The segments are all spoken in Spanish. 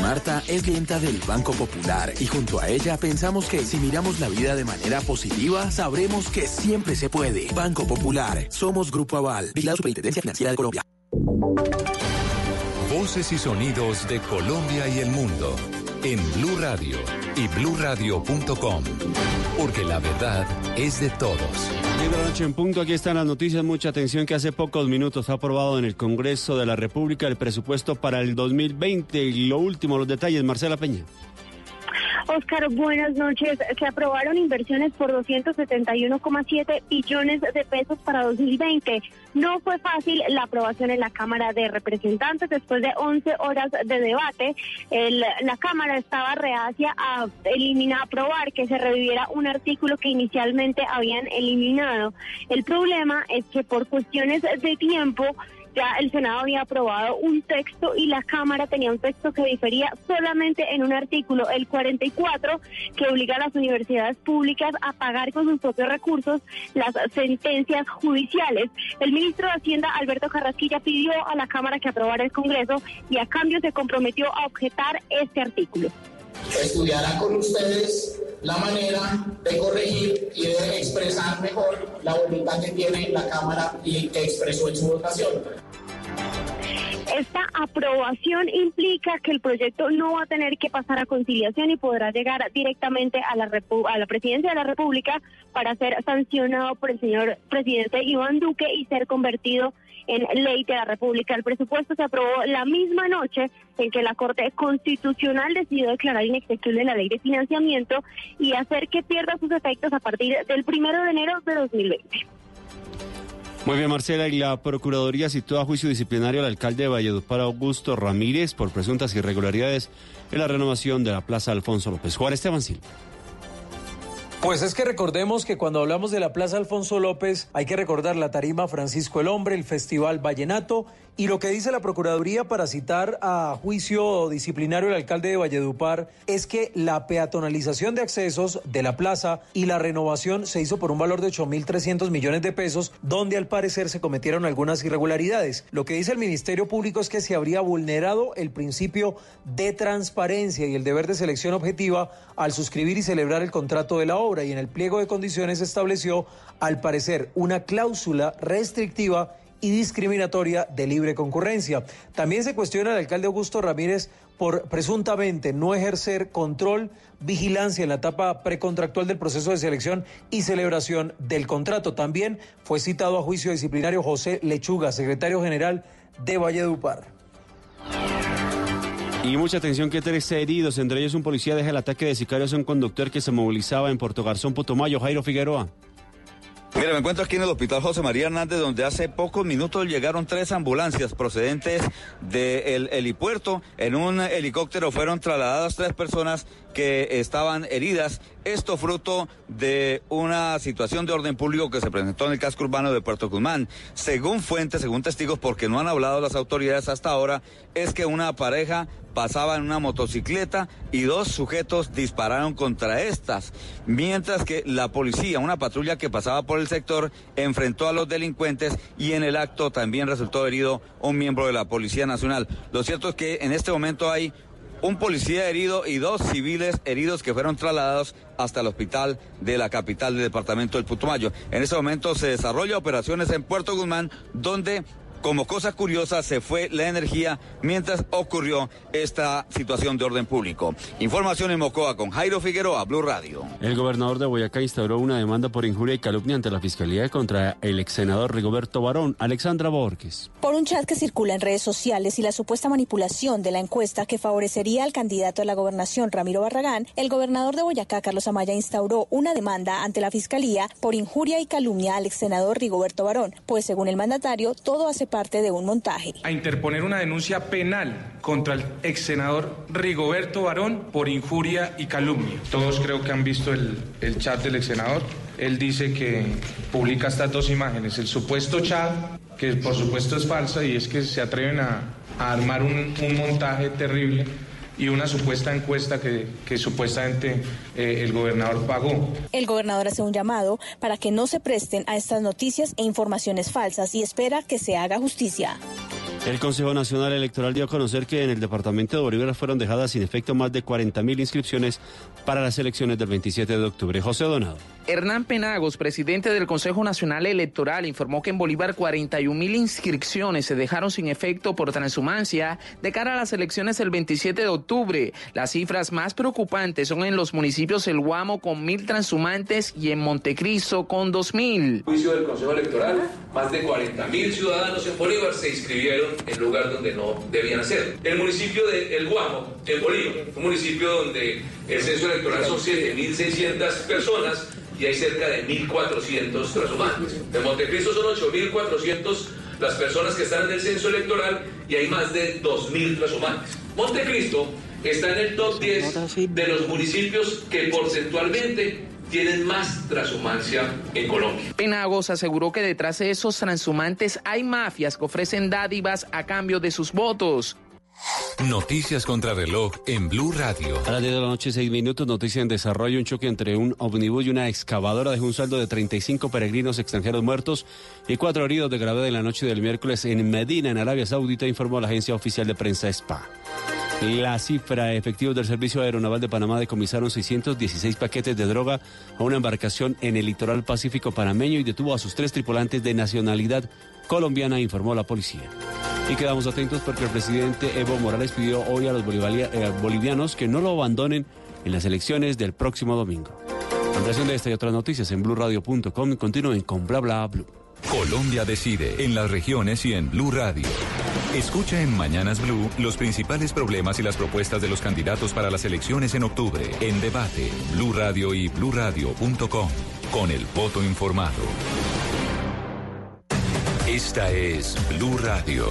Marta es clienta del Banco Popular y junto a ella pensamos que si miramos la vida de manera positiva, sabremos que siempre se puede. Banco Popular, somos Grupo Aval, la Superintendencia Financiera de Colombia. Voces y sonidos de Colombia y el mundo en Blue Radio y bluradio.com, porque la verdad es de todos. Llega la noche en punto, aquí están las noticias, mucha atención que hace pocos minutos ha aprobado en el Congreso de la República el presupuesto para el 2020 y lo último, los detalles, Marcela Peña. Oscar, buenas noches. Se aprobaron inversiones por 271,7 billones de pesos para 2020. No fue fácil la aprobación en la Cámara de Representantes. Después de 11 horas de debate, el- la Cámara estaba reacia a eliminar, aprobar que se reviviera un artículo que inicialmente habían eliminado. El problema es que por cuestiones de tiempo, ya el Senado había aprobado un texto y la Cámara tenía un texto que difería solamente en un artículo, el 44, que obliga a las universidades públicas a pagar con sus propios recursos las sentencias judiciales. El ministro de Hacienda, Alberto Carrasquilla, pidió a la Cámara que aprobara el Congreso y a cambio se comprometió a objetar este artículo. Estudiará con ustedes la manera de corregir y de expresar mejor la voluntad que tiene la Cámara y que expresó en su votación. Esta aprobación implica que el proyecto no va a tener que pasar a conciliación y podrá llegar directamente a la, repu- a la presidencia de la República para ser sancionado por el señor presidente Iván Duque y ser convertido en ley de la República. El presupuesto se aprobó la misma noche en que la Corte Constitucional decidió declarar inexequible la ley de financiamiento y hacer que pierda sus efectos a partir del primero de enero de 2020. Muy bien, Marcela, y la Procuraduría citó a juicio disciplinario al alcalde de Valledupar, Augusto Ramírez, por presuntas irregularidades en la renovación de la Plaza Alfonso López. Juan Esteban Silva. Pues es que recordemos que cuando hablamos de la Plaza Alfonso López hay que recordar la tarima Francisco el Hombre, el Festival Vallenato y lo que dice la Procuraduría para citar a juicio disciplinario el alcalde de Valledupar es que la peatonalización de accesos de la plaza y la renovación se hizo por un valor de 8.300 millones de pesos, donde al parecer se cometieron algunas irregularidades. Lo que dice el Ministerio Público es que se habría vulnerado el principio de transparencia y el deber de selección objetiva al suscribir y celebrar el contrato de la obra y en el pliego de condiciones estableció, al parecer, una cláusula restrictiva y discriminatoria de libre concurrencia. También se cuestiona al alcalde Augusto Ramírez por presuntamente no ejercer control, vigilancia en la etapa precontractual del proceso de selección y celebración del contrato. También fue citado a juicio disciplinario José Lechuga, secretario general de Valledupar. Y mucha atención que tres heridos, entre ellos un policía deja el ataque de sicarios a un conductor que se movilizaba en Puerto Garzón, Putumayo, Jairo Figueroa. Mira, me encuentro aquí en el Hospital José María Hernández, donde hace pocos minutos llegaron tres ambulancias procedentes del helipuerto. En un helicóptero fueron trasladadas tres personas que estaban heridas. Esto fruto de una situación de orden público que se presentó en el casco urbano de Puerto Guzmán. Según fuentes, según testigos, porque no han hablado las autoridades hasta ahora, es que una pareja pasaba en una motocicleta y dos sujetos dispararon contra estas, mientras que la policía, una patrulla que pasaba por el sector, enfrentó a los delincuentes y en el acto también resultó herido un miembro de la Policía Nacional. Lo cierto es que en este momento hay un policía herido y dos civiles heridos que fueron trasladados hasta el hospital de la capital del departamento del Putumayo. En este momento se desarrolla operaciones en Puerto Guzmán, donde como cosa curiosa se fue la energía mientras ocurrió esta situación de orden público. Información en Mocoa con Jairo Figueroa, Blue Radio. El gobernador de Boyacá instauró una demanda por injuria y calumnia ante la Fiscalía contra el ex senador Rigoberto Barón, Alexandra Borges. Por un chat que circula en redes sociales y la supuesta manipulación de la encuesta que favorecería al candidato a la gobernación Ramiro Barragán, el gobernador de Boyacá, Carlos Amaya, instauró una demanda ante la Fiscalía por injuria y calumnia al ex senador Rigoberto Barón, pues según el mandatario, todo hace parte a interponer una denuncia penal contra el ex senador Rigoberto Barón por injuria y calumnia. Todos creo que han visto el, el chat del ex senador. Él dice que publica estas dos imágenes. El supuesto chat, que por supuesto es falsa, y es que se atreven a, a armar un, un montaje terrible y una supuesta encuesta que, que supuestamente eh, el gobernador pagó. El gobernador hace un llamado para que no se presten a estas noticias e informaciones falsas y espera que se haga justicia. El Consejo Nacional Electoral dio a conocer que en el departamento de Bolívar fueron dejadas sin efecto más de 40.000 inscripciones para las elecciones del 27 de octubre. José Donado. Hernán Penagos, presidente del Consejo Nacional Electoral, informó que en Bolívar 41 mil inscripciones se dejaron sin efecto por transhumancia de cara a las elecciones del 27 de octubre. Las cifras más preocupantes son en los municipios El Guamo con mil transhumantes y en Montecristo con dos mil. Juicio del Consejo Electoral, más de 40 mil ciudadanos en Bolívar se inscribieron en lugar donde no debían hacer. El municipio de El Guamo, en Bolívar, un municipio donde el censo electoral son 7.600 personas y hay cerca de 1.400 transhumantes. En Montecristo son 8.400 las personas que están en el censo electoral y hay más de 2.000 transhumantes. Montecristo está en el top 10 de los municipios que porcentualmente tienen más transhumancia en Colombia. Penagos aseguró que detrás de esos transhumantes hay mafias que ofrecen dádivas a cambio de sus votos. Noticias contra reloj en Blue Radio. A las 10 de la noche, 6 minutos, noticia en desarrollo. Un choque entre un omnibus y una excavadora dejó un saldo de 35 peregrinos extranjeros muertos y cuatro heridos de gravedad en la noche del miércoles en Medina, en Arabia Saudita, informó la agencia oficial de prensa SPA. La cifra efectivos del Servicio Aeronaval de Panamá decomisaron 616 paquetes de droga a una embarcación en el litoral pacífico panameño y detuvo a sus tres tripulantes de nacionalidad colombiana, informó la policía. Y quedamos atentos porque el presidente Evo Morales pidió hoy a los eh, bolivianos que no lo abandonen en las elecciones del próximo domingo. Ampliación de esta y otras noticias en blurradio.com. Continúen con bla bla blue. Colombia decide en las regiones y en Blue Radio. Escucha en Mañanas Blue los principales problemas y las propuestas de los candidatos para las elecciones en octubre. En debate, Blue Radio y bluradio.com. Con el voto informado. Esta es Blue Radio.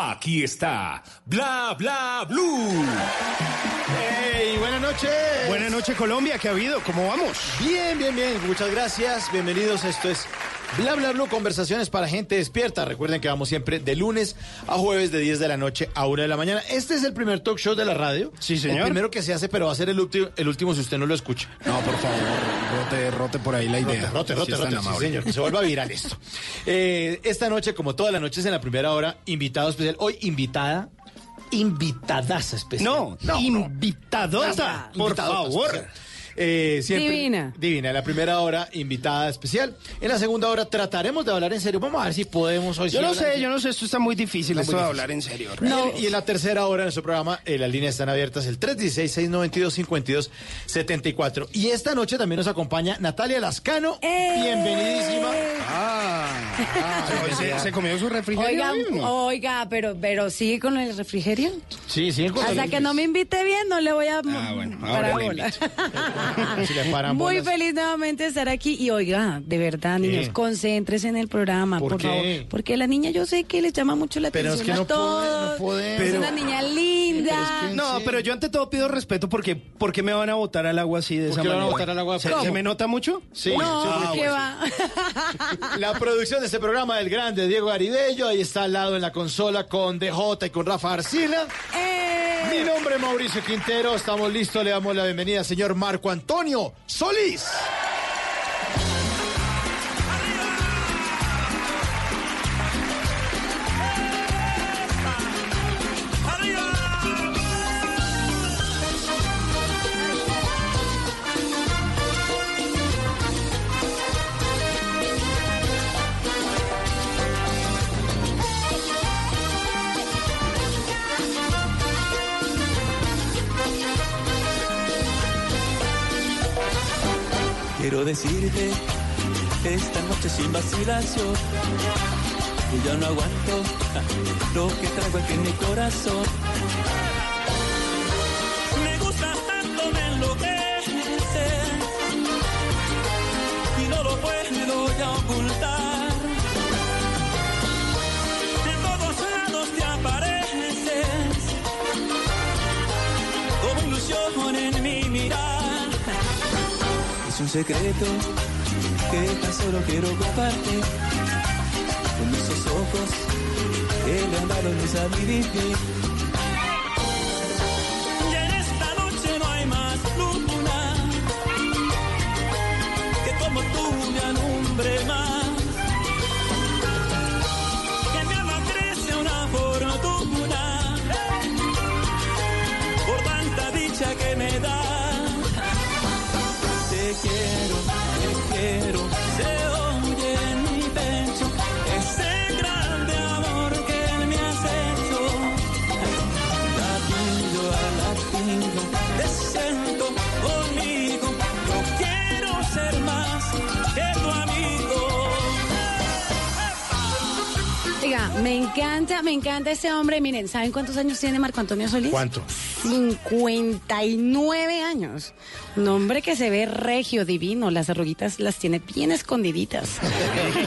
Aquí está Bla Bla Blue. ¡Hey! Buenas noches. Buenas noches, Colombia. ¿Qué ha habido? ¿Cómo vamos? Bien, bien, bien. Muchas gracias. Bienvenidos. Esto es Bla Bla Blue, conversaciones para gente despierta. Recuerden que vamos siempre de lunes a jueves de 10 de la noche a 1 de la mañana. Este es el primer talk show de la radio. Sí, señor. El primero que se hace, pero va a ser el, último, el último si usted no lo escucha. No, por favor, rote, rote por ahí la idea. Rote, rote, rote, tan sí, señor. Que se vuelva viral esto. Eh, esta noche, como todas las noches en la primera hora, invitado especial. Hoy, invitada. Invitadaza especial. No, invitadota, por Invitadota favor. especial. Eh, siempre- Divina. Divina. En la primera hora, invitada especial. En la segunda hora, trataremos de hablar en serio. Vamos a ver si podemos hoy. Yo sí no sé, yo no sé, esto está muy difícil, Está esto muy de difícil. hablar en serio. En- Y en la tercera hora de nuestro programa, eh, las líneas están abiertas el 316-692-5274. Y esta noche también nos acompaña Natalia Lascano. Bienvenidísima. Ah. ¿Se, se comió su refrigerio? Oiga, no? oiga, pero, pero sigue con el refrigerio. Sí, sí, Hasta que no me invite bien, no le voy a Ah, bueno, parar ahora le. Si le paran Muy bolas. feliz nuevamente de estar aquí. Y oiga, de verdad, niños, ¿Qué? concéntrese en el programa, ¿Por por, qué? favor. Porque la niña yo sé que les llama mucho la Pero es atención que no a puede- todos. no podemos. Es una niña linda. No, pero yo ante todo pido respeto porque ¿por qué me van a botar al agua así de ¿Por esa qué van a manera? botar al agua? ¿Se, se me nota mucho? Sí. no, Ah, ¿qué va? La producción de este programa del grande Diego Garibello, ahí está al lado en la consola con DJ y con Rafa Arcila. Eh, Mi nombre es Mauricio Quintero, estamos listos, le damos la bienvenida al señor Marco Antonio Solís. Quiero decirte esta noche sin vacilación que yo no aguanto lo que traigo aquí en mi corazón. Me gusta tanto, me enloquece y no lo puedo ya ocultar. Es un secreto que tan solo quiero compartir con esos ojos que le han dado luz a Te quiero, te quiero, se oye en mi pecho ese grande amor que me has hecho. Latido a latido, te siento conmigo. Yo quiero ser más que tu amigo. Oiga, me encanta, me encanta este hombre. Miren, ¿saben cuántos años tiene Marco Antonio Solís? ¿Cuánto? 59 años. Un hombre que se ve regio, divino. Las arruguitas las tiene bien escondiditas.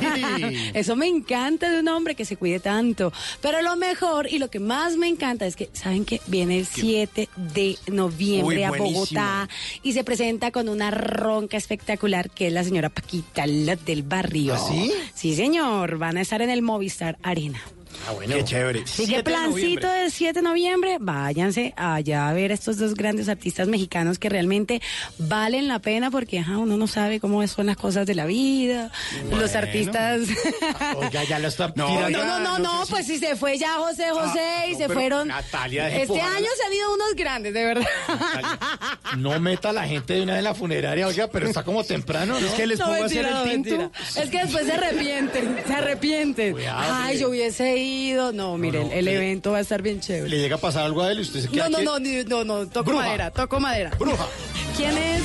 Eso me encanta de un hombre que se cuide tanto. Pero lo mejor y lo que más me encanta es que, ¿saben que Viene el 7 de noviembre Uy, a. Bogotá y se presenta con una ronca espectacular que es la señora Paquita, la del barrio. ¿Ah, sí? Sí, señor. Van a estar en el Movistar Arena. Ah, bueno. Qué chévere. Así que 7 de plancito del 7 de noviembre, váyanse allá a ver estos dos grandes artistas mexicanos que realmente valen la pena porque ajá, uno no sabe cómo son las cosas de la vida. Los artistas. Oiga, ya lo está No, No, no, no, no, pues si se fue ya José José y no, se fueron. Natalia, este a- año se han ido unos grandes, de verdad. No meta a la gente de una en la funeraria, oiga, pero está como temprano, ¿no? Es que les No, pongo a mentira, hacer no, el tinto. mentira. Es que después se arrepienten, se arrepienten. Cuidado, Ay, yo hubiese ido. No, mire, no, el evento va a estar bien chévere. Le llega a pasar algo a él y usted se queda No, no, aquí- no, no, no, toco Bruja. madera, toco madera. Bruja. ¿Quién es?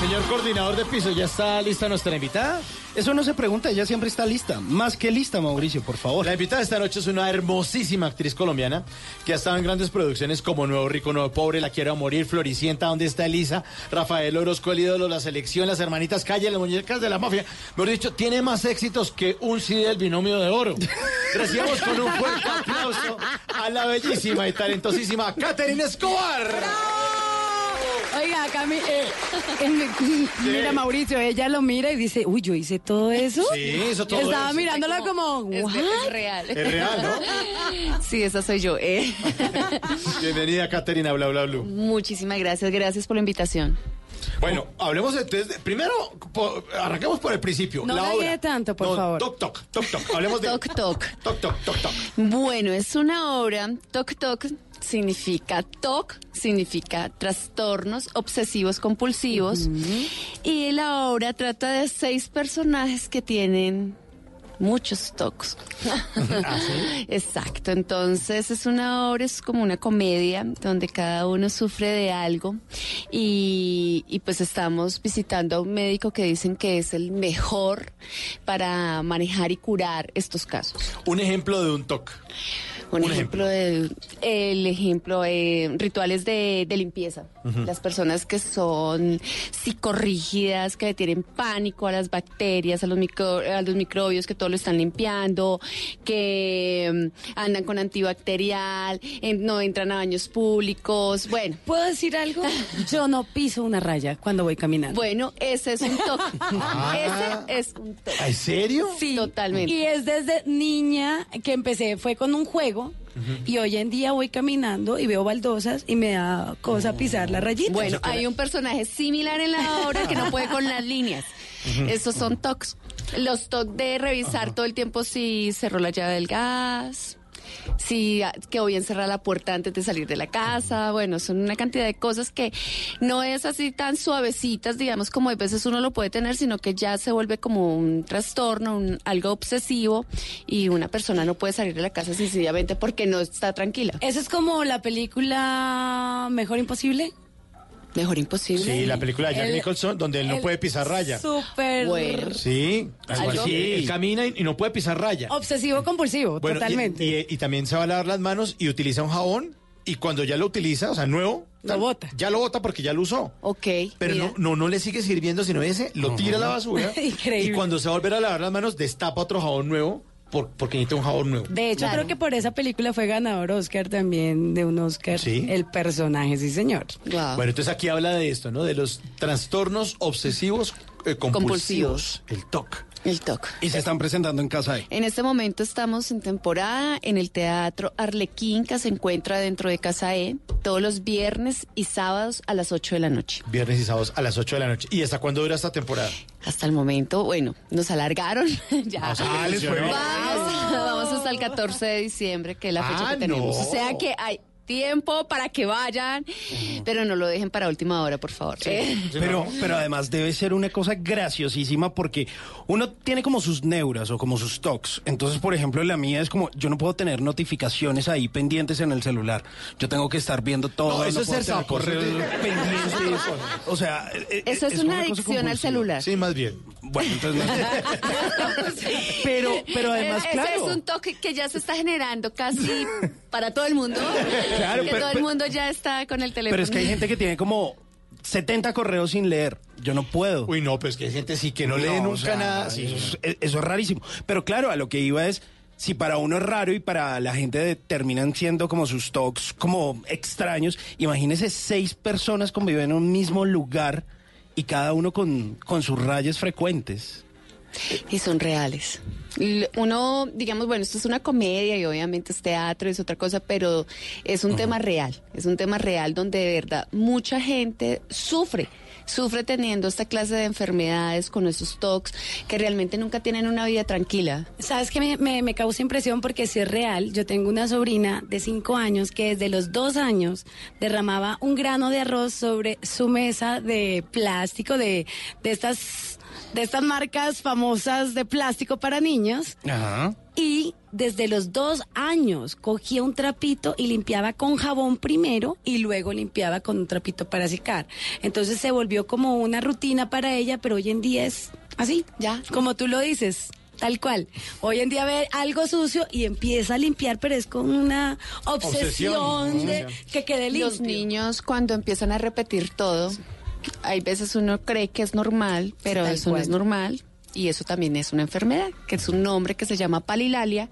Señor coordinador de piso, ¿ya está lista nuestra invitada? Eso no se pregunta, ella siempre está lista. Más que lista, Mauricio, por favor. La invitada esta noche es una hermosísima actriz colombiana que ha estado en grandes producciones como Nuevo Rico, Nuevo Pobre, La Quiero a Morir, Floricienta, ¿Dónde está Elisa? Rafael Orozco, El ídolo, La Selección, Las Hermanitas Calle, Las Muñecas de la Mafia. Mejor dicho, tiene más éxitos que un CD del binomio de oro. Recibamos con un fuerte aplauso a la bellísima y talentosísima Catherine Escobar. Oiga, Cami, eh, eh, mira Mauricio, ella lo mira y dice, uy, yo hice todo eso. Sí, hizo todo Estaba eso. mirándola como, Es, "What?". es real. Es real, ¿no? Sí, esa soy yo. eh. Bienvenida, Caterina, bla, bla, bla. Muchísimas gracias, gracias por la invitación. Bueno, hablemos entonces, de- primero, po- arranquemos por el principio. No la obra. tanto, por No, favor. Toc, toc, toc, toc. Hablemos de... Toc Toc. Toc, toc, toc, toc. Bueno, es una obra, Toc Toc significa TOC, significa trastornos obsesivos compulsivos. Y la obra trata de seis personajes que tienen muchos TOCs. ¿Ah, Exacto, entonces es una obra, es como una comedia donde cada uno sufre de algo y, y pues estamos visitando a un médico que dicen que es el mejor para manejar y curar estos casos. Un ejemplo de un TOC. Un, Un ejemplo, de el ejemplo eh, rituales de, de limpieza. Las personas que son psicorrígidas, que tienen pánico a las bacterias, a los micro- a los microbios, que todo lo están limpiando, que mm, andan con antibacterial, en- no entran a baños públicos. Bueno, ¿Puedo decir algo? Yo no piso una raya cuando voy caminando. bueno, ese es un toque. Ah. Ese es un toque. ¿En serio? Sí, totalmente. Y es desde niña que empecé, fue con un juego. Y hoy en día voy caminando y veo baldosas y me da cosa pisar la rayita. Bueno, hay un personaje similar en la obra que no puede con las líneas. Esos son tocs. Los tocs de revisar todo el tiempo si cerró la llave del gas, si quedó bien cerrada la puerta antes de salir de la casa. Bueno, son una cantidad de cosas que no es así tan suavecitas, digamos, como a veces uno lo puede tener, sino que ya se vuelve como un trastorno, un, algo obsesivo y una persona no puede salir de la casa sencillamente porque no está tranquila. Esa es como la película Mejor Imposible. Mejor Imposible. Sí, la película de Jack El- Nicholson, donde él no puede pisar raya. Súper Bueno. Sí, algo Algo- así. Él camina y, y no puede pisar raya. obsesivo compulsivo, Bueno, totalmente. Y, y también se va a lavar las manos y utiliza un jabón y cuando ya lo utiliza, o sea, nuevo, Lo bota. ya lo bota porque ya lo usó. Ok. Pero mira. no, no, no le sigue sirviendo, sino ese lo tira a la basura. Increíble. Y cuando se va a volver a lavar las manos, destapa otro jabón nuevo por- porque necesita un jabón nuevo. De hecho, creo que por esa película fue ganador Oscar también de un Oscar. Sí. El personaje, sí, señor. Bueno, entonces aquí habla de esto, ¿no? De los trastornos obsesivos eh, compulsivos. El TOC. El TOC. Y se están presentando en casa ahí. En este momento estamos en temporada en el Teatro Arlequín, que se encuentra dentro de Casa E, todos los viernes y sábados a las 8 de la noche. Viernes y sábados a las 8 de la noche. ¿Y hasta cuándo dura esta temporada? Hasta el momento, bueno, nos alargaron. ya. Ah, o sea, que les. Vamos, vamos hasta el 14 de diciembre, que es la fecha Ah, que tenemos. no. O sea que hay tiempo para que vayan, pero no lo dejen para última hora, por favor. Eh, Pero, pero además debe ser una cosa graciosísima porque uno tiene como sus neuras o como sus tocs. Entonces, por ejemplo, la mía es como, yo no puedo tener notificaciones ahí pendientes en el celular. Yo tengo que estar viendo todo. No, eso es ser sapo, pendientes. O sea, eh, Eso es, es una adicción al celular. Sí, más bien. Bueno, entonces... pero, pero además, Eh, claro. Ese es un toque que ya se está generando casi para todo el mundo. Claro, que pero- todo el mundo ya está con el teléfono. Pero es que hay gente que tiene como 70 correos sin leer. Yo no puedo. Uy, no, pues que hay gente sí que no, lee nunca o sea, nada. Eso, es, eso es rarísimo. Pero claro, a lo que iba es, si para uno es raro y para la gente de- terminan siendo como sus talks como extraños, imagínese seis personas conviven en un mismo lugar y cada uno con, con sus rayas frecuentes. Y son reales. Uno, digamos, bueno, esto es una comedia y obviamente es teatro, es otra cosa, pero es un tema real. Es un tema real donde de verdad mucha gente sufre. Sufre teniendo esta clase de enfermedades con esos TOCs que realmente nunca tienen una vida tranquila. ¿Sabes qué me, me, me causa impresión? Porque si es real, yo tengo una sobrina de cinco años que desde los dos años derramaba un grano de arroz sobre su mesa de plástico, de, de estas, de estas marcas famosas de plástico para niños. Ajá. Y desde los dos años cogía un trapito y limpiaba con jabón primero y luego limpiaba con un trapito para secar. Entonces se volvió como una rutina para ella, pero hoy en día es así, ya, como tú lo dices. Tal cual. Hoy en día ve algo sucio y empieza a limpiar, pero es con una obsesión, Obsesión. de que quede limpio. Los niños cuando empiezan a repetir todo, hay veces uno cree que es normal, pero Tal eso no es normal. Y eso también es una enfermedad, que es un nombre que se llama palilalia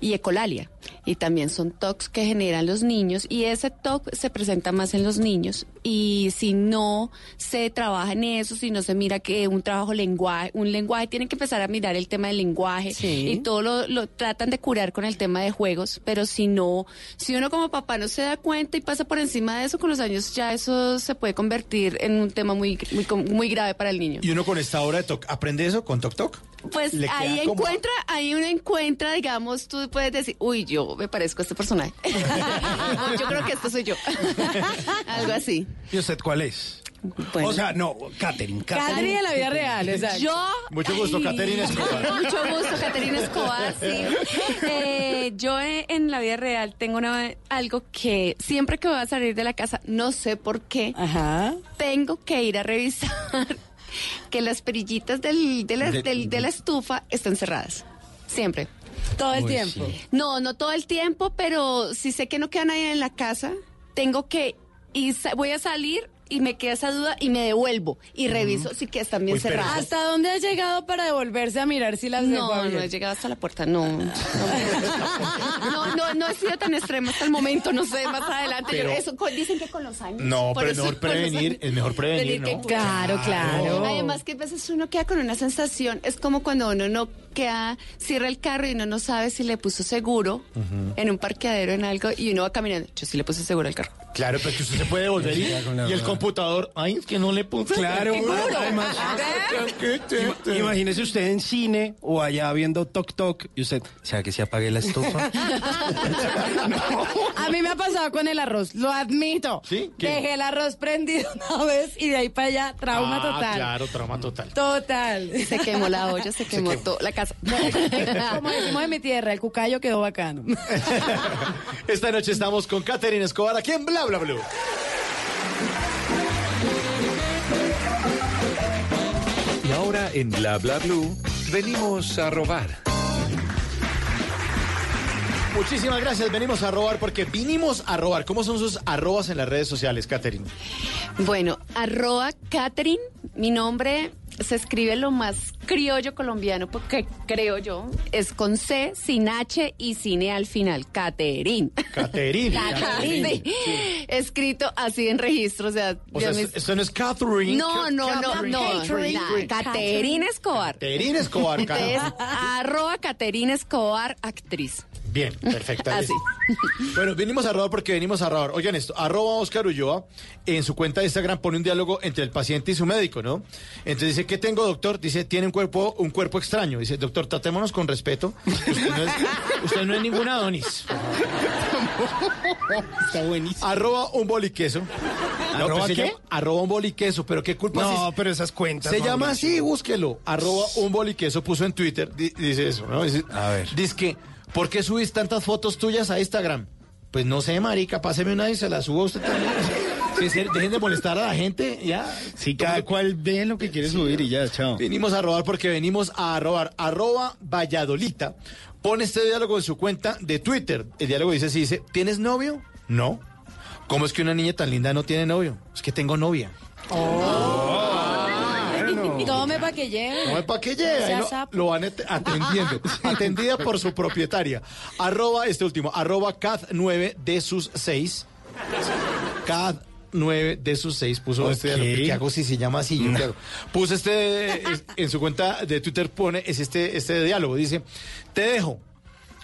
y ecolalia. Y también son TOCs que generan los niños y ese TOC se presenta más en los niños. Y si no se trabaja en eso, si no se mira que un trabajo lenguaje, un lenguaje, tienen que empezar a mirar el tema del lenguaje Sí. y todo lo, lo tratan de curar con el tema de juegos, pero si no, si uno como papá no se da cuenta y pasa por encima de eso con los años, ya eso se puede convertir en un tema muy, muy, muy grave para el niño. Y uno con esta hora de TOC, ¿aprende eso con TOC TOC? Pues ahí como- encuentra, ahí uno encuentra, digamos, tú puedes decir, uy, yo me parezco a este personaje. yo creo que esto soy yo. Algo así. ¿Y usted cuál es? Bueno. O sea, no, Catherine. Catherine en la vida real. Yo. Mucho gusto, Ay, Caterina Escobar. Mucho gusto, Caterina Escobar, sí. Eh, yo eh, en la vida real tengo una- algo que siempre que voy a salir de la casa, no sé por qué, tengo que ir a revisar que las perillitas del- de, la, De- del- de la estufa están cerradas. Siempre. Todo el tiempo. No, no todo el tiempo, pero si sé que no queda nadie en la casa, tengo que y voy a salir y me queda esa duda y me devuelvo y reviso si que están bien Uy, pero- cerradas. ¿Hasta dónde has llegado para devolverse a mirar si las No, no he llegado hasta la puerta, no. No, no, no he sido tan extremo hasta el momento, no sé, más adelante. Pero- eso, con- dicen que con los años. No, pero es mejor prevenir, es mejor prevenir. Claro, claro. Además que a veces uno queda con una sensación, es como cuando uno no queda, cierra el carro y uno no sabe si le puso seguro en un parqueadero, en algo, y uno va caminando. Yo sí le puse seguro al carro. Claro, pero que usted se puede devolver y, y el computador, ay, es que no le puse. Claro, además. Ima- Imagínese usted en cine o allá viendo Tok Tok y usted, ¿será que se apague la estufa? A mí me ha pasado con el arroz, lo admito. ¿Sí? ¿Qué? Dejé el arroz prendido una vez y de ahí para allá, trauma Ah, total. Claro, trauma total. Total. Se quemó la olla, se quemó toda la casa. Como decimos en mi tierra, el cucayo quedó bacano. Esta noche estamos con Caterina Escobar aquí en Bla Bla Blue. Y ahora en Bla Bla Blue venimos a robar. Muchísimas gracias, venimos a robar porque vinimos a robar. ¿Cómo son sus arrobas en las redes sociales, Caterina? Bueno, arroba Catherine, mi nombre se escribe lo más criollo colombiano porque creo yo, es con C, sin H y sin E al final, Caterín. Caterina. Sí. Escrito así en registro, o sea, O sea, me- no es Catherine. no, no, no, Catherine. no, Catherine. no, Caterina Escobar. Caterina Escobar, Entonces, arroba Caterina Escobar, actriz. Bien, perfecto. Así. Bueno, venimos a robar porque venimos a robar. Oigan esto, arroba Oscar Ulloa en su cuenta de Instagram pone un diálogo entre el paciente y su médico, ¿no? Entonces dice, ¿qué tengo, doctor? Dice, tiene un cuerpo, un cuerpo extraño. Dice, doctor, tratémonos con respeto. Usted no es, usted no es ningún Adonis. Está buenísimo. Arroba un boliqueso. No, ¿Arroba pues qué? llama arroba un boliqueso, pero qué culpa No, pero esas cuentas. Se llama así, búsquelo. Arroba un boliqueso puso en Twitter, di- dice eso, ¿no? Dice, A ver. Dice que, ¿por qué subís tantas fotos tuyas a Instagram? Pues no sé, marica, páseme una y se la subo a usted también. Sí, sí, dejen de molestar a la gente, ya. Sí, cada cual ve lo que quiere subir y ya, chao. Venimos a robar porque venimos a robar. Arroba Valladolita. Pone este diálogo en su cuenta de Twitter. El diálogo dice así, dice, ¿tienes novio? No. ¿Cómo es que una niña tan linda no tiene novio? Es que tengo novia. Tome para que lleve. No es para que llegue, lo, van at- atendiendo. Atendida por su propietaria. Arroba este último, arroba CAD9 de sus 6. CAD9 de sus 6 puso este diálogo. ¿Qué hago si se llama así? Yo hago? Puso este, es- en su cuenta de Twitter pone, es este, este diálogo. Dice, te dejo.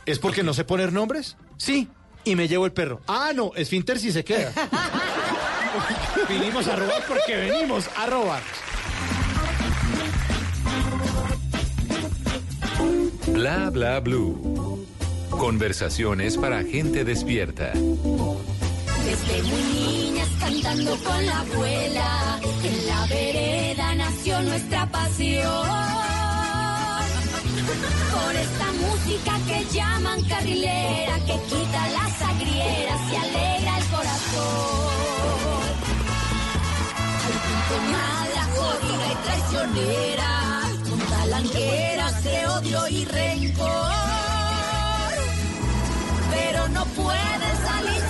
¿Es porque no sé poner nombres? Sí. Y me llevo el perro. Ah, no, es Finter si se queda. Vinimos a robar porque venimos a robar. Bla Bla Blue. Conversaciones para gente despierta. Desde muy niñas cantando con la abuela, en la vereda nació nuestra pasión. Por esta música que llaman carrilera, que quita las agrieras y alegra el corazón. Mala, jodida y traicionera, con talanqueras de odio y rencor pero no la suya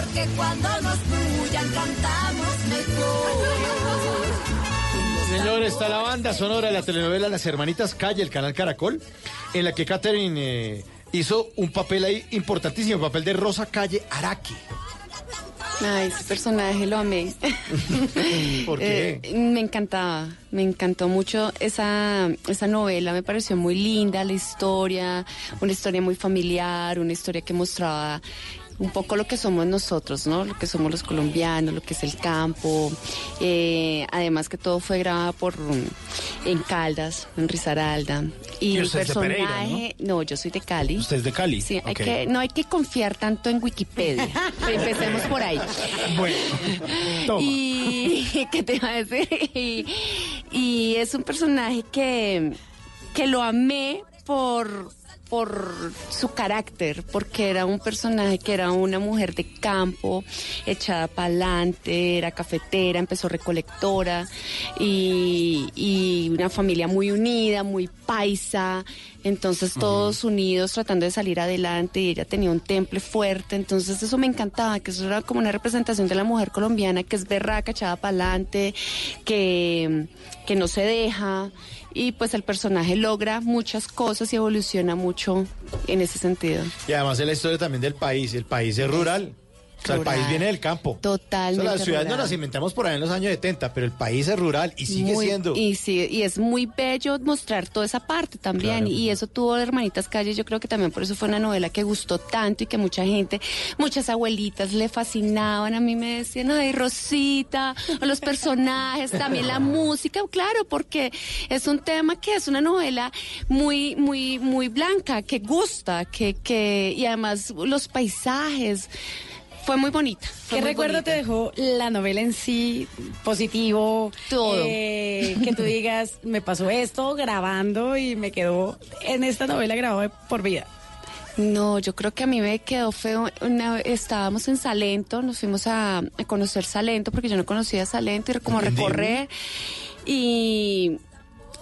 porque cuando nos bullan cantamos mejor. Señor, está la banda sonora de la telenovela Las Hermanitas Calle, el canal Caracol, en la que Catherine eh, hizo un papel ahí importantísimo, el papel de Rosa Calle Araki. Ay, ese personaje lo amé. ¿Por qué? Eh, me encantaba, me encantó mucho esa, esa novela, me pareció muy linda la historia, una historia muy familiar, una historia que mostraba un poco lo que somos nosotros, ¿no? Lo que somos los colombianos, lo que es el campo. Eh, además que todo fue grabado por en Caldas, en Risaralda. Y, el Pereira, personaje, ¿no? yo soy de Cali. Usted es de Cali. Sí, hay que, no hay que confiar tanto en Wikipedia. Empecemos por ahí. Bueno, toma. Y ¿qué te iba a decir? Y, y es un personaje que, que lo amé por por su carácter, porque era un personaje que era una mujer de campo, echada para adelante, era cafetera, empezó recolectora y, y una familia muy unida, muy paisa, entonces todos unidos tratando de salir adelante y ella tenía un temple fuerte, entonces eso me encantaba, que eso era como una representación de la mujer colombiana que es berraca, echada para adelante, que, que no se deja y pues el personaje logra muchas cosas y evoluciona mucho en ese sentido. Y además es la historia también del país. El país es rural. O sea, el país viene del campo. Totalmente. O sea, las ciudades no rural. las inventamos por ahí en los años 70, pero el país es rural y sigue Muy- siendo. Y sí, y es muy bello mostrar toda esa parte también. Claro. Y eso tuvo Hermanitas Calles, yo creo que también por eso fue una novela que gustó tanto y que mucha gente, muchas abuelitas le fascinaban. A mí me decían, ay, Rosita, o los personajes, también la música, claro, porque es un tema que es una novela muy, muy, muy blanca, que gusta, que, que, y además los paisajes. Fue muy bonita. fue ¿Qué muy recuerdo bonita. te dejó la novela en sí? Positivo. Todo. eh, que tú digas, me pasó esto grabando y me quedó en esta novela grabado por vida. No, yo creo que a mí me quedó feo. Una, estábamos en Salento, nos fuimos a, a conocer Salento porque yo no conocía Salento y como recorrer. Y,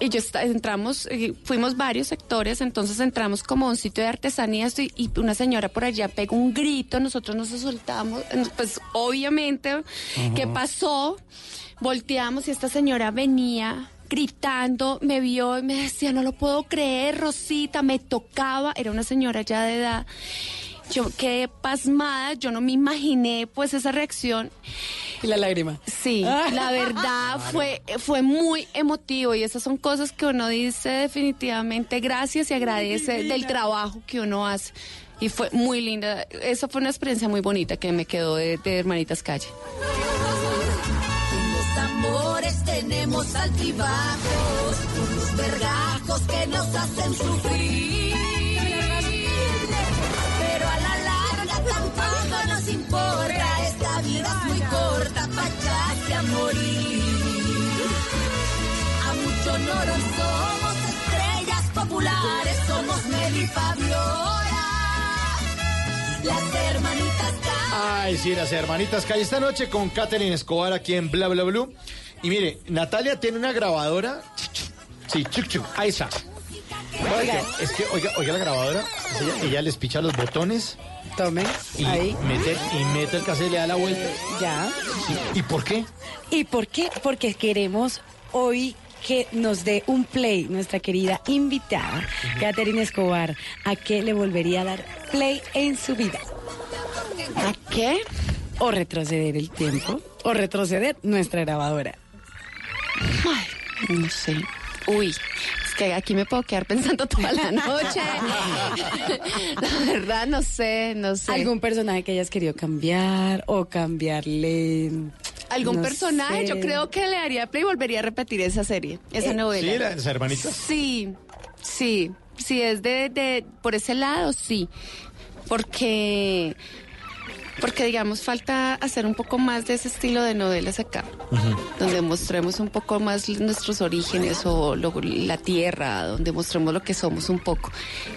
y yo entramos, eh, fuimos varios sectores, entonces entramos como a un sitio de artesanías y, y una señora por allá pegó un grito, nosotros nos soltamos, pues obviamente, ¿qué pasó? Volteamos y esta señora venía gritando, me vio y me decía, no lo puedo creer, Rosita, me tocaba, era una señora ya de edad. Yo quedé pasmada, yo no me imaginé pues esa reacción. Y la lágrima. Sí, la verdad fue, fue muy emotivo y esas son cosas que uno dice definitivamente gracias y agradece del trabajo que uno hace. Y fue muy linda, esa fue una experiencia muy bonita que me quedó de, de Hermanitas Calle. En los amores tenemos altibajos, unos vergajos que nos hacen sufrir. Importa, esta vida es muy corta, pa' echarse a morir. A mucho honor somos estrellas populares, somos Nelly Fabiola, las hermanitas Ay, sí, las hermanitas calle esta noche con Katherine Escobar aquí en Bla Bla Blue. Y mire, Natalia tiene una grabadora. Sí, chuc chuc, ahí está. Oiga, es que, oiga, oiga la grabadora. Ella, ella les picha los botones. Tome. Y ahí. mete, y mete el cassette le da la vuelta. Ya. ¿Y por qué? ¿Y por qué? Porque queremos hoy que nos dé un play nuestra querida invitada, Catherine Escobar. ¿A qué le volvería a dar play en su vida? ¿A qué? O retroceder el tiempo, o retroceder nuestra grabadora. Ay, no sé. Uy, que aquí me puedo quedar pensando toda la noche. la verdad, no sé, no sé. ¿Algún personaje que hayas querido cambiar o cambiarle? ¿Algún no personaje? sé. Yo creo que le daría play y volvería a repetir esa serie, esa Eh, novela. Sí, las hermanitas. Sí, sí, sí, es de, de, por ese lado, sí. Porque, porque digamos, falta hacer un poco más de ese estilo de novelas acá, donde mostremos un poco más nuestros orígenes o lo- la tierra, donde mostremos lo que somos un poco.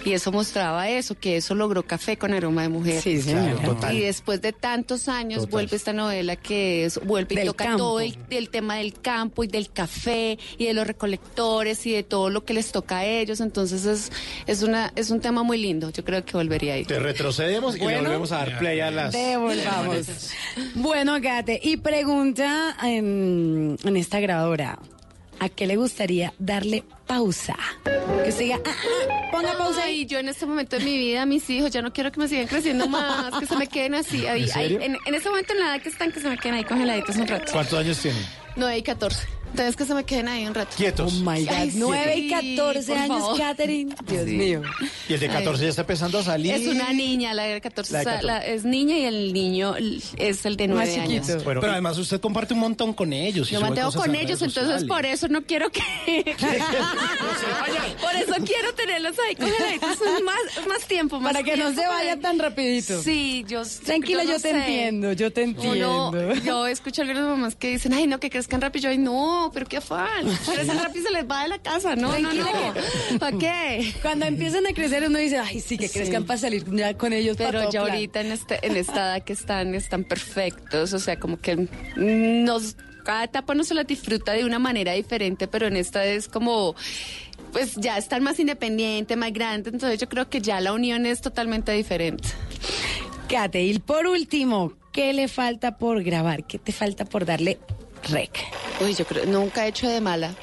Y eso mostraba eso, que eso logró Café con aroma de mujer. Sí, señora. Claro, total. Y después de tantos años Total. vuelve esta novela que es, vuelve y Del toca campo. todo el, el tema del campo y del café y de los recolectores y de todo lo que les toca a ellos. Entonces es, es, una, es un tema muy lindo. Yo creo que volvería ahí. Te retrocedemos y le volvemos a dar play a las. Devolvamos. bueno, Gate, y pregunta en, en esta grabadora, ¿a qué le gustaría darle pausa? Que usted diga, ah, ah, ponga pausa ahí. Y yo en este momento de mi vida, mis hijos, ya no quiero que me sigan creciendo más, que se me queden así. ahí, ¿En serio? ahí, en, en este momento en la edad que están, que se me queden ahí congeladitos un rato. ¿Cuántos años tiene? 9 y 14. Entonces que se me queden ahí un rato. Quietos. Oh my God. Ay, 9 y sí, 14 por años, favor. Catherine. Dios Sí. mío. Y el de 14 ya está empezando a salir. Es una niña, la de 14, La de o sea, 14. la- es niña y el niño es el de 9 años. Bueno, Pero además usted comparte un montón con ellos. y Yo mantengo con ellos, entonces sociales. por eso no quiero que... por eso quiero tenerlos ahí congeladitos más, más tiempo. Más Para que no tiempo se para- vaya tan rapidito. Sí, yo... Tranquila, yo, no te sé. entiendo, yo te entiendo. Uno- yo escucho a algunas mamás que dicen, ay, no, que crezcan rápido. Yo, ay, no, pero qué afán. Crecen rápido y se les va de la casa. No, no, no. ¿Para qué? Cuando empiezan a crecer uno dice, ay, sí, que Sí. crezcan para salir ya con ellos. Pero ya plan". ahorita en, este, en esta edad que están, están perfectos. O sea, como que nos, cada etapa no se la disfruta de una manera diferente, pero en esta es como pues ya están más independientes, más grandes, entonces yo creo que ya la unión es totalmente diferente. Kate, y por último, ¿qué le falta por grabar? ¿Qué te falta por darle rec? Uy, yo creo, nunca he hecho de mala.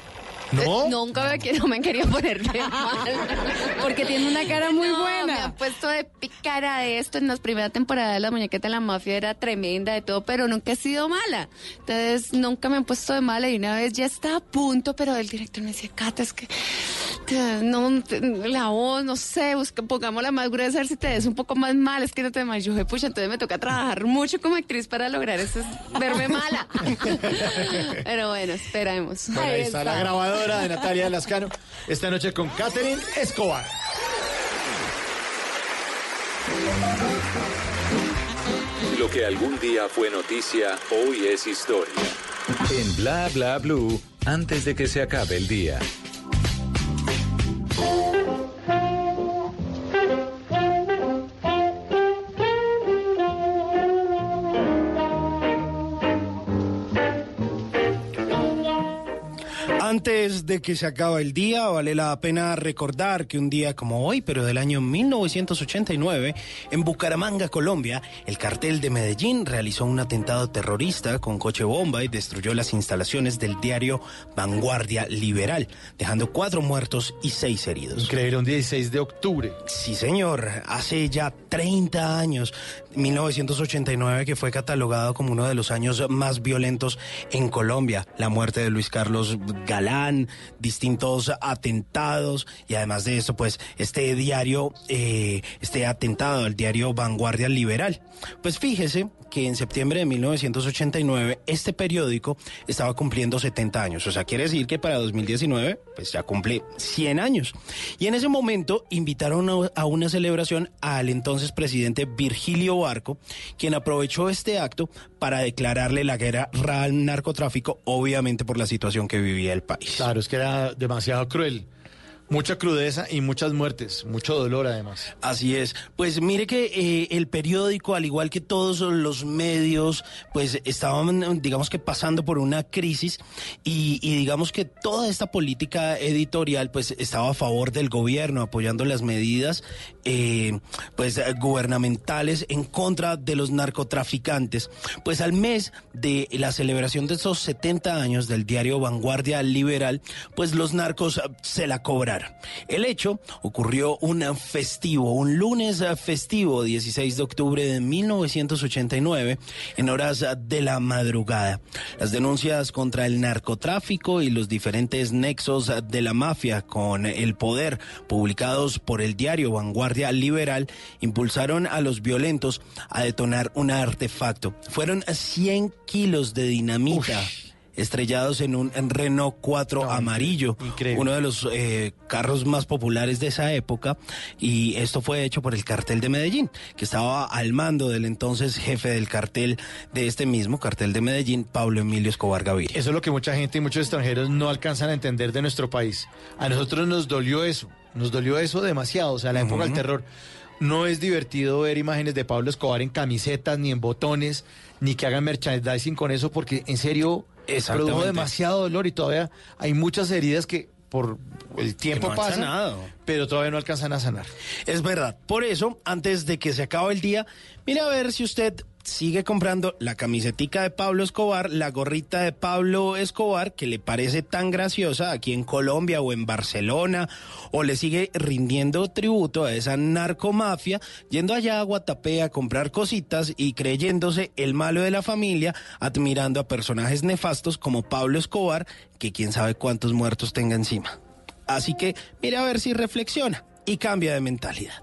¿No? Eh, nunca me, que- no me quería poner de mala. Porque tiene una cara muy No, buena. Me han puesto de pícara de esto. En las primeras temporadas de La Muñequita de la Mafia era tremenda de todo, pero nunca he sido mala. Entonces, nunca me han puesto de mala y una vez ya estaba a punto, pero el director me decía, Cata, es que no, te- la voz, no sé, busca, pongámosla más gruesa, a ver si te ves un poco más mal, es que no te mal. Yo dije, pucha, entonces me toca trabajar mucho como actriz para lograr eso, es verme mala. pero bueno, esperemos. Bueno, ahí está la grabadora de Natalia Lascano. Esta noche con Catherine Escobar. Lo que algún día fue noticia, hoy es historia. En Bla Bla Blue, antes de que se acabe el día. thank you. Antes de que se acabe el día, vale la pena recordar que un día como hoy, pero del año 1989, en Bucaramanga, Colombia, el cartel de Medellín realizó un atentado terrorista con coche bomba y destruyó las instalaciones del diario Vanguardia Liberal, dejando cuatro muertos y seis heridos. Increíble, un 16 de octubre. Sí, señor. Hace ya 30 años, 1989, que fue catalogado como uno de los años más violentos en Colombia. La muerte de Luis Carlos Galán, distintos atentados y además de esto, pues este diario, eh, este atentado al diario Vanguardia Liberal. Pues fíjese que en septiembre de 1989 este periódico estaba cumpliendo 70 años. O sea, quiere decir que para 2019 pues ya cumple 100 años. Y en ese momento invitaron a- una celebración al entonces presidente Virgilio Barco, quien aprovechó este acto para declararle la guerra al narcotráfico, obviamente por la situación que vivía el país. Claro, es que era demasiado cruel. Mucha crudeza y muchas muertes, mucho dolor además. Así es. Pues mire que eh, el periódico, al igual que todos los medios, pues estaban, digamos que pasando por una crisis y, digamos que toda esta política editorial, pues estaba a favor del gobierno, apoyando las medidas, eh, pues gubernamentales en contra de los narcotraficantes. Pues al mes de la celebración de esos 70 años del diario Vanguardia Liberal, pues los narcos se la cobraron. El hecho ocurrió un festivo, un lunes festivo, 16 de octubre de 1989, en horas de la madrugada. Las denuncias contra el narcotráfico y los diferentes nexos de la mafia con el poder, publicados por el diario Vanguardia Liberal, impulsaron a los violentos a detonar un artefacto. Fueron 100 kilos de dinamita estrellados en un en Renault 4 amarillo, uno de los eh, carros más populares de esa época, y esto fue hecho por el cartel de Medellín, que estaba al mando del entonces jefe del cartel de este mismo cartel de Medellín, Pablo Emilio Escobar Gaviria. Eso es lo que mucha gente y muchos extranjeros no alcanzan a entender de nuestro país. A nosotros nos dolió eso, nos dolió eso demasiado, o sea, la época del terror. No es divertido ver imágenes de Pablo Escobar en camisetas, ni en botones, ni que hagan merchandising con eso, porque en serio produjo demasiado dolor y todavía hay muchas heridas que por el tiempo no pasa, sanado. pero todavía no alcanzan a sanar. Es verdad. Por eso, antes de que se acabe el día, mire a ver si usted sigue comprando la camisetica de Pablo Escobar, la gorrita de Pablo Escobar, que le parece tan graciosa aquí en Colombia o en Barcelona, o le sigue rindiendo tributo a esa narcomafia, yendo allá a Guatapé a comprar cositas y creyéndose el malo de la familia, admirando a personajes nefastos como Pablo Escobar, que quién sabe cuántos muertos tenga encima. Así que mira a ver si reflexiona y cambia de mentalidad.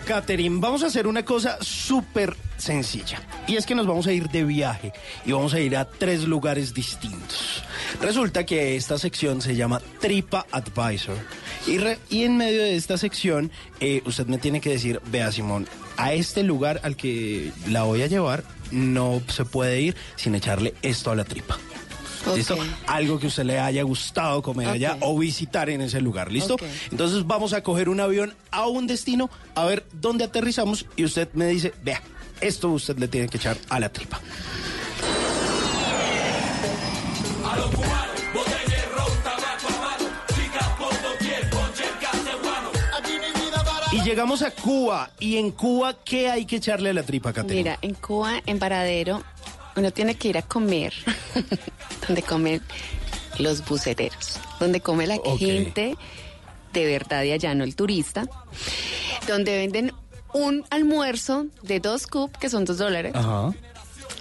Catherine, vamos a hacer una cosa súper sencilla. Y es que nos vamos a ir de viaje y vamos a ir a tres lugares distintos. Resulta que esta sección se llama Tripa Advisor. Y, y en medio de esta sección, eh, usted me tiene que decir, vea Simón, a este lugar al que la voy a llevar no se puede ir sin echarle esto a la tripa. ¿Listo? Algo que usted le haya gustado comer allá o visitar en ese lugar. ¿Listo? Entonces vamos a coger un avión a un destino, a ver dónde aterrizamos y usted me dice, vea, esto usted le tiene que echar a la tripa. Y llegamos a Cuba. ¿Y en Cuba qué hay que echarle a la tripa, Caterina? Mira, en Cuba, en Varadero, uno tiene que ir a comer donde comen los buceteros, donde come la gente de verdad de allá, no el turista, donde venden un almuerzo de dos cup, que son dos dólares, Ajá.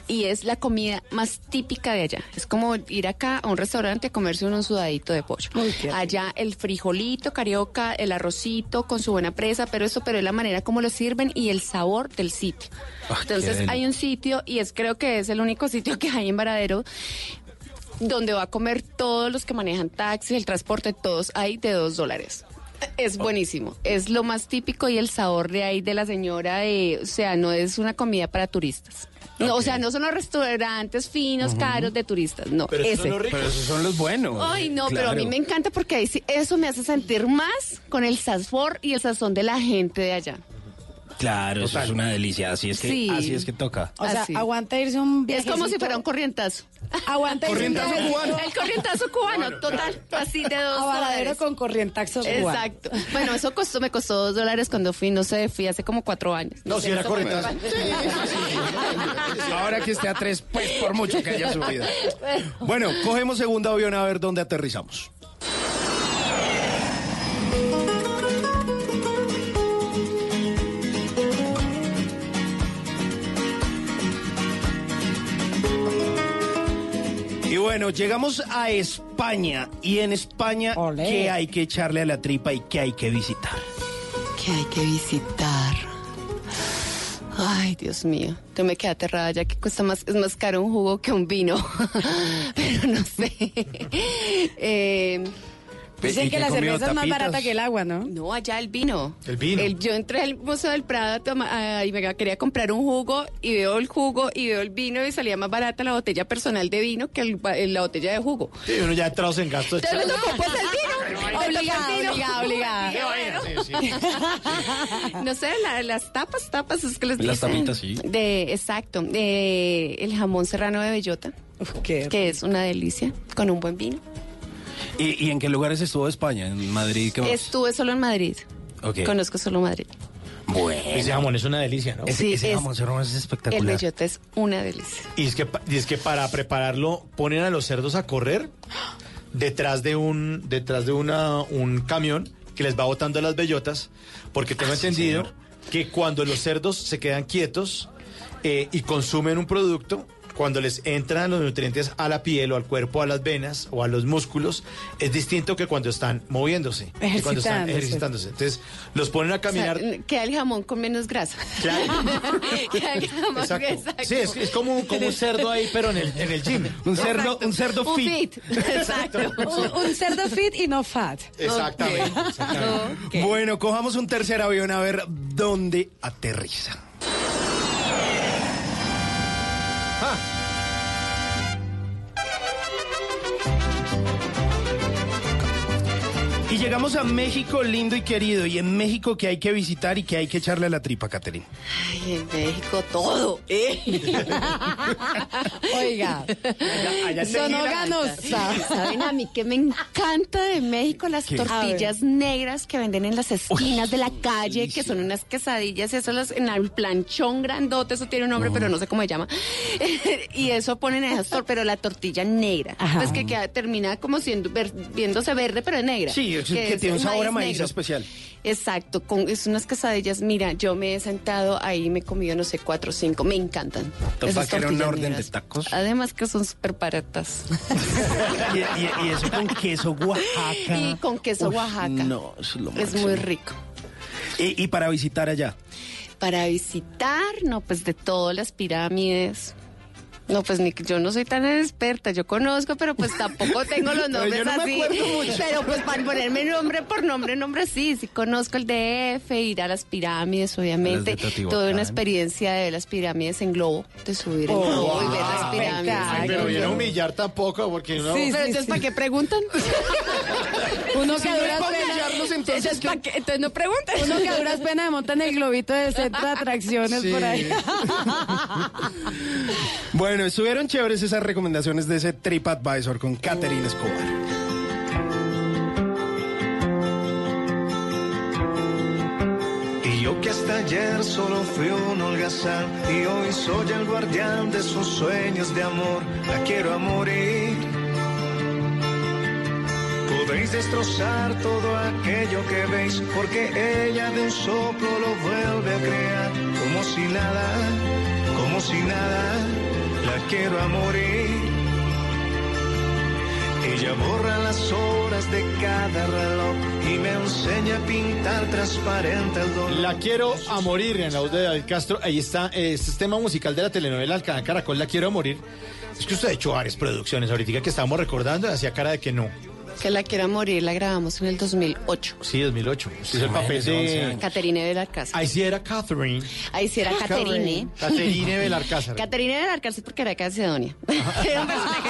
Y es la comida más típica de allá. Es como ir acá a un restaurante a comerse un sudadito de pollo. Allá el frijolito, carioca, el arrocito con su buena presa, pero eso, pero es la manera como lo sirven y el sabor del sitio. Ah, Entonces hay un sitio, y es creo que es el único sitio que hay en Varadero, donde va a comer todos los que manejan taxis, el transporte, todos hay de dos dólares. Es buenísimo, es lo más típico y el sabor de ahí de la señora, eh, o sea, no es una comida para turistas. No, o sea, no son los restaurantes finos, caros de turistas, no, ese. Pero esos son los buenos. Ay, no, pero a mí me encanta porque ahí sí- eso me hace sentir más con el sazón y el sazón de la gente de allá. Claro, eso es una delicia. Así es que, Sí. así es que toca. O sea, Así. aguanta irse un Es viaje. como si fuera un corrientazo. Aguanta Corrientazo viaje- cubano. El corrientazo cubano, total, así de dos A Varadero dólares. con corrientazo cubano. Exacto. Bueno, eso costó, me costó dos dólares cuando fui, no sé, fui hace como cuatro años. No, si era corrientazo. Ahora que esté a tres, pues por mucho que haya subido. Bueno, cogemos segundo avión a ver dónde aterrizamos. Bueno, llegamos a España. Y en España, Olé. ¿qué hay que echarle a la tripa y qué hay que visitar? Que hay que visitar. Ay, Dios mío. Yo me quedé aterrada ya que cuesta más, es más caro un jugo que un vino. Pero no sé. Eh, Dicen que la cerveza es más barata que el agua, ¿no? No, allá el vino. El vino. yo entré al Museo del Prado toma- y me quería comprar un jugo y veo el jugo y veo el vino y salía más barata la botella personal de vino que el- la botella de jugo. Sí, uno ya entrados en gastos. Entonces me tocó pues el vino. Vaina, sí, sí. No sé, la- las tapas, tapas, es que les Las dicen. tapitas, sí. De, exacto. De el jamón serrano de bellota, qué que es una delicia, con un buen vino. ¿Y, y en qué lugares estuvo España? ¿En Madrid? ¿Qué más? Estuve solo en Madrid. Ok. Conozco solo Madrid. Bueno. Ese jamón es una delicia, ¿no? Ese, Sí, ese es- jamón serrano es espectacular. El bellota es una delicia. Y es que, y es que para prepararlo ponen a los cerdos a correr detrás de un detrás de una un camión que les va botando las bellotas, porque tengo entendido que cuando los cerdos se quedan quietos eh, y consumen un producto, cuando les entran los nutrientes a la piel o al cuerpo, a las venas o a los músculos, es distinto que cuando están moviéndose, que cuando están Ejercitándose. Entonces, los ponen a caminar. O sea, queda el jamón con menos grasa. Claro. Queda el jamón, Exacto. exacto. Sí, es, es como, un- como un cerdo ahí, pero en el, en el gym. Un cerdo, un cerdo Un fit. fit. Exacto. Un, un cerdo fit y no fat. Exactamente. exactamente. Bueno, cojamos un tercer avión a ver dónde aterriza. Y llegamos a México lindo y querido. Y en México que hay que visitar y que hay que echarle a la tripa, Caterina. Ay, en México todo. ¿eh? Oiga, sonó ganosa. ¿Saben a mí que me encanta de México? Las ¿Qué? tortillas negras que venden en las esquinas de la calle, que son unas quesadillas, eso las, en el planchón grandote, eso tiene un nombre, pero no sé cómo se llama. y eso ponen en esas pero la tortilla negra. Ajá. Pues que queda- termina como siendo ver- viéndose verde, pero es negra. Sí, es que, tiene un sabor a maíz negro. especial. Exacto, con es unas quesadillas. Mira, yo me he sentado ahí, me he comido, no sé, cuatro o cinco. Me encantan. Esas era una orden de tacos. Además que son súper baratas. y, y- y eso con queso Oaxaca. y con queso Uf, Oaxaca. No, es lo Es máximo. muy rico. Y, y para visitar allá. Para visitar, no, pues de todas las pirámides. No, pues ni que yo no soy tan experta, yo conozco, pero pues tampoco tengo los Pero yo nombres no así. acuerdo mucho. Pero pues para ponerme nombre por nombre, nombre sí, sí conozco el DF, ir a las pirámides, obviamente. Tuve una experiencia de las pirámides en globo, de subir en Oh, globo y ver las pirámides. Ay, Pero viene a no. humillar tampoco, porque no. Sí, Pero entonces, ¿para qué preguntan? Uno que a entonces, Entonces, ¿para qué? Entonces no preguntan. Uno que a duras penas monta en el globito del centro de atracciones Sí. por ahí. Bueno, estuvieron chéveres esas recomendaciones de ese TripAdvisor con Catherine Escobar. Y yo que hasta ayer solo fui un holgazán y hoy soy el guardián de sus sueños de amor. La quiero a morir. Podéis destrozar todo aquello que veis porque ella de un soplo lo vuelve a crear como si nada, como si nada. La quiero a morir. Ella borra las horas de cada reloj y me enseña a pintar transparente el dolor. La quiero a morir en la voz de David Castro. Ahí está, eh, este es tema musical de la telenovela Caracol, La quiero a morir. Es que usted ha hecho varias producciones ahorita que estábamos recordando y hacía cara de que no. Que la quiera morir, la grabamos en el 2008. Sí, 2008. Usted es el papel Imagínese, 11 de... Caterine Belarcázar. Ahí sí era Catherine. Ahí sí era Caterine. Caterine Belarcázar. Caterine Belarcázar porque era de Calcedonia. Era un personaje.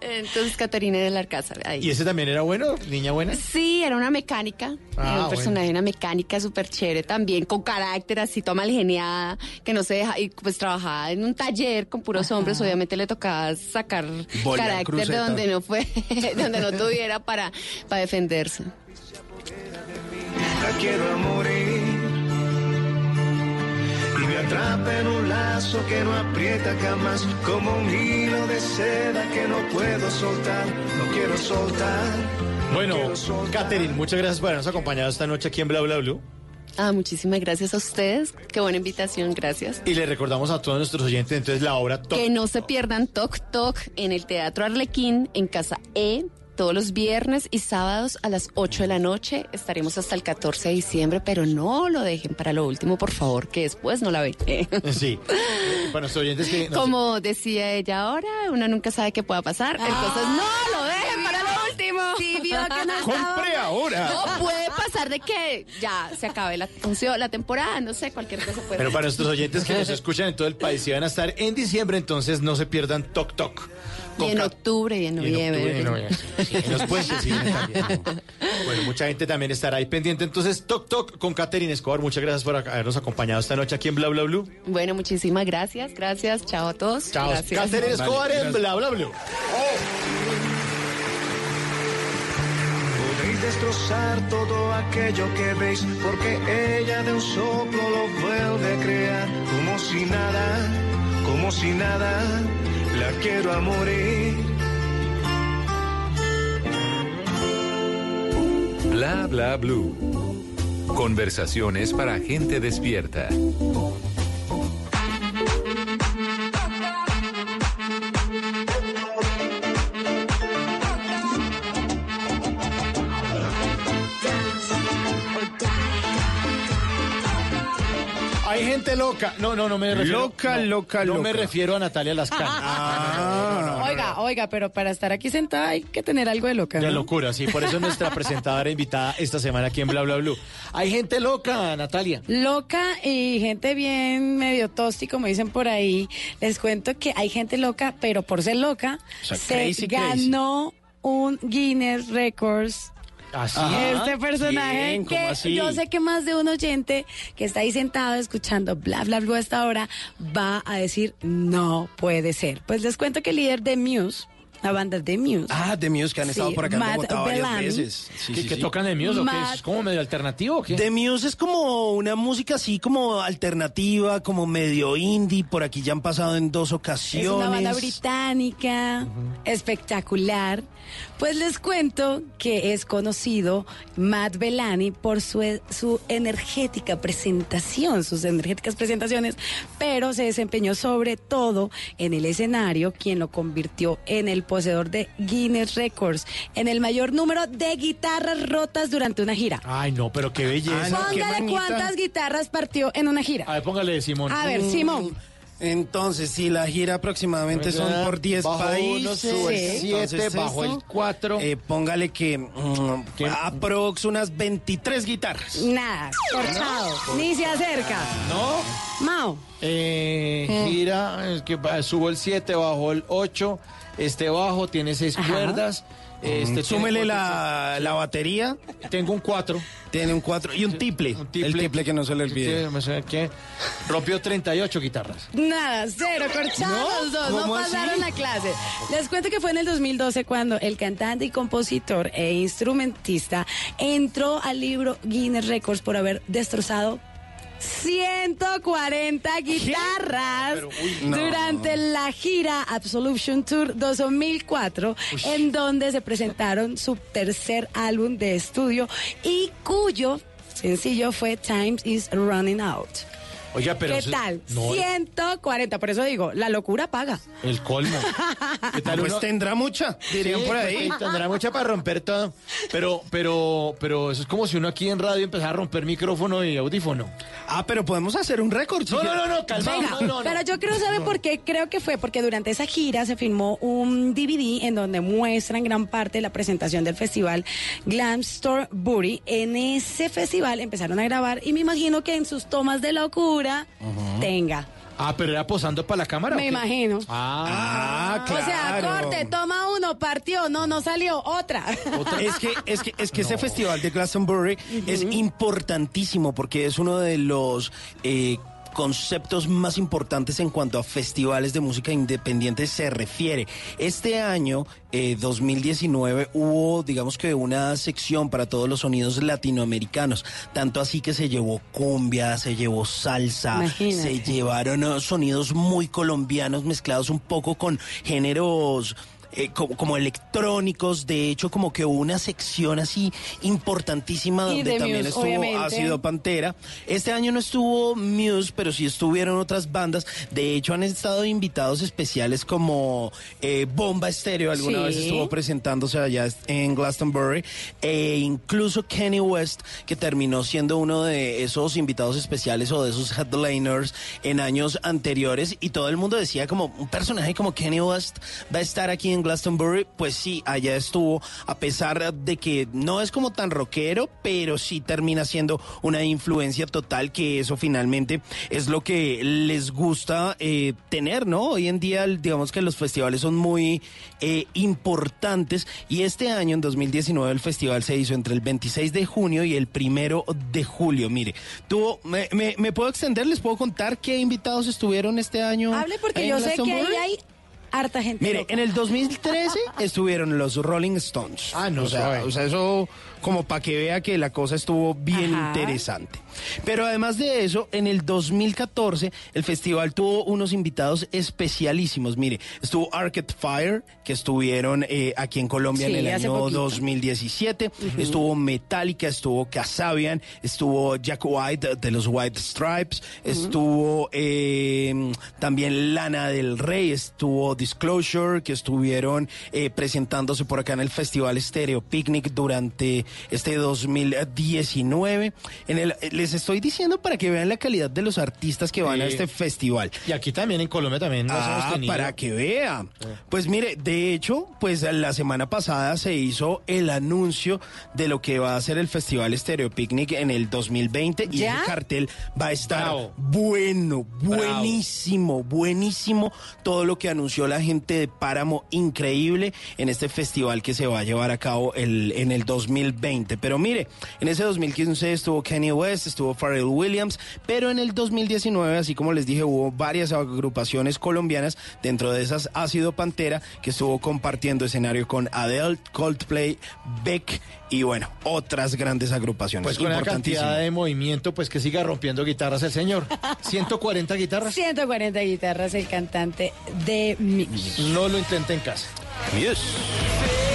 Entonces, Caterine Belarcázar. Ahí. ¿Y ese también era bueno? ¿Niña buena? Sí, era una mecánica. Ah, era un bueno. personaje, una mecánica súper chévere también, con carácter así, toda mal geniada, que no se deja, y pues trabajaba en un taller con puros hombres, obviamente le tocaba sacar carácter de cruceta. Donde no fue, donde no tuviera para, para defenderse. La quiero a morir. Y me atrapa en un lazo que no aprieta jamás, como un hilo de seda que no puedo soltar, no quiero soltar. no Bueno. Catherine, muchas gracias por habernos acompañado esta noche aquí en Bla Bla Blue. Ah, muchísimas gracias a ustedes. Qué buena invitación, gracias. Y le recordamos a todos nuestros oyentes entonces la obra Top Que no se pierdan Toc Toc en el Teatro Arlequín en Casa E. Todos los viernes y sábados a las 8 de la noche estaremos hasta el 14 de diciembre, pero no lo dejen para lo último, por favor, que después no la ven. Sí. Para nuestros oyentes que... Como decía ella ahora, uno nunca sabe qué pueda pasar, entonces no lo dejen para lo último. Compre ahora. No puede pasar de que ya se acabe la función, la temporada, no sé, cualquier cosa puede Pero para nuestros oyentes que nos escuchan en todo el país, si van a estar en diciembre, entonces no se pierdan Toc Toc. Y en octubre y en Y en noviembre. octubre y noviembre. Sí, en los puentes. Bueno, mucha gente también estará ahí pendiente. Entonces, Toc Toc con Catherine Escobar. Muchas gracias por habernos acompañado esta noche aquí en Bla Bla Blue. Bueno, muchísimas gracias, gracias, chao a todos. Chao. Gracias. Catherine Escobar en Bla Bla Blue. Podéis destrozar todo aquello que veis, porque ella de un soplo lo vuelve a crear, como si nada, como si nada, la quiero a morir. Bla bla blue. Conversaciones para gente despierta. Hay gente loca. No, no, no me refiero. Loca, no, loca, No loca. me refiero a Natalia Lascano. Ah. Oiga, oiga, pero para estar aquí sentada hay que tener algo de loca. De ¿no? locura, sí. Por eso es nuestra presentadora invitada esta semana aquí en Bla Bla Blue. Hay gente loca, Natalia. Loca y gente bien medio tosti, como dicen por ahí. Les cuento que hay gente loca, pero por ser loca, O sea, se crazy, crazy. ganó un Guinness Records. Así. Este personaje ¿Quién? ¿Cómo que así? yo sé que más de un oyente que está ahí sentado escuchando bla bla bla hasta ahora va a decir no puede ser. Pues les cuento que el líder de Muse, la banda de Muse, Ah, The Muse que han Sí, estado por acá en Matt Bogotá varias Bellamy. veces. Sí, ¿Que, sí, que sí. tocan de Muse o qué? Matt- ¿Es como medio alternativo o qué? The Muse es como una música así como alternativa, como medio indie. Por aquí ya han pasado en dos ocasiones. Es una banda británica, espectacular. Pues les cuento que es conocido Matt Bellani por su, su energética presentación, sus energéticas presentaciones, pero se desempeñó sobre todo en el escenario, quien lo convirtió en el poseedor de Guinness Records, en el mayor número de guitarras rotas durante una gira. Ay, no, pero qué belleza. Ah, no, Póngale cuántas guitarras partió en una gira. A ver, póngale, Simón. A ver, Simón. Entonces, si la gira aproximadamente son por 10 Bajo países. uno, sube el Sí. siete, Entonces, bajo eso, el 4. eh, póngale que mm, aprox unas 23 guitarras. Nada, cortado, ni se acerca. ¿No? Mao. Eh, gira, es que va- subo el 7, bajo el 8. Este bajo tiene 6 Ajá. cuerdas. Este tiene Súmele la, la batería. Tengo un 4. Tiene un 4 y un tiple. Un tiple. El tiple que no se le olvide. que rompió 38 guitarras. Nada, cero, corchados ¿No? los dos, no pasaron la clase. Les cuento que fue en el 2012 cuando el cantante y compositor e instrumentista entró al libro Guinness Records por haber destrozado 140 guitarras no. durante la gira Absolution Tour 2004, en donde se presentaron su tercer álbum de estudio y cuyo sencillo fue Times is Running Out. Oiga, pero. ¿Qué tal? No, 140, por eso digo, la locura paga. el colmo. ¿Qué tal Pues uno- tendrá mucha, dirían Sí, por pues, ahí. tendrá mucha para romper todo. Pero, pero, pero eso es como si uno aquí en radio empezara a romper micrófono y audífono. Ah, pero podemos hacer un récord. No, no, no, no, calma. Venga, no, no, no. pero yo creo saber por qué. Creo que fue porque durante esa gira se filmó un DVD en donde muestran gran parte de la presentación del festival Glamstorebury. En ese festival empezaron a grabar y me imagino que en sus tomas de locura tenga. Ah, pero era posando para la cámara. Me imagino. Ah, Ah, claro. O sea, corte, toma uno, partió, no, no salió, otra. Es que, es que, es que ese festival de Glastonbury es importantísimo porque es uno de los eh, conceptos más importantes en cuanto a festivales de música independiente se refiere. Este año, eh, 2019, hubo, digamos que una sección para todos los sonidos latinoamericanos, tanto así que se llevó cumbia, se llevó salsa, Imagínate. se llevaron eh, sonidos muy colombianos mezclados un poco con géneros eh, como, como electrónicos, de hecho como que hubo una sección así importantísima Y donde de también Muse, estuvo obviamente. Ácido Pantera. Este año no estuvo Muse, pero sí estuvieron otras bandas. De hecho han estado invitados especiales como eh, Bomba Estéreo, alguna Sí. vez estuvo presentándose allá en Glastonbury, e incluso Kenny West, que terminó siendo uno de esos invitados especiales o de esos headliners en años anteriores, y todo el mundo decía como un personaje como Kenny West va a estar aquí en en Glastonbury, pues sí, allá estuvo, a pesar de que no es como tan rockero, pero sí termina siendo una influencia total, que eso finalmente es lo que les gusta eh, tener, ¿no? Hoy en día, digamos que los festivales son muy eh, importantes y este año, en 2019, el festival se hizo entre el 26 de junio y el primero de julio. Mire, tuvo, me, me- me puedo extender, les puedo contar qué invitados estuvieron este año. Hable porque yo sé que ahí hay harta gente. Mire, loca. en el 2013 estuvieron los Rolling Stones. Ah, no o sea, o sea, eso como para que vea que la cosa estuvo bien Ajá. interesante. Pero además de eso, en el 2014 el festival tuvo unos invitados especialísimos. Mire, estuvo Arcade Fire, que estuvieron eh, aquí en Colombia Sí, en el año poquito. 2017. Ujú. Estuvo Metallica, estuvo Kasabian, estuvo Jack White de los White Stripes, estuvo eh, también Lana del Rey, estuvo Disclosure, que estuvieron eh, presentándose por acá en el Festival Stereo Picnic durante este 2019. En el, les estoy diciendo para que vean la calidad de los artistas que van a este festival. Y aquí también en Colombia también nos hemos Ah, tenido. para que vea. Pues mire, de hecho, pues la semana pasada se hizo el anuncio de lo que va a ser el Festival Stereo Picnic en el 2020 y ¿Ya? el cartel va a estar Bravo. bueno, buenísimo, buenísimo. Todo lo que anunció la gente de Páramo, increíble en este festival que se va a llevar a cabo el, en el 2020. Pero mire, en ese 2015 estuvo Kanye West, estuvo Pharrell Williams, pero en el 2019, así como les dije, hubo varias agrupaciones colombianas. Dentro de esas ha sido Pantera, que estuvo compartiendo escenario con Adele, Coldplay, Beck y bueno, otras grandes agrupaciones. Pues con la cantidad de movimiento, pues que siga rompiendo guitarras el señor. 140 guitarras. 140 guitarras, el cantante de Mix. No lo intente en casa. Our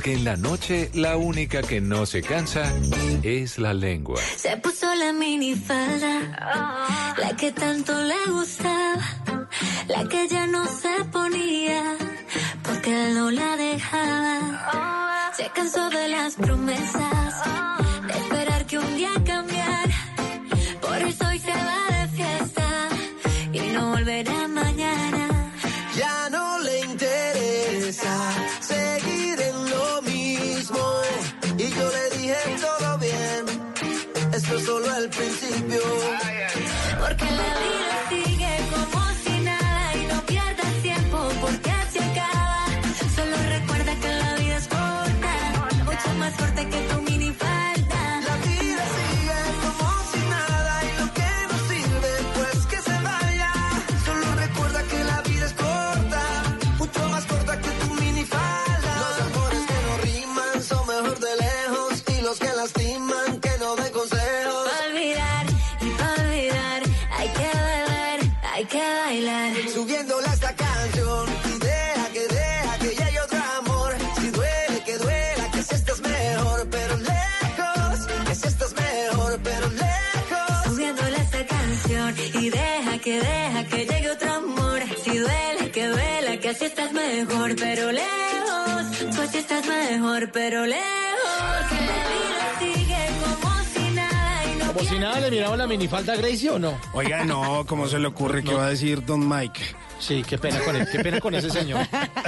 Porque en la noche la única que no se cansa es la lengua. Se puso la minifalda, la que tanto le gustaba, la que ya no se ponía, porque no la dejaba. Se cansó de las promesas, de esperar que un día cambiara. Solo el principio. Que deja que llegue otro amor. Si duele, que duela, que así estás mejor, pero lejos. Tú así estás mejor, pero lejos. Que la vida sigue como si nada y no Como si nada le miramos la minifalda a Gracie o no. Oiga, no, ¿cómo se le ocurre que va a decir Don Mike? Sí, qué pena con él, qué pena con ese señor.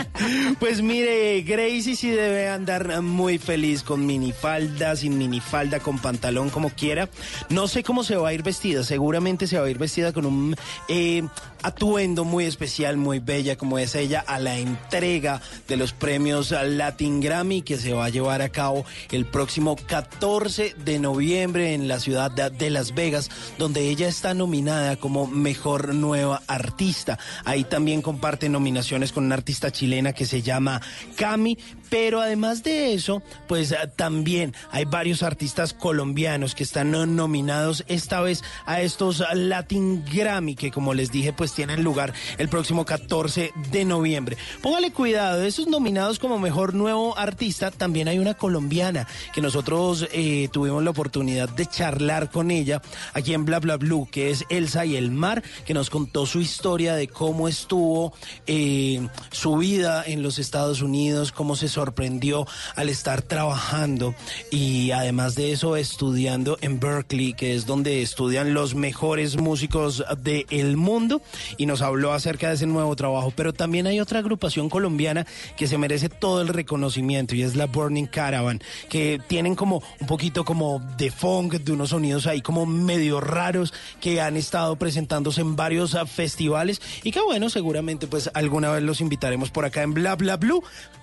Pues mire, Gracie sí debe andar muy feliz con minifalda, sin minifalda, con pantalón, como quiera. No sé cómo se va a ir vestida, seguramente se va a ir vestida con un eh, atuendo muy especial, muy bella como es ella a la entrega de los premios Latin Grammy que se va a llevar a cabo el próximo 14 de noviembre en la ciudad de, Las Vegas, donde ella está nominada como mejor nueva artista. Ahí también comparte nominaciones con una artista chilena que se llama Cami, pero además de eso, pues ah, también hay varios artistas colombianos que están no- nominados esta vez a estos Latin Grammy que como les dije pues tienen lugar el próximo 14 de noviembre. Póngale cuidado, de esos nominados como mejor nuevo artista también hay una colombiana que nosotros eh, tuvimos la oportunidad de charlar con ella aquí en Bla Bla Blue, que es Elsa y el Mar, que nos contó su historia de cómo estuvo eh, su vida en los Estados Unidos, cómo se sorprendió al estar trabajando y además de eso estudiando en Berkeley, que es donde estudian los mejores músicos del mundo y nos habló acerca de ese nuevo trabajo. Pero también hay otra agrupación colombiana que se merece todo el reconocimiento y es la Burning Caravan, que tienen como un poquito como de funk, de unos sonidos ahí como medio raros que han estado presentándose en varios ah, festivales y que bueno, seguramente pues alguna vez los invitaremos por acá en Bla Bla Blue.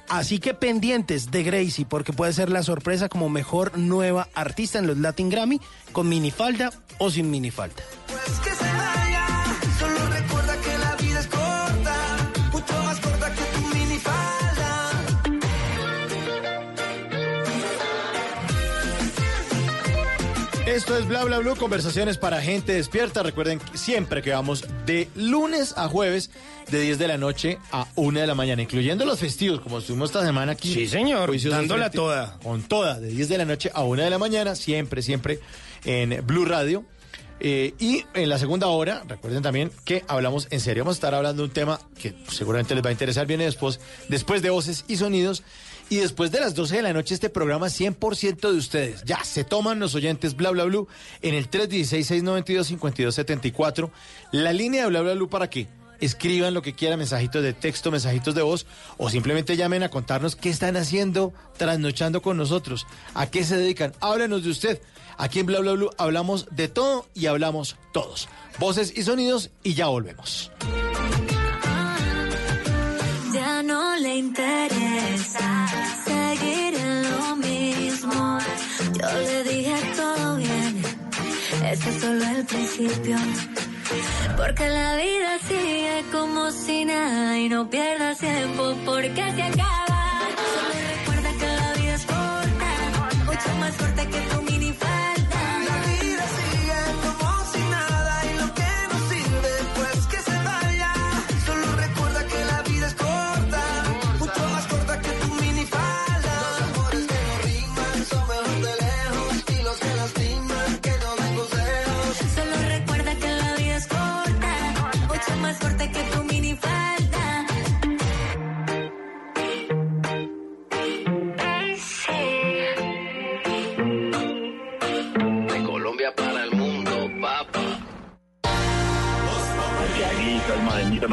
Así que pendientes de Gracie, porque puede ser la sorpresa como mejor nueva artista en los Latin Grammy, con minifalda o sin minifalda. que Esto es Bla Bla Blue, conversaciones para gente despierta. Recuerden que siempre que vamos de lunes a jueves, de 10 de la noche a 1 de la mañana, incluyendo los festivos, como estuvimos esta semana aquí. Sí, señor, dándola toda. Con toda, de 10 de la noche a 1 de la mañana, siempre, siempre en Blue Radio. Eh, y en la segunda hora, recuerden también que hablamos en serio. Vamos a estar hablando de un tema que seguramente les va a interesar. Viene después, después de voces y sonidos. Y después de las 12 de la noche, este programa 100% de ustedes. Ya se toman los oyentes Bla Bla Blue en el 316-692-5274. La línea de Bla Bla Blue para que escriban lo que quieran, mensajitos de texto, mensajitos de voz, o simplemente llamen a contarnos qué están haciendo, trasnochando con nosotros, a qué se dedican. Háblenos de usted. Aquí en Bla Bla hablamos de todo y hablamos todos. Voces y sonidos y ya volvemos. No le interesa seguir en lo mismo. Yo le dije todo bien, ese es solo el principio. Porque la vida sigue como si nada y no pierdas tiempo porque se acaba. Solo recuerda que la vida es corta, mucho más corta que tu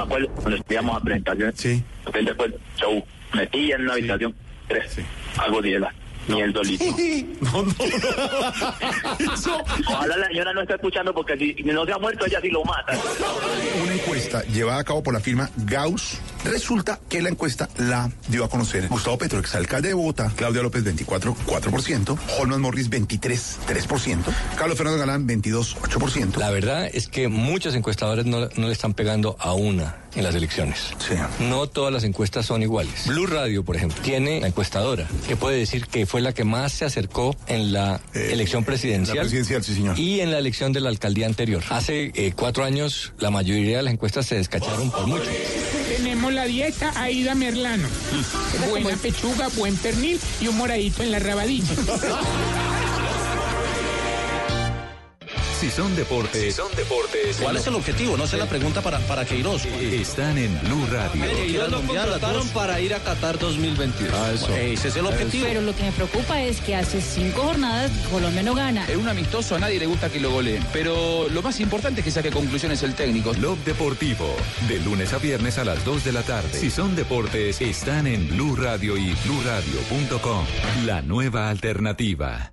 acuerdo cuando estudiamos a presentaciones. Sí. Después show, metí en una habitación, tres, algo de la el solito. no, no, Ojalá la señora no esté escuchando porque si no se ha muerto ella sí lo mata. Una encuesta llevada a cabo por la firma Gauss. Resulta que la encuesta la dio a conocer Gustavo Petro, exalcalde de Bogotá, Claudia López 24,4%, Holman Morris 23,3%, Carlos Fernando Galán 22,8%. La verdad es que muchos encuestadores no, no le están pegando a una en las elecciones. No todas las encuestas son iguales. Blue Radio, por ejemplo, tiene la encuestadora, que puede decir que fue la que más se acercó en la elección presidencial. la presidencial, sí, señor. Y en la elección de la alcaldía anterior. Hace eh, cuatro años la mayoría de las encuestas se descacharon por mucho. Tenemos la dieta Aida Merlano. Buena pechuga, buen pernil y un moradito en la rabadilla. Si son deportes. son deportes. ¿Cuál es el objetivo? No sé la pregunta para, para Queiroz. Están en Blue Radio. Queiroz lo contrataron para ir a Qatar 2022. Ah, eso. Ese es el objetivo. Pero lo que me preocupa es que hace cinco jornadas Colombia no gana. En un amistoso a nadie le gusta que lo goleen, pero lo más importante es que saque conclusiones el técnico. Blog Deportivo. De lunes a viernes a las 2 de la tarde. Si son deportes, están en Blue Radio y bluradio.com. La nueva alternativa.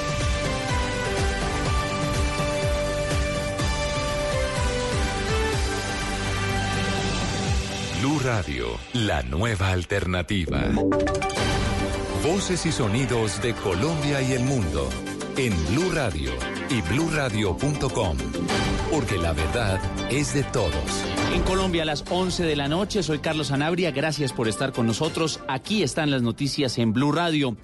Blue Radio, la nueva alternativa. Voces y sonidos de Colombia y el mundo en Blue Radio y bluradio.com, porque la verdad es de todos. En Colombia a las 11 de la noche, soy Carlos Anabria, gracias por estar con nosotros. Aquí están las noticias en Blue Radio.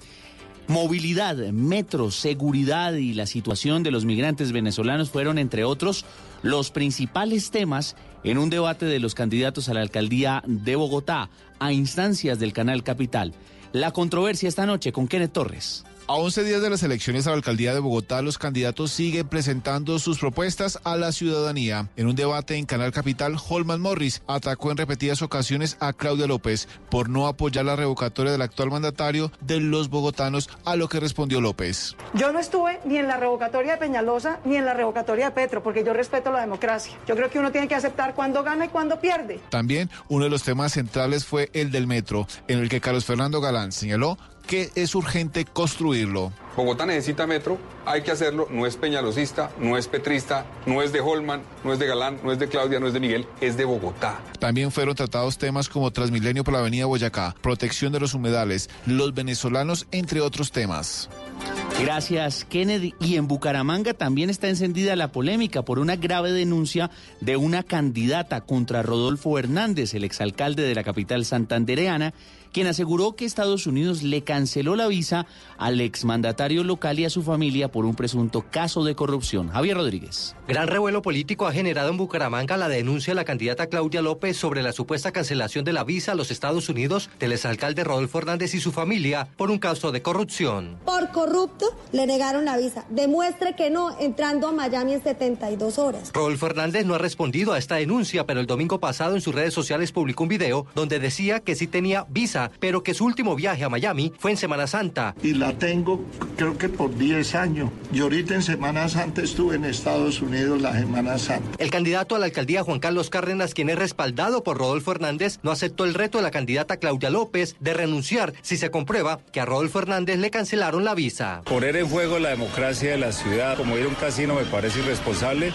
Movilidad, metro, seguridad y la situación de los migrantes venezolanos fueron, entre otros, los principales temas en un debate de los candidatos a la alcaldía de Bogotá a instancias del Canal Capital. La controversia esta noche con Kenneth Torres. A 11 días de las elecciones a la alcaldía de Bogotá, los candidatos siguen presentando sus propuestas a la ciudadanía. En un debate en Canal Capital, Holman Morris atacó en repetidas ocasiones a Claudia López por no apoyar la revocatoria del actual mandatario de los bogotanos, a lo que respondió López. Yo no estuve ni en la revocatoria de Peñalosa ni en la revocatoria de Petro, porque yo respeto la democracia. Yo creo que uno tiene que aceptar cuándo gana y cuándo pierde. También uno de los temas centrales fue el del metro, en el que Carlos Fernando Galán señaló que es urgente construirlo. Bogotá necesita metro, hay que hacerlo, no es peñalosista, no es petrista, no es de Holman, no es de Galán, no es de Claudia, no es de Miguel, es de Bogotá. También fueron tratados temas como Transmilenio por la Avenida Boyacá, protección de los humedales, los venezolanos, entre otros temas. Gracias, Kennedy. Y en Bucaramanga también está encendida la polémica por una grave denuncia de una candidata contra Rodolfo Hernández, el exalcalde de la capital santandereana, quien aseguró que Estados Unidos le canceló la visa al exmandatario local y a su familia por un presunto caso de corrupción. Javier Rodríguez. Gran revuelo político ha generado en Bucaramanga la denuncia de la candidata Claudia López sobre la supuesta cancelación de la visa a los Estados Unidos del exalcalde Rodolfo Hernández y su familia por un caso de corrupción. Por corrupto le negaron la visa. Demuestre que no, entrando a Miami en 72 horas. Rodolfo Hernández no ha respondido a esta denuncia, pero el domingo pasado en sus redes sociales publicó un video donde decía que sí tenía visa, pero que su último viaje a Miami fue en Semana Santa. Y la tengo creo que por 10 años. Y ahorita en Semana Santa estuve en Estados Unidos la Semana Santa. El candidato a la alcaldía Juan Carlos Cárdenas, quien es respaldado por Rodolfo Hernández, no aceptó el reto de la candidata Claudia López de renunciar si se comprueba que a Rodolfo Hernández le cancelaron la visa. Poner en juego la democracia de la ciudad, como ir a un casino, me parece irresponsable.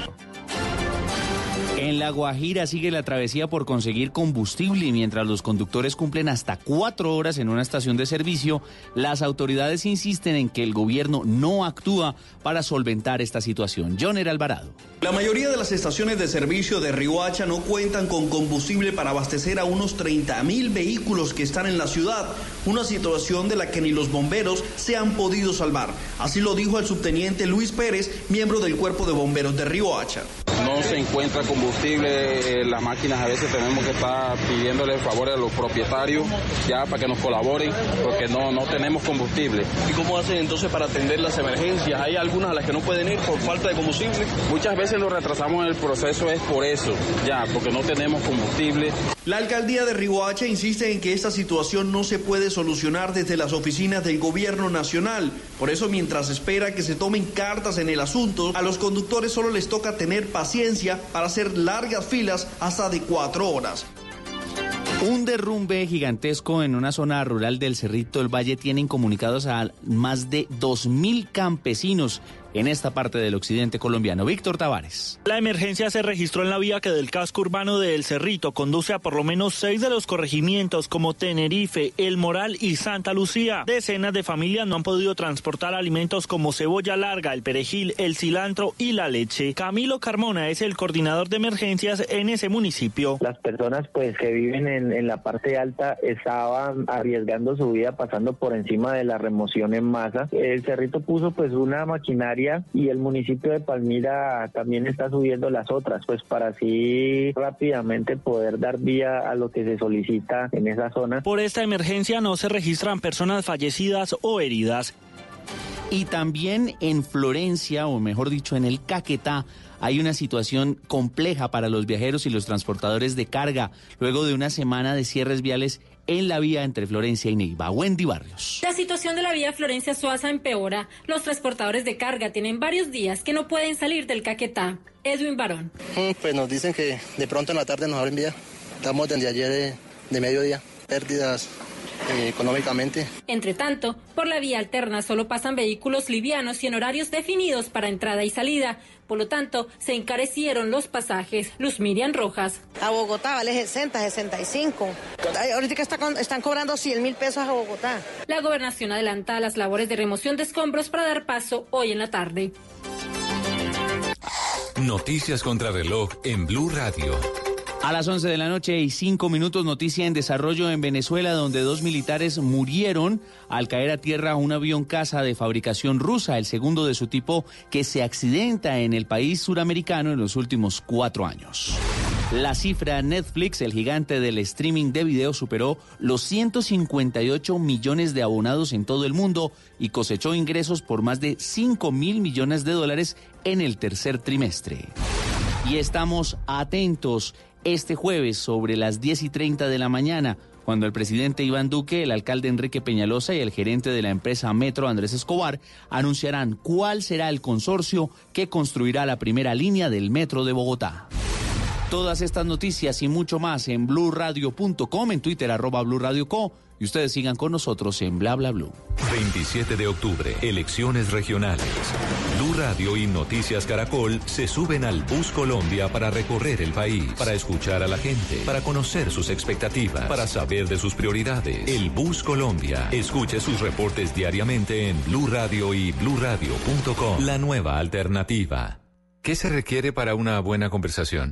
En La Guajira sigue la travesía por conseguir combustible y mientras los conductores cumplen hasta cuatro horas en una estación de servicio, las autoridades insisten en que el gobierno no actúa para solventar esta situación. Joner Alvarado. La mayoría de las estaciones de servicio de Riohacha no cuentan con combustible para abastecer a unos 30 mil vehículos que están en la ciudad, una situación de la que ni los bomberos se han podido salvar. Así lo dijo el subteniente Luis Pérez, miembro del cuerpo de bomberos de Riohacha. No se encuentra combustible, eh, las máquinas a veces tenemos que estar pidiéndole favores a los propietarios ya para que nos colaboren porque no, no tenemos combustible. ¿Y cómo hacen entonces para atender las emergencias? ¿Hay algunas a las que no pueden ir por falta de combustible? Muchas veces nos retrasamos en el proceso es por eso, ya, porque no tenemos combustible. La alcaldía de Riohacha insiste en que esta situación no se puede solucionar desde las oficinas del gobierno nacional. Por eso, mientras espera que se tomen cartas en el asunto, a los conductores solo les toca tener paciencia para hacer largas filas hasta de cuatro horas. Un derrumbe gigantesco en una zona rural del Cerrito del Valle tiene incomunicados a más de 2.000 campesinos en esta parte del occidente colombiano. Víctor Tavares. La emergencia se registró en la vía que del casco urbano de El Cerrito conduce a por lo menos seis de los corregimientos como Tenerife, El Moral y Santa Lucía. Decenas de familias no han podido transportar alimentos como cebolla larga, el perejil, el cilantro y la leche. Camilo Carmona es el coordinador de emergencias en ese municipio. Las personas pues que viven en, en la parte alta estaban arriesgando su vida pasando por encima de la remoción en masa. El Cerrito puso pues una maquinaria y el municipio de Palmira también está subiendo las otras, pues para así rápidamente poder dar vía a lo que se solicita en esa zona. Por esta emergencia no se registran personas fallecidas o heridas. Y también en Florencia, o mejor dicho, en el Caquetá, hay una situación compleja para los viajeros y los transportadores de carga, luego de una semana de cierres viales en la vía entre Florencia y Neiva. Wendy Barrios. La situación de la vía Florencia-Suaza empeora. Los transportadores de carga tienen varios días que no pueden salir del Caquetá. Edwin Barón. Pues nos dicen que de pronto en la tarde nos abren vía. Estamos desde ayer de, de mediodía. Pérdidas eh, económicamente. Entre tanto, por la vía alterna solo pasan vehículos livianos y en horarios definidos para entrada y salida. Por lo tanto, se encarecieron los pasajes. Luz Miriam Rojas. A Bogotá vale 60, 65. Ay, Ahorita está con- están cobrando 100 mil pesos a Bogotá. La gobernación adelanta las labores de remoción de escombros para dar paso hoy en la tarde. Noticias contra reloj en Blue Radio. A las 11 de la noche y 5 minutos, noticia en desarrollo en Venezuela, donde dos militares murieron al caer a tierra un avión caza de fabricación rusa, el segundo de su tipo que se accidenta en el país suramericano en los últimos cuatro años. La cifra Netflix, el gigante del streaming de video, superó los 158 millones de abonados en todo el mundo y cosechó ingresos por más de 5 mil millones de dólares en el tercer trimestre. Y estamos atentos este jueves sobre las 10 y 30 de la mañana, cuando el presidente Iván Duque, el alcalde Enrique Peñalosa y el gerente de la empresa Metro Andrés Escobar anunciarán cuál será el consorcio que construirá la primera línea del Metro de Bogotá. Todas estas noticias y mucho más en blurradio.com, en Twitter arroba blurradioco y ustedes sigan con nosotros en bla bla blue. 27 de octubre, elecciones regionales. Blue Radio y Noticias Caracol se suben al Bus Colombia para recorrer el país, para escuchar a la gente, para conocer sus expectativas, para saber de sus prioridades. El Bus Colombia. Escuche sus reportes diariamente en Blue Radio y bluradio.com. La nueva alternativa. ¿Qué se requiere para una buena conversación?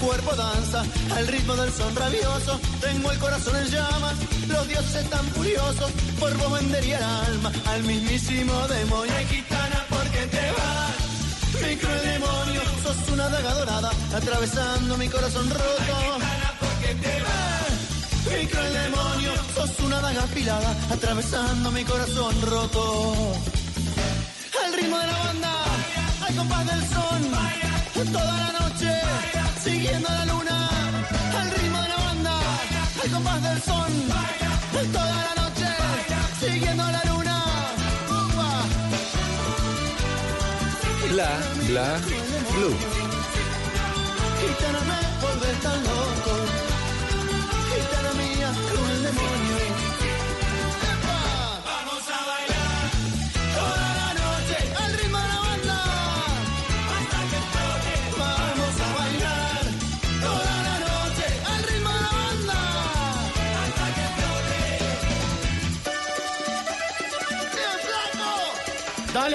Cuerpo danza al ritmo del son rabioso. Tengo el corazón en llamas, los dioses están furiosos. Por vos vendería el alma al mismísimo demonio. Ay, gitana, ¿por qué te vas? Mi cruel demonio, sos una daga dorada, atravesando mi corazón roto. ¿por qué te vas? Mi cruel demonio, sos una daga afilada, atravesando mi corazón roto. Al ritmo de la banda, al compás del son, toda la noche, siguiendo la luna. Al ritmo de la banda, al compás del son, toda la noche, siguiendo la luna. Bla, bla, blue.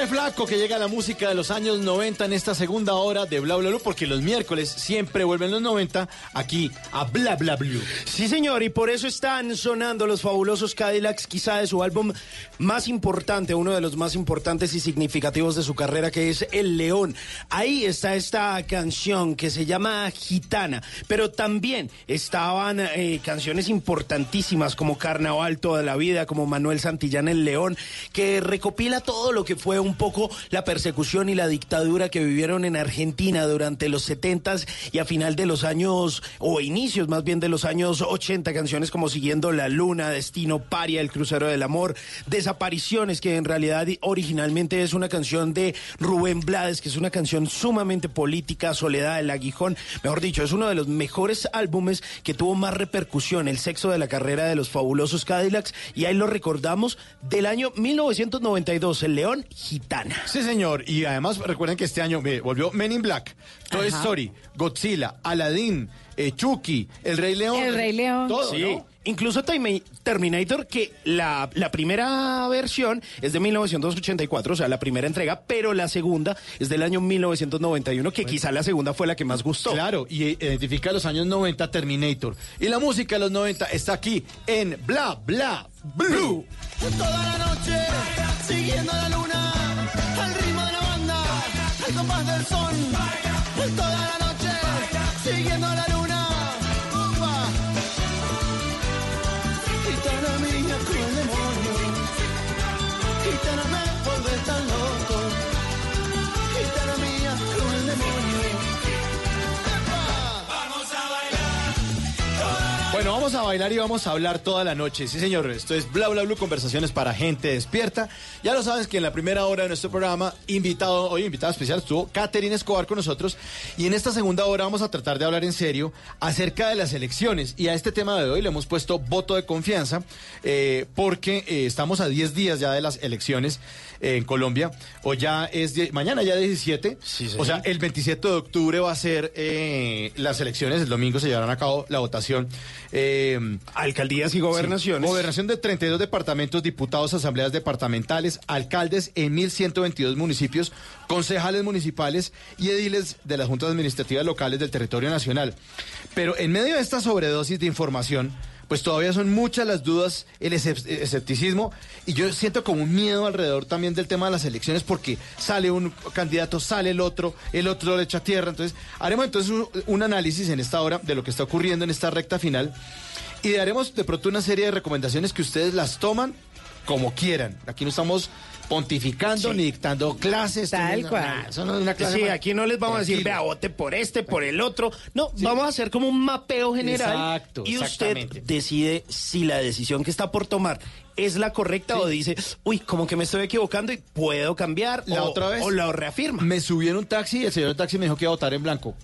Flaco! Que llega la música de los años 90 en esta segunda hora de Bla Bla Blue porque los miércoles siempre vuelven los 90 aquí a Bla Bla Blue. Sí, señor, y por eso están sonando los fabulosos Cadillacs, quizá de su álbum más importante, uno de los más importantes y significativos de su carrera, que es El León. Ahí está esta canción que se llama Gitana, pero también estaban eh, canciones importantísimas como Carnaval toda la vida, como Manuel Santillán El León, que recopila todo lo que fue un poco la persecución y la dictadura que vivieron en Argentina durante los 70s y a final de los años, o inicios más bien de los años 80, canciones como Siguiendo la Luna, Destino Paria, El Crucero del Amor, Desapariciones, que en realidad originalmente es una canción de Rubén Blades, que es una canción sumamente política, Soledad del Aguijón, mejor dicho, es uno de los mejores álbumes que tuvo más repercusión, el sexo de la carrera de los fabulosos Cadillacs, y ahí lo recordamos del año 1992, El León Sí, señor. Y además recuerden que este año mire, volvió Men in Black, Toy Ajá. Story, Godzilla, Aladdin, eh, Chucky, El Rey León. El Rey León. Todo, Sí. ¿no? Incluso Terminator, que la, la primera versión es de 1984, o sea, la primera entrega, pero la segunda es del año 1991, que quizá la segunda fue la que más gustó. Claro, y eh, identifica los años 90 Terminator. Y la música de los 90 está aquí en Bla Bla Blue. Toda la noche, siguiendo la luna, al ritmo de la banda, al compás del son. Bueno, vamos a bailar y vamos a hablar toda la noche. Sí, señor. Esto es Bla Bla Blue, conversaciones para gente despierta. Ya lo sabes que en la primera hora de nuestro programa, invitado, hoy invitada especial, estuvo Catherine Escobar con nosotros. Y en esta segunda hora vamos a tratar de hablar en serio acerca de las elecciones. Y a este tema de hoy le hemos puesto voto de confianza, eh, porque eh, estamos a 10 días ya de las elecciones en Colombia. O ya es, mañana ya 17. señor. o sea, el 27 de octubre va a ser eh, las elecciones, el domingo se llevarán a cabo la votación. eh, Alcaldías y gobernaciones. sí, gobernación de 32 departamentos, diputados, asambleas departamentales, alcaldes en 1.122 municipios, concejales municipales y ediles de las juntas administrativas locales del territorio nacional. Pero en medio de esta sobredosis de información, pues todavía son muchas las dudas, el escep- escepticismo, y yo siento como un miedo alrededor también del tema de las elecciones, porque sale un candidato, sale el otro, el otro le echa tierra. Entonces, haremos entonces un, un análisis en esta hora de lo que está ocurriendo en esta recta final, y daremos de pronto una serie de recomendaciones que ustedes las toman como quieran. Aquí no estamos pontificando ni dictando clases. Tal No, cual. eso no es una clase Sí, más- aquí no les vamos a decir, vea, vote por este, por el otro. No, vamos a hacer como un mapeo general. Exacto, y usted decide si la decisión que está por tomar es la correcta o dice, uy, como que me estoy equivocando y puedo cambiar. La o, otra vez. O la reafirma. Me subí en un taxi y el señor del taxi me dijo que iba a votar en blanco.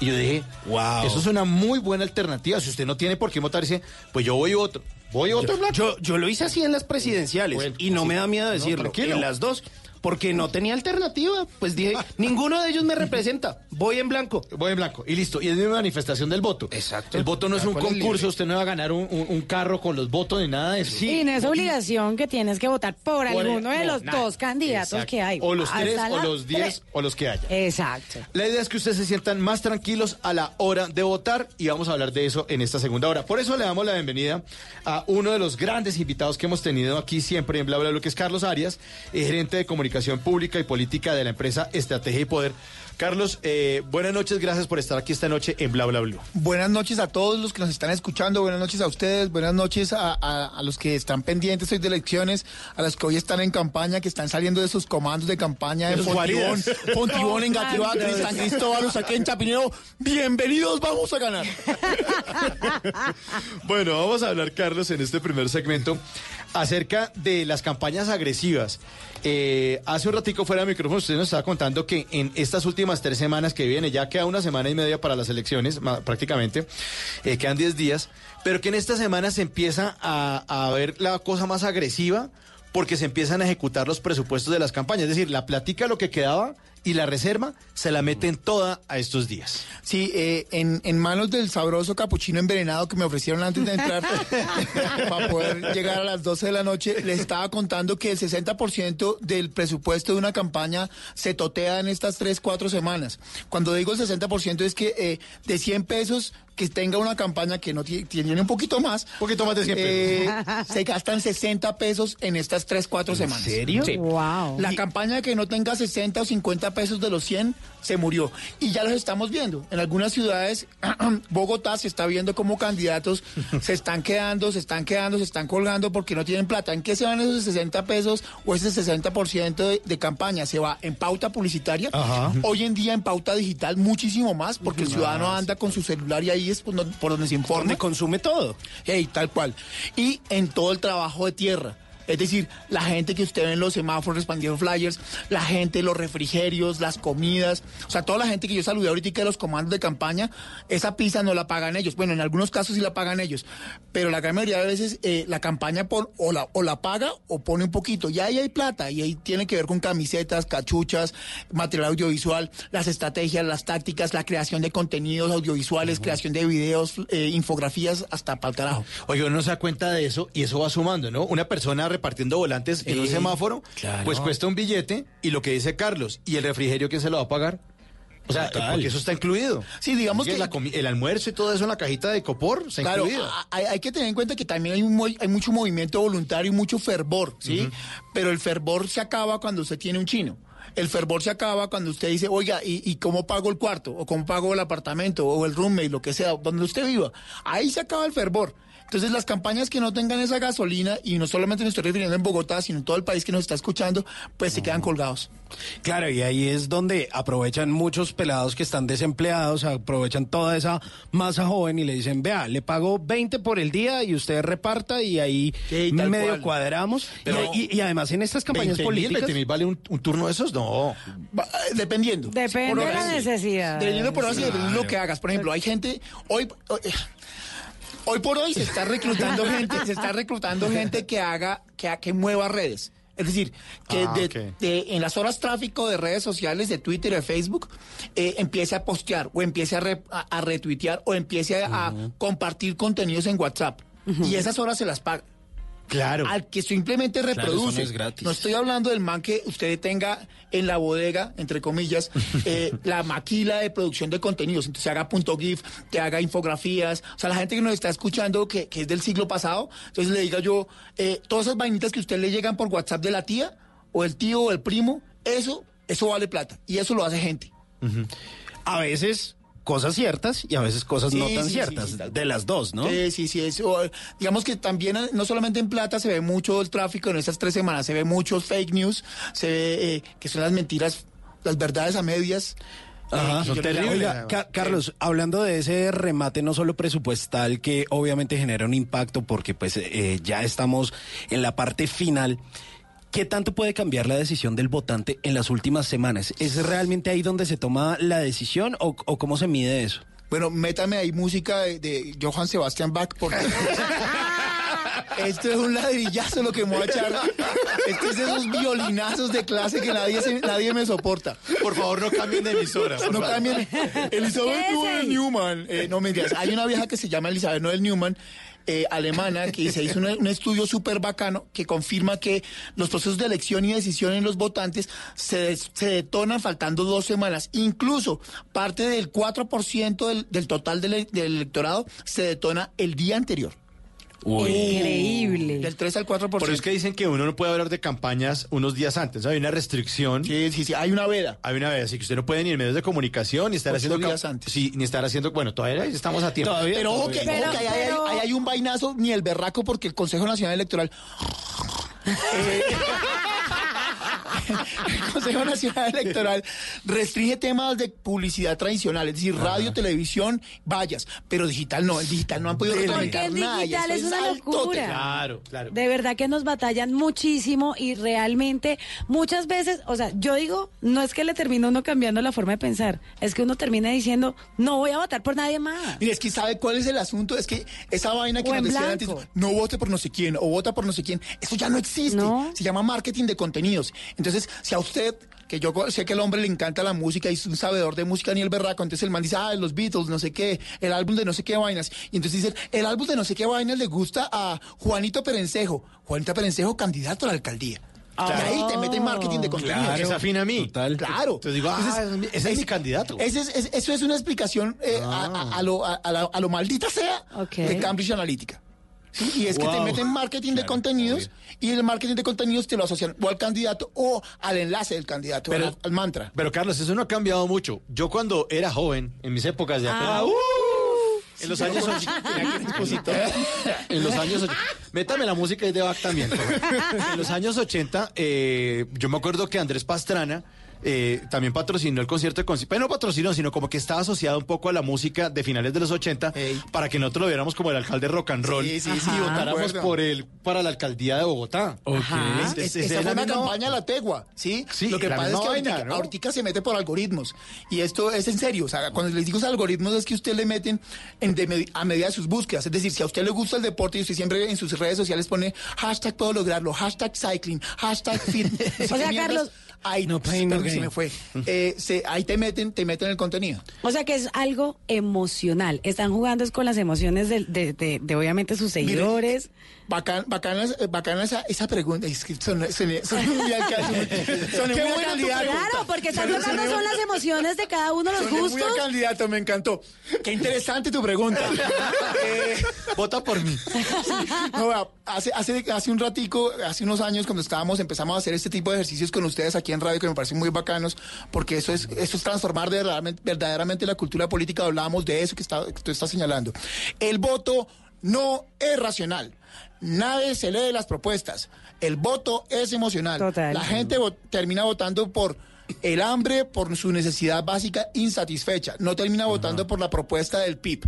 Y yo dije, wow. eso es una muy buena alternativa. Si usted no tiene por qué votar, dice, pues yo voy otro. Voy otro en blanco. Yo, yo lo hice así en las presidenciales Bueno, y no me da miedo decirlo. en las dos porque no tenía alternativa. Pues dije, ninguno de ellos me representa. Voy en blanco. Voy en blanco. Y listo. Y es mi manifestación del voto. Exacto. El voto no es un ¿Cuál es el concurso, usted no va a ganar un, un- un carro con los votos ni nada de eso. Y no es obligación que tienes que votar por, Por- alguno de los nada. dos candidatos Exacto. que hay. O los tres, o los diez, tres. o los que haya. Exacto. La idea es que ustedes se sientan más tranquilos a la hora de votar y vamos a hablar de eso en esta segunda hora. Por eso le damos la bienvenida a uno de los grandes invitados que hemos tenido aquí siempre en Bla Bla, lo que es Carlos Arias, eh, gerente de comunicación pública y política de la empresa Estrategia y Poder. Carlos, eh, buenas noches, gracias por estar aquí esta noche en Bla Bla Blue. Buenas noches a todos los que nos están escuchando, buenas noches a ustedes, buenas noches a, a- a los que están pendientes hoy de elecciones, a los que hoy están en campaña, que están saliendo de sus comandos de campaña De en Fontibón. Fontibón en en San Cristóbal, aquí en Chapinero. Bienvenidos, vamos a ganar. Bueno, vamos a hablar, Carlos, en este primer segmento acerca de las campañas agresivas. Eh, hace un ratico fuera de micrófono usted nos estaba contando que en estas últimas tres semanas que viene, ya queda una semana y media para las elecciones, prácticamente, eh, quedan 10 días, pero que en esta semana se empieza a, a ver la cosa más agresiva porque se empiezan a ejecutar los presupuestos de las campañas. Es decir, la platica lo que quedaba y la reserva se la meten toda a estos días. Sí, eh, en, en manos del sabroso capuchino envenenado que me ofrecieron antes de entrar para poder llegar a las 12 de la noche, les estaba contando que el 60% del presupuesto de una campaña se totea en estas 3, 4 semanas. Cuando digo el 60% es que eh, de 100 pesos que tenga una campaña que no tiene, tiene un poquito más, un poquito más de 100 pesos. se gastan 60 pesos en estas 3, 4 semanas. serio? Sí. Wow. La campaña que no tenga 60 o 50 pesos de los 100 se murió. Y ya los estamos viendo. En algunas ciudades, Bogotá se está viendo como candidatos se están quedando, se están quedando, se están colgando porque no tienen plata. ¿En qué se van esos 60 pesos o ese 60% de, de campaña? Se va en pauta publicitaria. Ajá. Hoy en día en pauta digital muchísimo más porque el ciudadano anda con su celular y ahí es por donde, por donde se informa. Donde consume todo. Hey, tal cual. Y en todo el trabajo de tierra. Es decir, la gente que usted ve en los semáforos expandiendo flyers, la gente, los refrigerios, las comidas, o sea, toda la gente que yo saludé ahorita de los comandos de campaña, esa pizza no la pagan ellos. Bueno, en algunos casos sí la pagan ellos, pero la gran mayoría de veces eh, la campaña por, o, la, o la paga o pone un poquito. Y ahí hay plata y ahí tiene que ver con camisetas, cachuchas, material audiovisual, las estrategias, las tácticas, la creación de contenidos audiovisuales, creación de videos, eh, infografías, hasta para el carajo. Oye, uno no se da cuenta de eso y eso va sumando, ¿no? Una persona repartiendo volantes en un semáforo, claro. pues cuesta un billete y lo que dice Carlos, ¿y el refrigerio quién se lo va a pagar? O sea, Total. porque eso está incluido. Sí, digamos que- la el almuerzo y todo eso en la cajita de copor está Claro, incluido. hay, hay que tener en cuenta que también hay, un mo- hay mucho movimiento voluntario y mucho fervor, ¿sí? Pero el fervor se acaba cuando usted tiene un chino. El fervor se acaba cuando usted dice, oiga, ¿y, y cómo pago el cuarto? ¿O cómo pago el apartamento? ¿O el roommate? Lo que sea, donde usted viva. Ahí se acaba el fervor. Entonces, las campañas que no tengan esa gasolina, y no solamente me estoy refiriendo en Bogotá, sino en todo el país que nos está escuchando, pues se quedan colgados. Claro, y ahí es donde aprovechan muchos pelados que están desempleados, aprovechan toda esa masa joven y le dicen, vea, le pago 20 por el día y usted reparta y ahí tal medio cual. cuadramos. Y- Pero- y, y además en estas campañas 20 mil, políticas... 20 mil vale un, un turno de esos? No. Va, eh, Dependiendo. Depende de la sí. necesidad. Dependiendo por horas y dependiendo de lo que hagas. Por ejemplo, hay gente, hoy, hoy, hoy por hoy se está reclutando gente, se está reclutando gente que haga, que, que mueva redes. Es decir, que Ah, de- en las horas tráfico de redes sociales, de Twitter, de Facebook, eh, empiece a postear o empiece a, re- a- a retuitear o empiece a, a compartir contenidos en WhatsApp. Y esas horas se las paga. Claro. Al que simplemente eso no reproduce. es gratis. No estoy hablando del man que usted tenga en la bodega, entre comillas, eh, la maquila de producción de contenidos. Entonces haga punto GIF, que haga infografías. O sea, la gente que nos está escuchando, que, que es del siglo pasado, entonces le diga yo, eh, todas esas vainitas que usted le llegan por WhatsApp de la tía, o el tío, o el primo, eso, eso vale plata. Y eso lo hace gente. A veces cosas ciertas y a veces cosas no tan sí, ciertas, sí, de las dos, ¿no? Sí, sí, sí. Eh, digamos que también, eh, no solamente en plata, se ve mucho el tráfico en estas tres semanas, se ve muchos fake news, se ve eh, que son las mentiras, las verdades a medias. Ajá, eh, llamo. Oiga, Ca- Carlos, hablando de ese remate no solo presupuestal que obviamente genera un impacto porque pues eh, ya estamos en la parte final. ¿Qué tanto puede cambiar la decisión del votante en las últimas semanas? ¿Es realmente ahí donde se toma la decisión o, o cómo se mide eso? Bueno, métame ahí música de, de Johann Sebastian Bach porque Esto es un ladrillazo lo que me voy a echar. Esto es de esos violinazos de clase que nadie, se- nadie me soporta. Por favor, no cambien de emisora. No favor. cambien. Elizabeth ¿Qué es Noel? Newman. Eh, no mentiras. Hay una vieja que se llama Elizabeth Noel Newman. Eh, alemana que se hizo un, un estudio súper bacano que confirma que los procesos de elección y decisión en los votantes se, se detonan faltando dos semanas. Incluso parte del 4% del, del total del, del electorado se detona el día anterior. Increíble. Del 3 al 4%. Por eso es que dicen que uno no puede hablar de campañas unos días antes. Hay una restricción. Sí, sí, sí, hay una veda. Hay una vez, así que usted no puede ni en medios de comunicación ni estar Ocho haciendo. días antes. Sí, ni estar haciendo. Bueno, todavía estamos a tiempo. pero ojo que, ojo Pero- que ahí, hay- pero- ahí hay un vainazo ni el berraco porque el Consejo Nacional Electoral. Eh, el Consejo Nacional Electoral restringe temas de publicidad tradicional, es decir, radio, televisión, vallas, pero digital no, el digital no han podido Porque reglamentar el nada. digital es una altote. locura. Claro, claro. De verdad que nos batallan muchísimo y realmente muchas veces, o sea, yo digo, no es que le termine uno cambiando la forma de pensar, es que uno termina diciendo, no voy a votar por nadie más. Mire, es que sabe cuál es el asunto, es que esa vaina que O nos decían antes, no vote por no sé quién, o vota por no sé quién, eso ya no existe. No. Se llama marketing de contenidos. Entonces, si a usted, que yo sé que el hombre le encanta la música y es un sabedor de música ni el berraco, entonces el man dice, ah, los Beatles, no sé qué, el álbum de no sé qué vainas. Y entonces dice, el álbum de no sé qué vainas le gusta a Juanito Perencejo. Juanito Perencejo, candidato a la alcaldía. Y ahí te meten marketing de contenidos. Claro, afina a mí. Claro. Entonces digo, ah, Entonces, ese es mi candidato. ese es- es- eso es una explicación eh, a, a- a lo, a- a la- a lo maldita sea Ok. de Cambridge Analytica. ¿Sí? Y es que te meten marketing de contenidos y el marketing de contenidos te lo asocian o al candidato o al enlace del candidato, Pero- al, al mantra. Pero Carlos, eso no ha cambiado mucho. Yo cuando era joven, en mis épocas de Ah, apenas- uh. en los años en los años métame la música y de Bach también. En los años 80, eh, yo me acuerdo que Andrés Pastrana eh, también patrocinó el concierto de concierto. no patrocinó, sino como que estaba asociado un poco a la música de finales de los 80 para que nosotros lo viéramos como el alcalde rock and roll Sí, sí, y votáramos por él para la alcaldía de Bogotá. Ajá. Es- es- Es- es esa fue una campaña a la tegua, ¿sí? Sí, Lo que pasa es que vaina, ahorita, ¿no? ahorita se mete por algoritmos. Y esto es en serio. O sea, cuando les digo algoritmos es que usted le meten en de med- a medida de sus búsquedas. Es decir, si a usted le gusta el deporte y usted siempre en sus redes sociales pone hashtag puedo lograrlo, hashtag cycling, hashtag fit. no sé O sea, Carlos- Ahí, No pain, no perdón, se me fue. Eh, se- ahí te meten, te meten el contenido. O sea que es algo emocional. Están jugando es con las emociones de, de- de- de, obviamente sus Mire, seguidores. Bacán, bacana, eh, bacana esa, esa pregunta. Es que son, son, son muy. Son Qué muy buena. Claro, porque están tocando son- las emociones de cada uno, los muy gustos. al candidato, me encantó. Qué interesante tu pregunta. Eh, Vota por mí. no, hace, hace, hace un ratico, hace unos años, cuando estábamos, empezamos a hacer este tipo de ejercicios con ustedes aquí en radio, que me parecen muy bacanos, porque eso es, eso es transformar de verdaderamente, verdaderamente la cultura política. Hablábamos de eso que, está, que tú estás señalando. El voto no es racional. Nadie se lee las propuestas. El voto es emocional. Total. La gente vo- termina votando por el hambre, por su necesidad básica insatisfecha. No termina votando por la propuesta del PIB.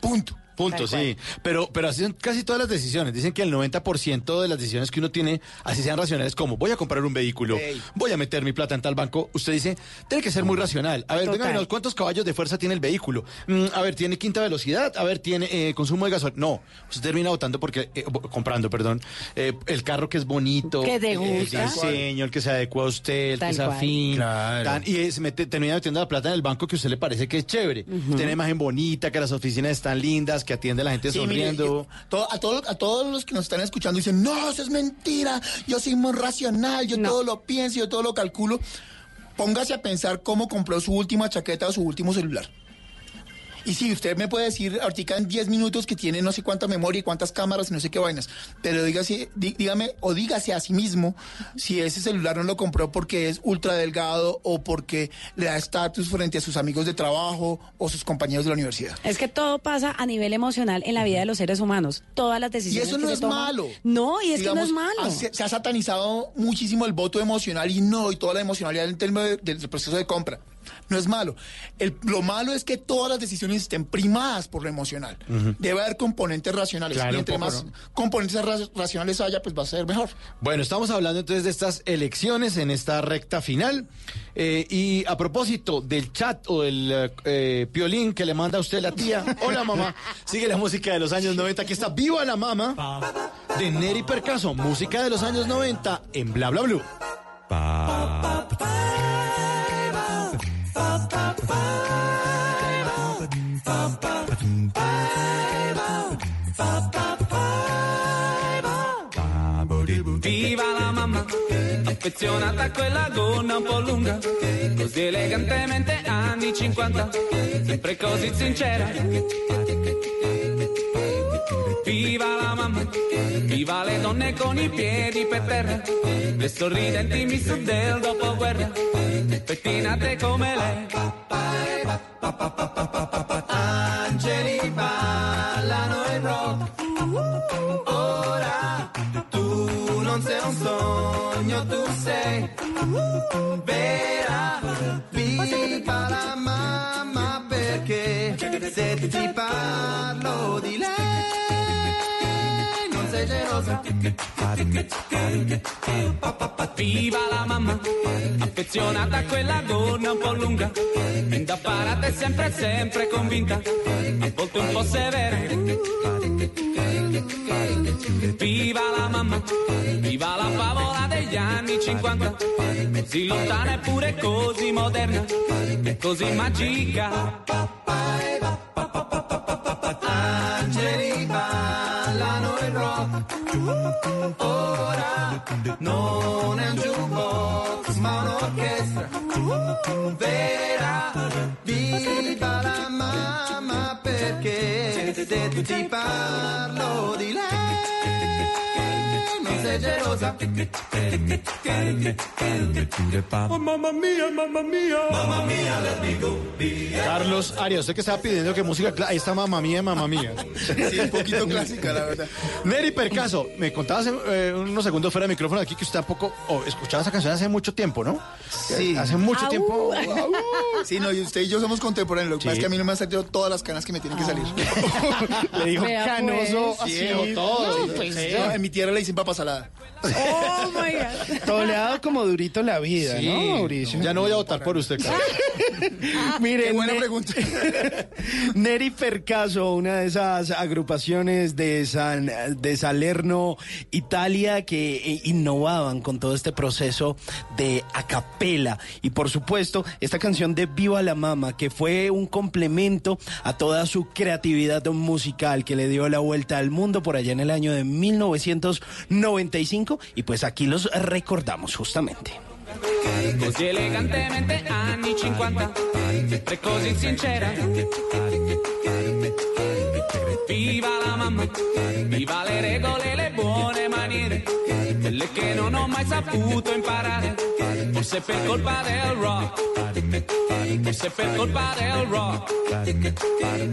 Punto. Punto, sí. Pero, pero así son casi todas las decisiones. Dicen que el 90% de las decisiones que uno tiene, así sean racionales, como voy a comprar un vehículo, Ey. voy a meter mi plata en tal banco, usted dice, tiene que ser muy racional. A ver, venga, ¿cuántos caballos de fuerza tiene el vehículo? Mm, a ver, ¿tiene quinta velocidad? A ver, ¿tiene eh, consumo de gasolina? No, usted termina votando porque, eh, comprando, perdón, eh, el carro que es bonito, Que te el- gusta. el diseño, el que se adecua a usted, el Tal que es cual. afín, Claro. tan- y eh, se mete, termina metiendo la plata en el banco que a usted le parece que es chévere. Tiene una imagen bonita, que las oficinas están lindas, que atiende a la gente Sí, mire, sonriendo. yo- todo- a, todo- a todos los que nos están escuchando dicen, no, eso es mentira, yo soy muy racional, yo No. todo lo pienso, yo todo lo calculo. Póngase a pensar cómo compró su última chaqueta o su último celular. Y sí, usted me puede decir ahorita en 10 minutos que tiene no sé cuánta memoria y cuántas cámaras y no sé qué vainas, pero dígase, dí- dígame o dígase a sí mismo si ese celular no lo compró porque es ultra delgado o porque le da estatus frente a sus amigos de trabajo o sus compañeros de la universidad. Es que todo pasa a nivel emocional en la vida de los seres humanos. Todas las Y decisiones. eso que no es toman- malo. No, y es Digamos, que no es malo. Se, se ha satanizado muchísimo el voto emocional y no, y toda la emocionalidad en términos de- del proceso de compra. No es malo. El- lo malo es que todas las decisiones estén primadas por lo emocional. Debe haber componentes racionales. Claro, y entre poco, más ¿no? componentes ra- racionales haya, pues va a ser mejor. Bueno, estamos hablando entonces de estas elecciones en esta recta final. Eh, y a propósito del chat o del eh, eh, piolín que le manda a usted la tía. Hola mamá. Sigue la música de los años 90. Aquí está Viva la Mama. de Neri Percaso, música de los años 90 en Bla Bla Blue. Viva la mamma, affezionata a quella gonna un po' lunga, così elegantemente anni 50, sempre così sincera. Viva la mamma, viva le donne con i piedi per terra, le sorridenti miss del dopoguerra, pettinate come lei. Angeli ballano il rock, ora tu non sei un sogno, tu sei vera. Viva la mamma perché se ti parlo di lei gelosa. Viva la mamma, affezionata a quella gonna un po' lunga, da parata e sempre, sempre convinta, a volte un po' severa. Viva la mamma, viva la favola degli anni 50, così lontana eppure così moderna, così magica. Ora non è un jukebox ma un'orchestra vera. Viva la mamma perché se ti parlo di lei sei gelosa. Oh, mamma mía, mamma mía. Mamma mía, let me go. Carlos Arias, usted que estaba pidiendo que música ahí está mamma mía, mamma mía. Sí, un poquito clásica, la verdad. Neri Percaso, me contaba hace eh, unos segundos fuera de micrófono aquí que usted tampoco oh, escuchaba esa canción hace mucho tiempo, ¿no? Sí. Hace mucho Au. tiempo. Sí, no, y usted y yo somos contemporáneos. Lo que pasa es que a mí no me han salido todas las canas que me tienen que salir. Le dijo Vea, canoso, pues. así, Sí, todo. no, pues, Sí. no, en mi tierra le dicen papa salada. Oh my God. Toleado como durito la vida, Sí. ¿no, Mauricio? Ya no voy a votar por usted, Carlos. Miren, Qué buena Ne- pregunta. Neri Percaso, una de esas agrupaciones de, San, de Salerno, Italia, que eh, innovaban con todo este proceso de acapela. Y por supuesto, esta canción de Viva la Mama, que fue un complemento a toda su creatividad musical que le dio la vuelta al mundo por allá en el año de 1995. Y pues aquí los recordamos justamente. Così elegantemente anni 50, sempre così sincera. Viva la mamma, viva le regole le buone maniere, quelle che non ho mai saputo imparare, forse per colpa del rock, forse per colpa del rock,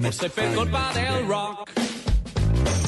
forse per colpa del rock.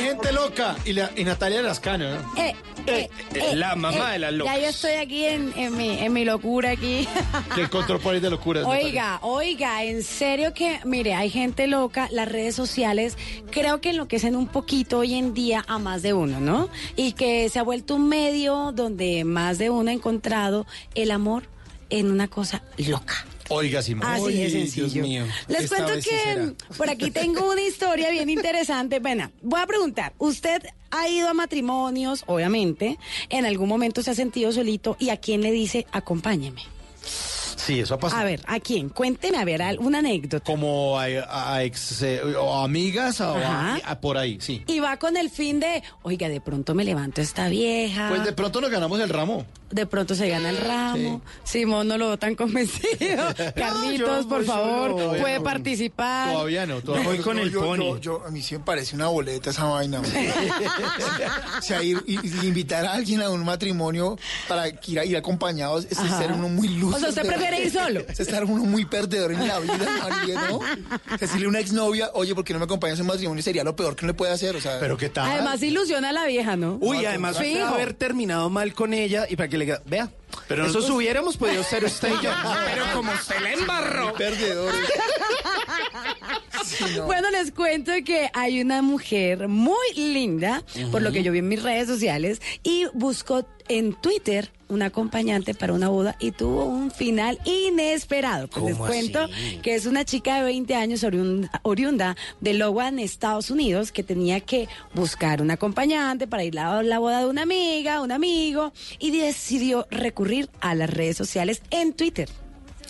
Hay gente loca. Y, la, y Natalia Lascano, ¿no? Eh, eh, eh, la mamá eh, de las locas. Ya yo estoy aquí en, en mi, en mi locura aquí. Que encontró por ahí de locuras. Natalia. Oiga, oiga, en serio que, mire, hay gente loca, las redes sociales creo que enloquecen un poquito hoy en día a más de uno, ¿no? Y que se ha vuelto un medio donde más de uno ha encontrado el amor en una cosa loca. Oiga, Simón. Así de sencillo. Les Esta cuento que por aquí tengo una historia bien interesante. Bueno, voy a preguntar, ¿usted ha ido a matrimonios, obviamente? ¿En algún momento se ha sentido solito? ¿Y a quién le dice, acompáñeme? Sí, eso ha pasado. A ver, ¿a quién? Cuénteme, a ver, una anécdota. Como a, ex, eh, o amigas o a por ahí, sí. Y va con el fin de, oiga, de pronto me levanto esta vieja. Pues de pronto nos ganamos el ramo. De pronto se gana el ramo. Simón no lo veo tan convencido. Carlitos, por favor, solo. puede No. participar. Todavía no, todavía Voy con el yo, pony. Yo, yo- a mí sí me parece una boleta esa vaina. o sea, ir, y- y invitar a alguien a un matrimonio para ir, a- ir acompañados es Ajá. ser uno muy lúcido. O sea, ¿usted prefiere ir solo? Es estar uno muy perdedor en la vida, María, ¿no? Decirle a una exnovia, oye, ¿por qué no me acompañas en matrimonio? Sería lo peor que uno le puede hacer. O sea, Pero qué tal. Además ilusiona a la vieja, ¿no? Uy, además haber terminado mal con ella y para que le diga, vea, Pero eso nosotros- hubiéramos podido ser usted y yo. Pero como usted le embarró. perdedores. Bueno, les cuento que hay una mujer muy linda, por lo que yo vi en mis redes sociales, y buscó en Twitter un acompañante para una boda y tuvo un final inesperado. Pues les ¿Cómo cuento así? que es una chica de 20 años oriunda, oriunda de Logan, Estados Unidos, que tenía que buscar un acompañante para ir a la boda de una amiga, un amigo, y decidió recurrir a las redes sociales en Twitter.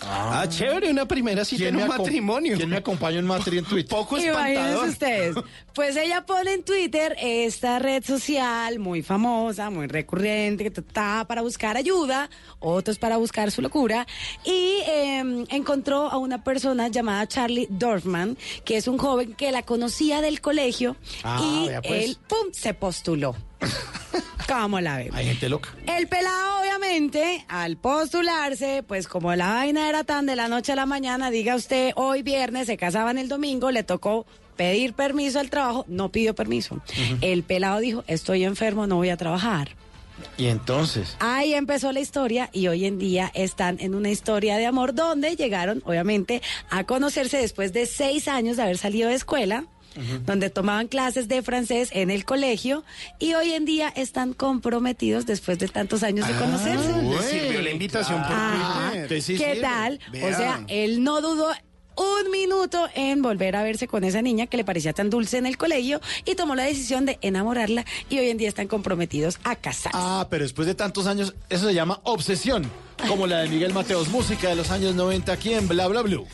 Ah, chévere, una primera cita en ¿Quién un me acom- matrimonio. ¿Quién me acompaña en Matri en Twitter? Poco Imagínense espantador. ustedes. Pues ella pone en Twitter esta red social muy famosa, muy recurrente, que está para buscar ayuda, otros para buscar su locura, y eh, encontró a una persona llamada Charlie Dorfman, que es un joven que la conocía del colegio, Ah, y pues. él, ¡pum!, se postuló. ¿Cómo la vemos? Hay gente loca. El pelado, obviamente, al postularse, pues como la vaina era tan de la noche a la mañana, diga usted, hoy viernes se casaban el domingo, le tocó pedir permiso al trabajo, no pidió permiso. El pelado dijo, estoy enfermo, no voy a trabajar. Y entonces. Ahí empezó la historia y hoy en día están en una historia de amor donde llegaron, obviamente, a conocerse después de seis años de haber salido de escuela. Donde tomaban clases de francés en el colegio y hoy en día están comprometidos después de tantos años de conocerse. Le sirvió la invitación por. Twitter. ¿Qué tal? O sea, él no dudó un minuto en volver a verse con esa niña que le parecía tan dulce en el colegio y tomó la decisión de enamorarla y hoy en día están comprometidos a casarse. Ah, pero después de tantos años, eso se llama obsesión. Como la de Miguel Mateos, música de los años 90 aquí en Bla Bla Blue.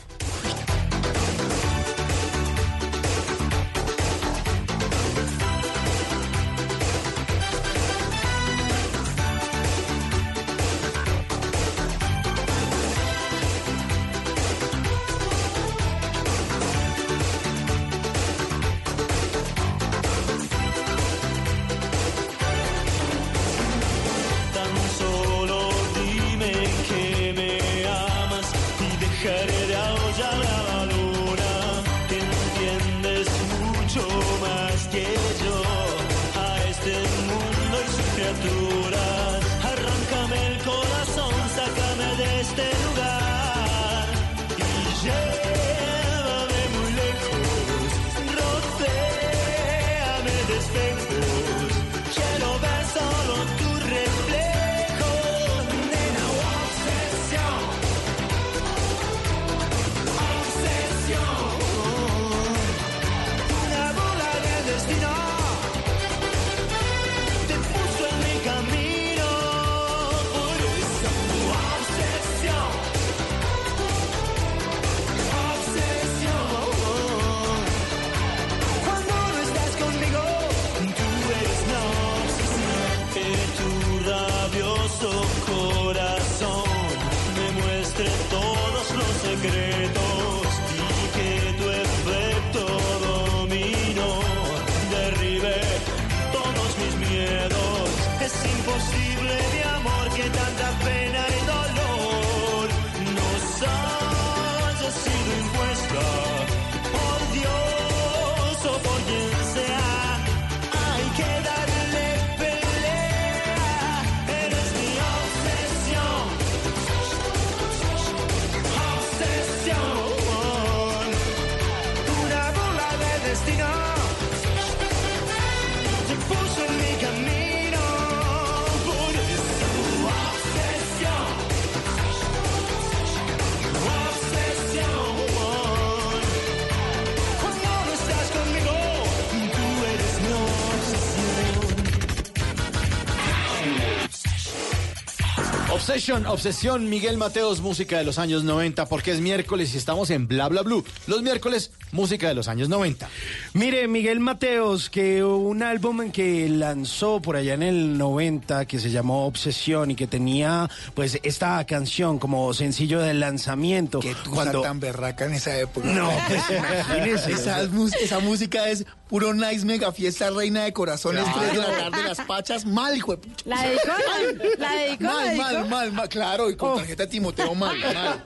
Obsesión, Miguel Mateos, música de los años 90, porque es miércoles y estamos en Bla Bla Blue. Los miércoles, música de los años 90. Mire, Miguel Mateos, que un álbum que lanzó por allá en el 90 que se llamó Obsesión y que tenía pues esta canción como sencillo de lanzamiento. Qué tusa cuando tan berraca en esa época. No, pues, imagínese. esa, esa música es puro nice mega fiesta reina de corazones, Claro. tres de la tarde, las pachas, mal, hijo de pucha. ¿La dedicó? ¿La dedicó? ¿La Mal, dedicó? mal, mal, mal, claro, y con tarjeta de Timoteo mal, mal,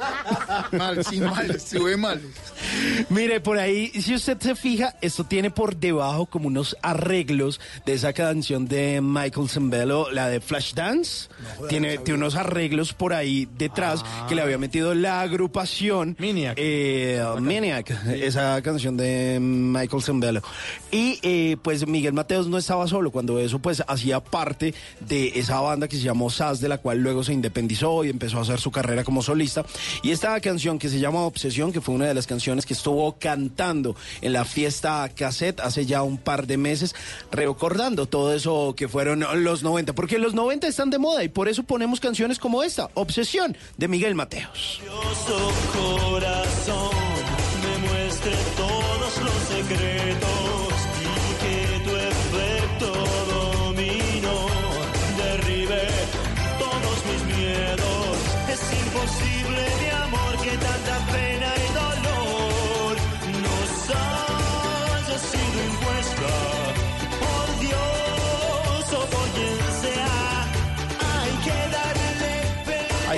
mal, sí, mal, se ve mal. Mire, por ahí, si usted se fija, esto tiene por debajo como unos arreglos de esa canción de Michael Zambello, la de Flashdance. tiene, tiene unos arreglos por ahí detrás que le había metido la agrupación Maniac. Maniac, esa canción de Michael Zambello. Y eh, pues Miguel Mateos no estaba solo cuando eso pues hacía parte de esa banda que se llamó SAS, de la cual luego se independizó y empezó a hacer su carrera como solista. Y esta canción que se llama Obsesión, que fue una de las canciones que estuvo cantando en la fiesta cassette hace ya un par de meses, recordando todo eso que fueron los 90, porque los 90 están de moda y por eso ponemos canciones como esta, Obsesión, de Miguel Mateos. Mi amor, que tanta pena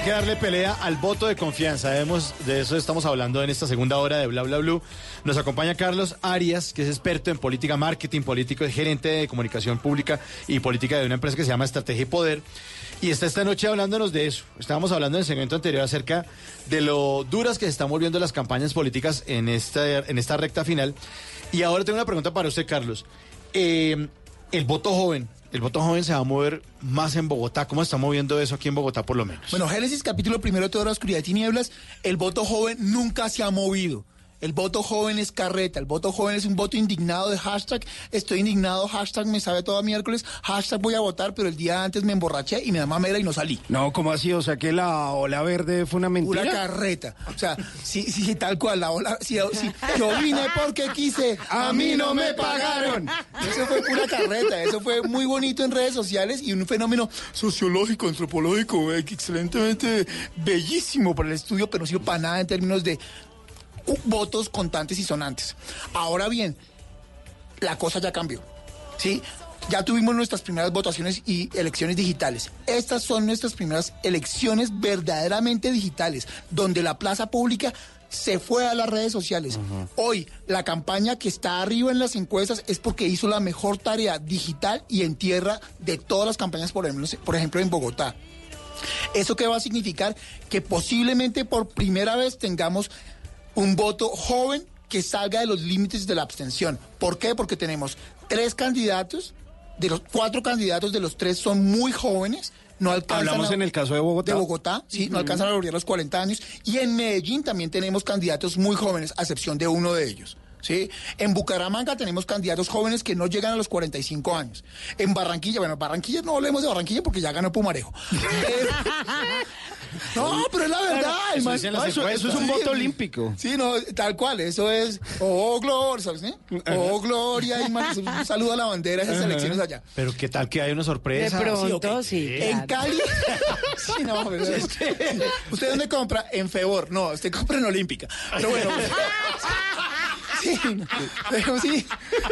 que darle pelea al voto de confianza. Vemos, de eso estamos hablando en esta segunda hora de Bla Bla Blue. Nos acompaña Carlos Arias, que es experto en política marketing, político, es gerente de comunicación pública y política de una empresa que se llama Estrategia y Poder. Y está esta noche hablándonos de eso. Estábamos hablando en el segmento anterior acerca de lo duras que se están volviendo las campañas políticas en esta, en esta recta final. Y ahora tengo una pregunta para usted, Carlos. Eh, el voto joven, el voto joven se va a mover más en Bogotá. ¿Cómo está moviendo eso aquí en Bogotá, por lo menos? Bueno, Génesis capítulo primero, toda la oscuridad y tinieblas, el voto joven nunca se ha movido. El voto joven es carreta, el voto joven es un voto indignado de hashtag, estoy indignado, hashtag me sabe todo miércoles, hashtag voy a votar, pero el día antes me emborraché y me da mamera y no salí. No, ¿cómo así? O sea, que la ola verde fue una mentira. Pura carreta. O sea, sí, sí, tal cual, la ola, sí, sí, yo vine porque quise, a mí no me pagaron. Eso fue pura carreta, eso fue muy bonito en redes sociales y un fenómeno sociológico, antropológico, excelentemente bellísimo para el estudio, pero no sirve para nada en términos de votos contantes y sonantes. Ahora bien, la cosa ya cambió. ¿Sí? Ya tuvimos nuestras primeras votaciones y elecciones digitales. Estas son nuestras primeras elecciones verdaderamente digitales, donde la plaza pública se fue a las redes sociales. Hoy, la campaña que está arriba en las encuestas es porque hizo la mejor tarea digital y en tierra de todas las campañas, por ejemplo, por ejemplo en Bogotá. ¿Eso qué va a significar? Que posiblemente por primera vez tengamos un voto joven que salga de los límites de la abstención. ¿Por qué? Porque tenemos tres candidatos, de los cuatro candidatos de los tres son muy jóvenes. No alcanzan Hablamos a- en el caso de Bogotá. de Bogotá, sí, no alcanzan a lograr los 40 años. Y en Medellín también tenemos candidatos muy jóvenes, a excepción de uno de ellos. ¿Sí? En Bucaramanga tenemos candidatos jóvenes que no llegan a los 45 años. En Barranquilla, bueno, Barranquilla no hablemos de Barranquilla porque ya ganó Pumarejo. Pero- no, pero es la verdad. Eso no, eso es un voto sí. olímpico. Sí, no, tal cual. Eso es, oh, gloria, ¿sabes? eh? Oh, gloria. y man- un saludo a la bandera de esas elecciones allá. Pero qué tal que hay una sorpresa. De pronto, sí, En. Cali. sí, no, pero es que- ¿Usted dónde compra? En Febor. No, usted compra en Olímpica. Pero bueno. Sí, pero sí,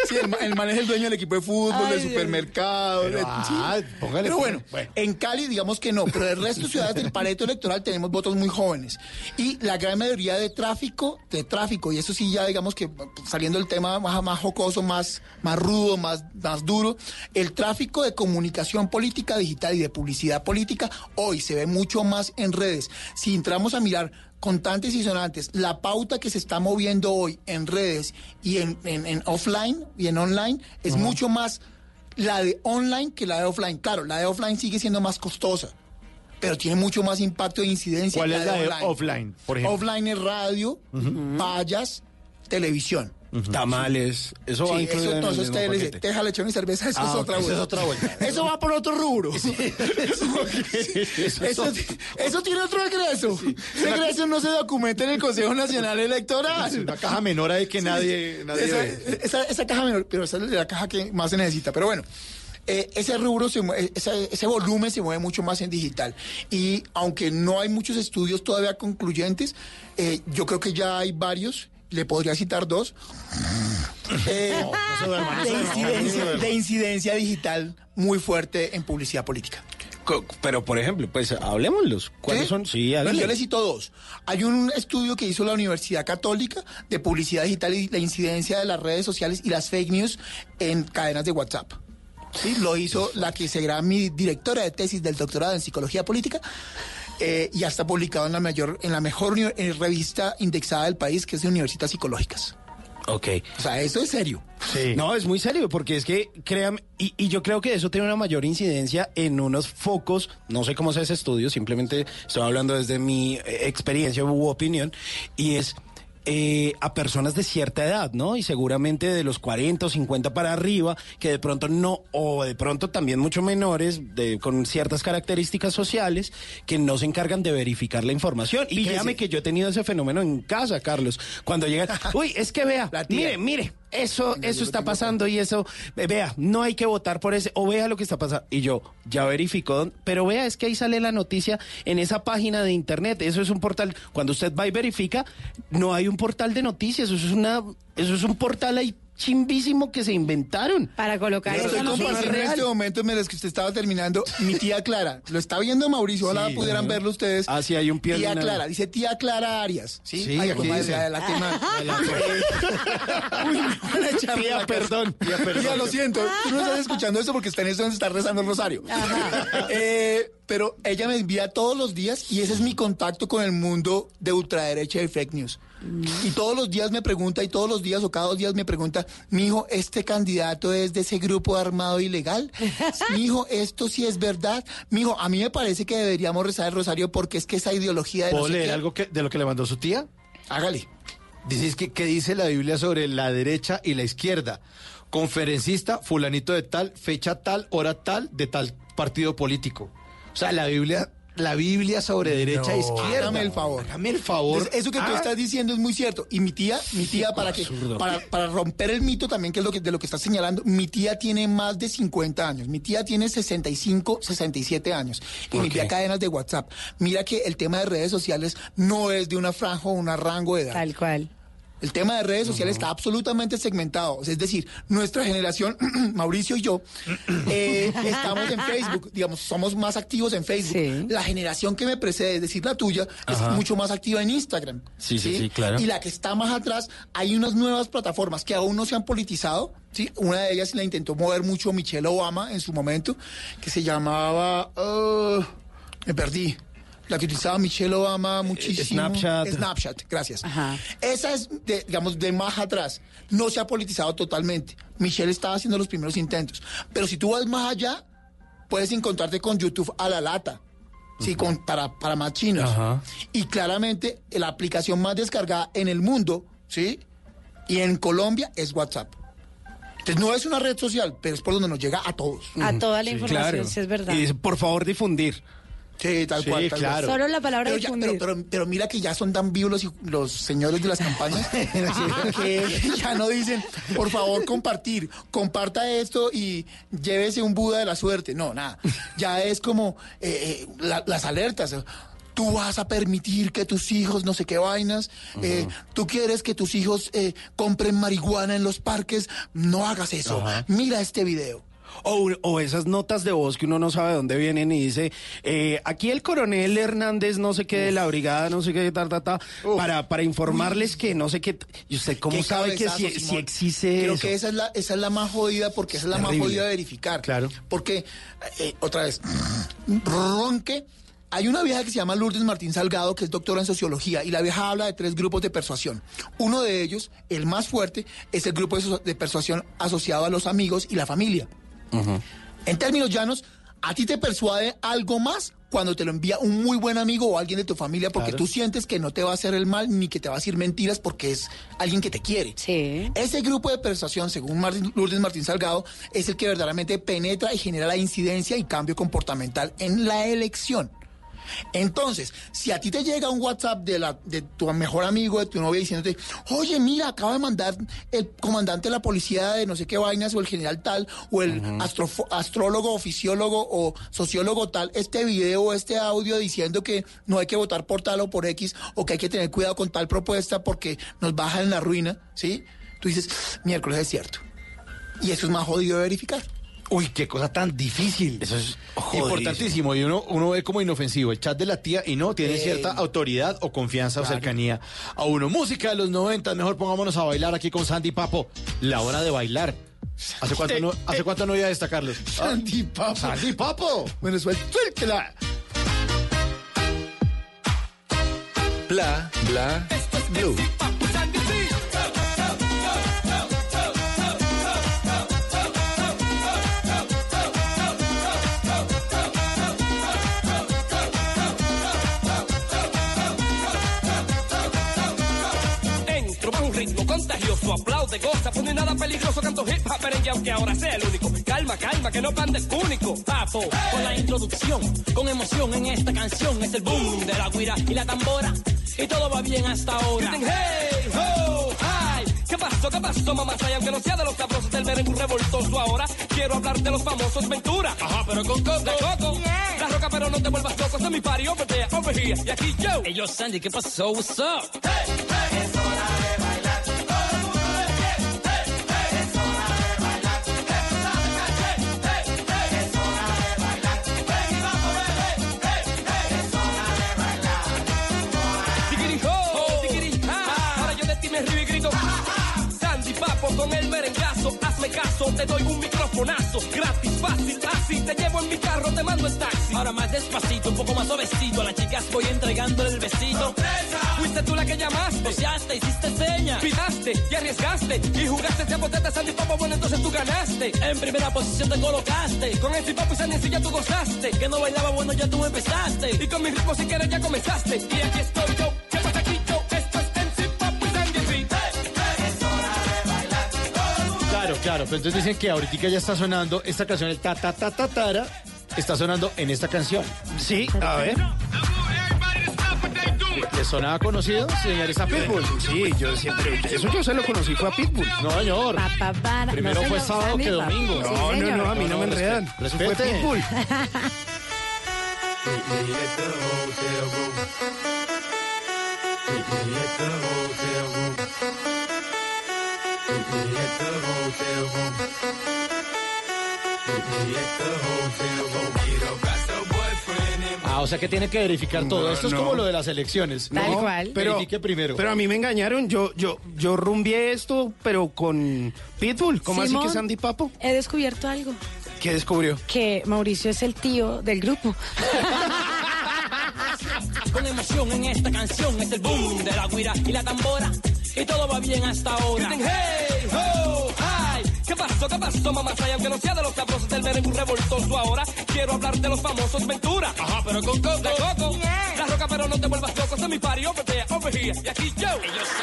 sí, el, el man es el dueño del equipo de fútbol, Ay, del supermercado. Pero, de- ah, sí. póngale Pero bueno, en Cali digamos que no, pero el resto de ciudades del pareto electoral tenemos votos muy jóvenes. Y la gran mayoría de tráfico, de tráfico, y eso sí ya digamos que saliendo del tema más, más jocoso, más, más rudo, más, más duro, el tráfico de comunicación política digital y de publicidad política hoy se ve mucho más en redes. Si entramos a mirar contantes y sonantes, la pauta que se está moviendo hoy en redes y en, en- en offline y en online es mucho más la de online que la de offline. Claro, la de offline sigue siendo más costosa, pero tiene mucho más impacto de incidencia. ¿Cuál que es la de offline, por ejemplo? Offline es radio, vallas, televisión. Tamales. Eso va Sí, incluido eso, en no, el eso es mismo TLC, paquete. teja, lechón y cerveza, eso Ah, es otra vuelta. es otra vuelta. Eso va por otro rubro. Eso, eso- eso tiene otro egreso. Ese egreso no se documenta en el Consejo Nacional Electoral. Es una caja menor ahí que nadie, nadie esa, ve. esa- esa caja menor, pero esa es la caja que más se necesita. Pero bueno, eh, ese rubro, se ese, ese volumen se mueve mucho más en digital. Y aunque no hay muchos estudios todavía concluyentes, eh, yo creo que ya hay varios. Le podría citar dos. Eh, no de, duerma, no incidencia, duerma. de incidencia digital muy fuerte en publicidad política. Pero, por ejemplo, pues hablemoslos. ¿Cuáles ¿Sí? son? Sí, yo les cito dos. Hay un estudio que hizo la Universidad Católica de publicidad digital y la incidencia de las redes sociales y las fake news en cadenas de WhatsApp. Sí, lo hizo la que será mi directora de tesis del doctorado en psicología política. Eh, y ya está publicado en la mayor, en la mejor uni- eh, revista indexada del país, que es de Universitas Psicológicas. Ok. O sea, eso es serio. No, es muy serio, porque es que, créanme, y, y yo creo que eso tiene una mayor incidencia en unos focos, no sé cómo es ese estudio, simplemente estoy hablando desde mi eh, experiencia u opinión, y es eh, a personas de cierta edad, ¿no? Y seguramente de los 40 o 50 para arriba, que de pronto no, o de pronto también mucho menores, de, con ciertas características sociales, que no se encargan de verificar la información. Y Fíjese. créame que yo he tenido ese fenómeno en casa, Carlos, cuando llegan, uy, es que vea, tía. mire, mire, eso, eso está pasando y eso, vea, no hay que votar por ese, o vea lo que está pasando. Y yo, ya verificó, dónde- pero vea, es que ahí sale la noticia en esa página de internet, eso es un portal, cuando usted va y verifica, no hay un portal de noticias, eso es una, eso es un portal ahí chimbísimo que se inventaron. Para colocar Yo estoy compartiendo en este momento, mientras que usted estaba terminando, mi tía Clara, lo está viendo Mauricio, ojalá Sí, pudieran ajá. verlo ustedes. Ah, sí, hay un pie Tía Clara, dice tía Clara Arias. Sí, Sí, Ay, aquí dice. la- la. Uy, Tía, perdón, tía, perdón. Tía, lo siento, tú no estás escuchando eso porque está en eso donde está rezando el rosario. Eh, pero ella me envía todos los días y ese es mi contacto con el mundo de ultraderecha y fake news. Y todos los días me pregunta, y todos los días o cada dos días me pregunta, mi hijo, ¿este candidato es de ese grupo armado ilegal? Mi hijo, ¿esto sí es verdad? Mi hijo, a mí me parece que deberíamos rezar el rosario porque es que esa ideología de... ¿Puedo leer qué- algo que, de lo que le mandó su tía? Hágale. Dice que, que dice la Biblia sobre la derecha y la izquierda. Conferencista, fulanito de tal, fecha tal, hora tal, de tal partido político. O sea, la Biblia, la Biblia sobre derecha e izquierda. Hágame el favor. Hágame el favor. Entonces, eso que tú Ah. estás diciendo es muy cierto. Y mi tía, mi tía, para que, para, para romper el mito también, que es lo que, de lo que estás señalando, mi tía tiene más de 50 años. Mi tía tiene 65, 67 años. Y mi Ok. tía cadenas de WhatsApp. Mira que el tema de redes sociales no es de una franja o un rango de edad. Tal cual. El tema de redes sociales está absolutamente segmentado. Es decir, nuestra generación, Mauricio y yo, eh, estamos en Facebook, digamos, somos más activos en Facebook. La generación que me precede, es decir, la tuya, Ajá. es mucho más activa en Instagram. Sí, sí, sí, claro. Y la que está más atrás, hay unas nuevas plataformas que aún no se han politizado. ¿sí? Una de ellas la intentó mover mucho Michelle Obama en su momento, que se llamaba... uh, me perdí. La que utilizaba Michelle Obama muchísimo. Snapchat. Snapchat, gracias. Esa es, de, digamos, de más atrás. No se ha politizado totalmente. Michelle estaba haciendo los primeros intentos. Pero si tú vas más allá, puedes encontrarte con YouTube a la lata. Sí, con, para, para más chinos. Ajá. Y claramente la aplicación más descargada en el mundo, ¿sí? Y en Colombia es WhatsApp. Entonces no es una red social, pero es por donde nos llega a todos. A toda la Sí, información, claro. si es verdad. Y dice, por favor, difundir. Sí, tal Sí, cual. tal claro. cual. Solo la palabra pero, ya- pero, pero- pero mira que ya son tan vivos los, los señores de las campañas que ya no dicen, por favor, compartir, comparta esto y llévese un Buda de la suerte. No, nada. Ya es como eh, eh, la- las alertas. Tú vas a permitir que tus hijos, no sé qué vainas, eh, tú quieres que tus hijos eh, compren marihuana en los parques, no hagas eso. Mira este video. O, o esas notas de voz que uno no sabe de dónde vienen y dice, eh, aquí el coronel Hernández no sé qué de la brigada, no sé qué, ta, ta, ta, para, para informarles que no sé qué. ¿Y usted cómo sabe que si, existe Creo eso? que esa es la, esa es la más jodida porque esa es la más jodida de verificar. Claro. Porque, eh, otra vez, ronque. Hay una vieja que se llama Lourdes Martín Salgado, que es doctora en sociología, y la vieja habla de tres grupos de persuasión. Uno de ellos, el más fuerte, es el grupo de persuasión asociado a los amigos y la familia. En términos llanos, a ti te persuade algo más cuando te lo envía un muy buen amigo o alguien de tu familia porque Claro. tú sientes que no te va a hacer el mal ni que te va a decir mentiras porque es alguien que te quiere. Ese grupo de persuasión, según Martín- Lourdes Martín Salgado, es el que verdaderamente penetra y genera la incidencia y cambio comportamental en la elección. Entonces, si a ti te llega un WhatsApp de, la, de tu mejor amigo, de tu novia, diciéndote, oye, mira, acaba de mandar el comandante de la policía de no sé qué vainas, o el general tal, o el astrofo- astrólogo, o fisiólogo, o sociólogo tal, este video o este audio diciendo que no hay que votar por tal o por X, o que hay que tener cuidado con tal propuesta porque nos baja en la ruina, ¿sí? Tú dices, miércoles es cierto. Y eso es más jodido de verificar. Uy, qué cosa tan difícil. Eso es importantísimo. Y uno, uno ve como inofensivo el chat de la tía y no, tiene Eh, cierta autoridad o confianza o cercanía a uno. Música de los 90, mejor pongámonos a bailar aquí con Sandy Papo. La hora de bailar. ¿Hace cuánto no, hace cuánto no iba a destacarlos? Sandy Papo. Sandy Papo. Bueno, suéltela. Bla, bla, blue. Contagioso, aplaude, goza, pues no hay nada peligroso, canto hip hop, merengue, aunque ahora sea el único. Calma, calma, que no pan de único. Papo, con la introducción, con emoción en esta canción, es el boom de la guira y la tambora, y todo va bien hasta ahora. Dicen, hey, ho, hi. ¿Qué pasó, qué pasó, mamá? Y aunque no sea de los sabrosos del merengue revoltoso ahora, quiero hablar de los famosos Ventura. Ajá, pero con Coco. La Coco. La roca, pero no te vuelvas loco. Este es mi party, over there, over here. Y aquí yo. Hey, yo, Sandy, ¿qué pasó? What's up? Tiquirijo, te doy un microfonazo. Gratis, fácil, así. Te llevo en mi carro, te mando el taxi. Ahora más despacito, un poco más suavecito, a las chicas voy entregándole el besito. Fuiste tú la que llamaste. Boceaste, hiciste seña. Pidaste y arriesgaste. Y jugaste ese botete Sandy Papo. Bueno, entonces tú ganaste. En primera posición te colocaste. Con el Papo y Sandy sí ya tú gozaste. Que no bailaba bueno, ya tú empezaste. Y con mi ritmo si quieres ya comenzaste. Y aquí estoy yo. ¿Qué pasa aquí yo? Claro. Pero entonces dicen que ahorita ya está sonando esta canción, el ta ta ta ta tara, está sonando en esta canción. Sí, a ver. ¿Le sonaba conocido, señores, a Pitbull? Sí, yo siempre. Eso yo se lo conocí, fue a Pitbull. No, señor. Pa, pa, para. Primero No, fue señor, sábado que domingo. Sí, No, no, señor. no, a mí no me enredan. Eso fue Ah, o sea que tiene que verificar todo. No, Esto es no. como lo de las elecciones. Tal No, cual. Pero, Verifique primero. pero a mí me engañaron. Yo, yo, yo rumbié esto, pero con Pitbull. ¿Cómo así Simón, que Sandy Papo? He descubierto algo. ¿Qué descubrió? Que Mauricio es el tío del grupo. Con emoción en esta canción, es el boom de la guira y la tambora, y todo va bien hasta ahora. Dicen, hey, ho, hi. ¿Qué pasó, qué pasó, mamá? Y aunque no sea de los sabrosos del merengue revoltoso ahora, quiero hablar de los famosos Ventura. Ajá, pero con Coco. La Coco. La roca, pero no te vuelvas loco. Este es mi party, over there, over here. Y aquí yo.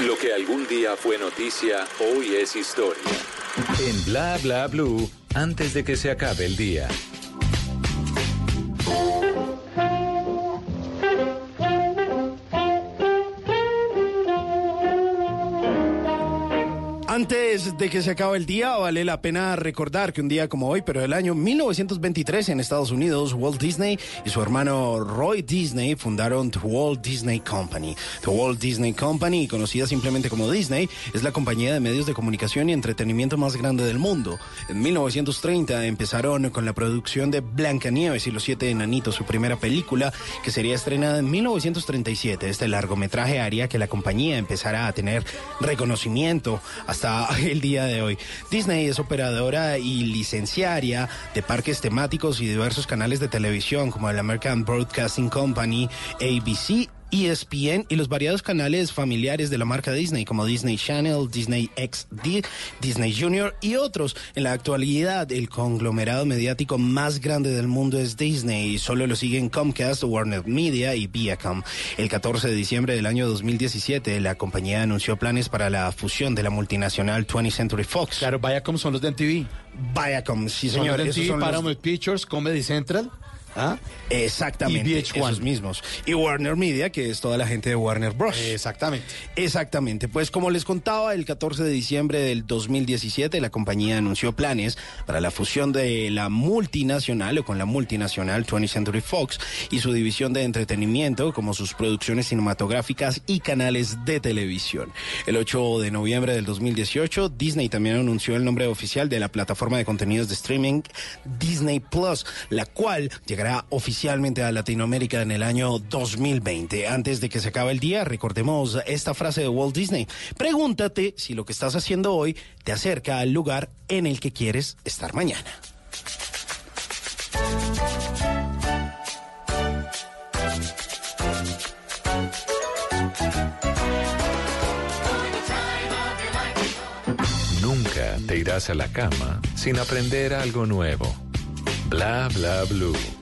Lo que algún día fue noticia, hoy es historia. En Bla Bla Blue, antes de que se acabe el día. Antes de que se acabe el día, vale la pena recordar que un día como hoy, pero del año 1923 en Estados Unidos, Walt Disney y su hermano Roy Disney fundaron The Walt Disney Company. The Walt Disney Company, conocida simplemente como Disney, es la compañía de medios de comunicación y entretenimiento más grande del mundo. En 1930 empezaron con la producción de Blancanieves y los siete enanitos, su primera película, que sería estrenada en 1937. Este largometraje haría que la compañía empezara a tener reconocimiento hasta el día de hoy. Disney es operadora y licenciaria de parques temáticos y diversos canales de televisión como el American Broadcasting Company, ABC, ESPN y los variados canales familiares de la marca Disney como Disney Channel, Disney XD, Disney Junior y otros. En la actualidad, el conglomerado mediático más grande del mundo es Disney y solo lo siguen Comcast, Warner Media y Viacom. El 14 de diciembre del año 2017, la compañía anunció planes para la fusión de la multinacional 20th Century Fox. Claro, Viacom son los de MTV. Viacom, sí Son señor. los de esos MTV, son los- Paramount Pictures, Comedy Central. ¿Ah? Exactamente. Y VH1. Esos mismos. Y Warner Media, que es toda la gente de Warner Bros. Exactamente. Exactamente. Pues como les contaba, el 14 de diciembre del 2017 la compañía anunció planes para la fusión de la multinacional o con la multinacional 20th Century Fox y su división de entretenimiento como sus producciones cinematográficas y canales de televisión. El 8 de noviembre del 2018 Disney también anunció el nombre oficial de la plataforma de contenidos de streaming Disney Plus, la cual oficialmente a Latinoamérica en el año 2020. Antes de que se acabe el día, recordemos esta frase de Walt Disney. Pregúntate si lo que estás haciendo hoy te acerca al lugar en el que quieres estar mañana. Nunca te irás a la cama sin aprender algo nuevo. Bla bla blue.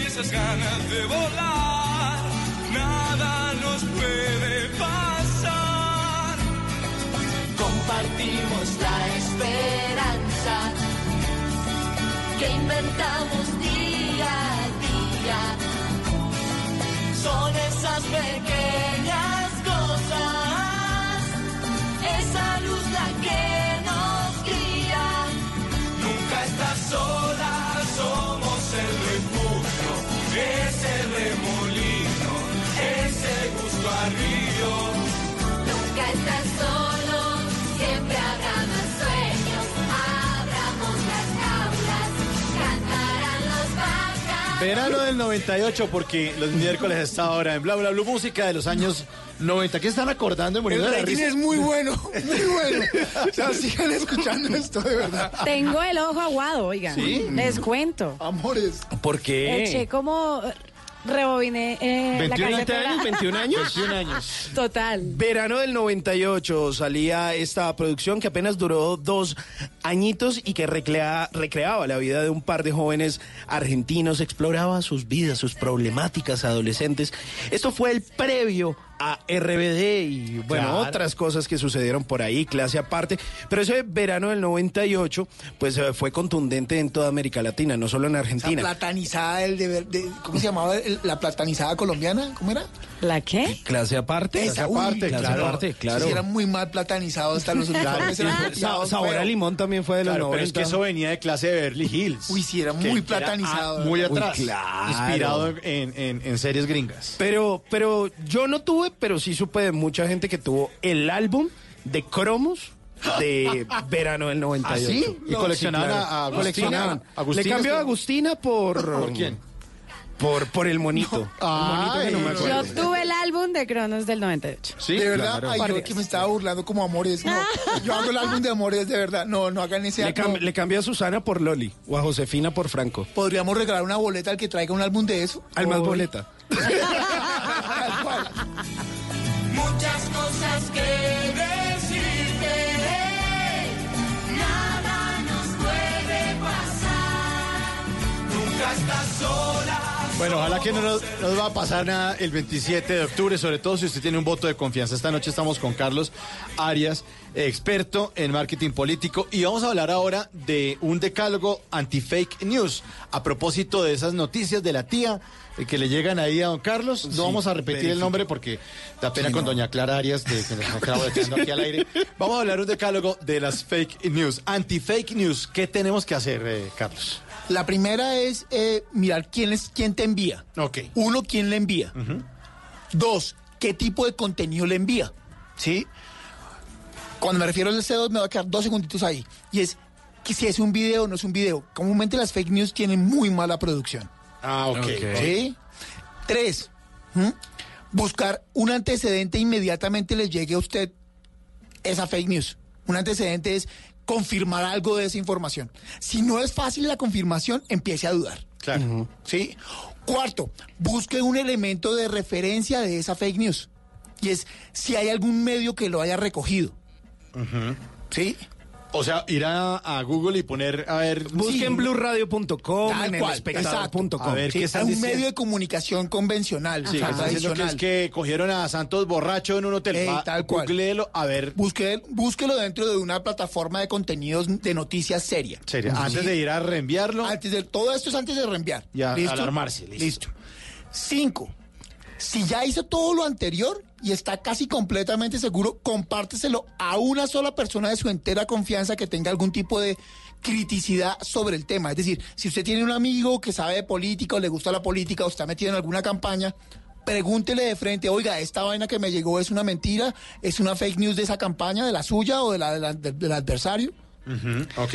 Y esas ganas de volar. Nada nos puede pasar. Compartimos la esperanza que inventamos día a día. Son esas pequeñas Verano del 98, porque los miércoles a esta hora en Bla Bla Blue, música de los años 90. ¿Qué están acordando El de la risa? es muy bueno, muy bueno. O sea, sigan escuchando esto de verdad. Tengo el ojo aguado, oigan. ¿Sí? Les cuento. Amores. ¿Por Eché como rebobiné eh, la 21 casetera. años, 21 años. 21 años. Total. Verano del 98 salía esta producción que apenas duró dos añitos y que recrea- recreaba la vida de un par de jóvenes argentinos, exploraba sus vidas, sus problemáticas adolescentes. Esto fue el previo a RBD y bueno, Claro. otras cosas que sucedieron por ahí, clase aparte. Pero ese verano del 98 pues eh, fue contundente en toda América Latina, no solo en Argentina. platanizada del deber, de, ¿cómo se llamaba? El- la platanizada colombiana, ¿cómo era? ¿La qué? Clase aparte. Esa, clase uy, aparte, clase claro. aparte, claro. Sí, era muy mal platanizado hasta los Sa- sabor a feo. limón también fue de los Claro, 90. pero es que eso venía de clase de Beverly Hills. Uy, sí, era muy era, platanizado. ah, muy Uy, atrás. claro. Inspirado en, en- en series gringas. Pero, pero yo no tuve, pero sí supe de mucha gente que tuvo el álbum de cromos de verano del 98. ¿Ah, sí? ¿Y coleccionaban a- a Agustina? Coleccionaban. ¿Agustina Le cambió a Agustina por... ¿Por quién? Por, por el monito. Ay, el monito que no me acuerdo. Yo tuve el álbum de Cronos del 98. Sí, de verdad, claro. ay, yo que me estaba burlando como amores. No, yo hago el álbum de amores de verdad. No, no hagan ese Le, cam- le cambió a Susana por Loli o a Josefina por Franco. Podríamos regalar una boleta al que traiga un álbum de eso. Al más boleta. Muchas cosas que decirte. Nada nos puede pasar. Nunca estás sola. Bueno, ojalá que no nos, no nos va a pasar nada el 27 de octubre, sobre todo si usted tiene un voto de confianza. Esta noche estamos con Carlos Arias, experto en marketing político, y vamos a hablar ahora de un decálogo anti-fake news. A propósito de esas noticias de la tía eh, que le llegan ahí a don Carlos, no Sí, vamos a repetir el nombre porque da pena Sí, con no. doña Clara Arias, de, que nos acaba dejando aquí al aire. Vamos a hablar un decálogo de las fake news. Anti-fake news, ¿qué tenemos que hacer, eh, Carlos? La primera es eh, mirar quién es quién te envía. Ok. Uno, quién le envía. Dos, qué tipo de contenido le envía. ¿Sí? Cuando me refiero al C2 me voy a quedar dos segunditos ahí. Y es que si es un video o no es un video. Comúnmente las fake news tienen muy mala producción. Ah, ok. ¿Sí? Tres, buscar un antecedente inmediatamente les llegue a usted esa fake news. Un antecedente es confirmar algo de esa información. Si no es fácil la confirmación, empiece a dudar. Claro. ¿Sí? Cuarto, busque un elemento de referencia de esa fake news. Y es si hay algún medio que lo haya recogido. ¿Sí? O sea, ir a, a Google y poner, a ver... Busquen blueradio.com, Tal en espectador.com. A ver, Sí, ¿qué están un diciendo? medio de comunicación convencional, Sí, que ajá, están diciendo que es tradicional. que cogieron a Santos borracho en un hotel. Ey, tal cual. googleelo, a ver... Busque, búsquelo dentro de una plataforma de contenidos de noticias seria. Seria. Sí. Antes de ir a reenviarlo... Antes de, todo esto es antes de reenviar. Y a- alarmarse, listo. Listo. Cinco. Si ya hizo todo lo anterior y está casi completamente seguro, compárteselo a una sola persona de su entera confianza que tenga algún tipo de criticidad sobre el tema. Es decir, si usted tiene un amigo que sabe de política o le gusta la política o está metido en alguna campaña, pregúntele de frente, oiga, esta vaina que me llegó es una mentira, es una fake news de esa campaña, de la suya o de la, de la- del- del adversario. Ok.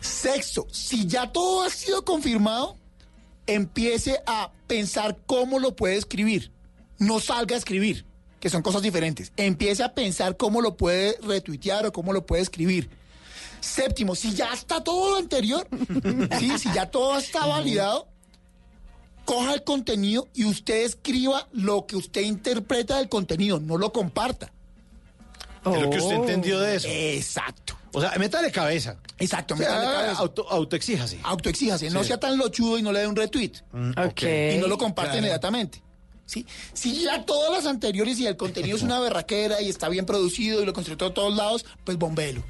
Sexto, si ya todo ha sido confirmado, empiece a pensar cómo lo puede escribir. No salga a escribir, que son cosas diferentes. Empiece a pensar cómo lo puede retuitear o cómo lo puede escribir. Séptimo, si ya está todo lo anterior, ¿sí? si ya todo está validado, coja el contenido y usted escriba lo que usted interpreta del contenido, no lo comparta. Es lo que usted entendió de eso. Exacto. O sea, métale cabeza. Exacto, O sea, métale cabeza. Auto, autoexíjase. Autoexíjase, no Sí. sea tan lochudo y no le dé un retweet. Ok. Y no lo comparte Claro. inmediatamente. ¿Sí? Si ya todas las anteriores y el contenido es una berraquera y está bien producido y lo construyó de todos lados, pues bombelo.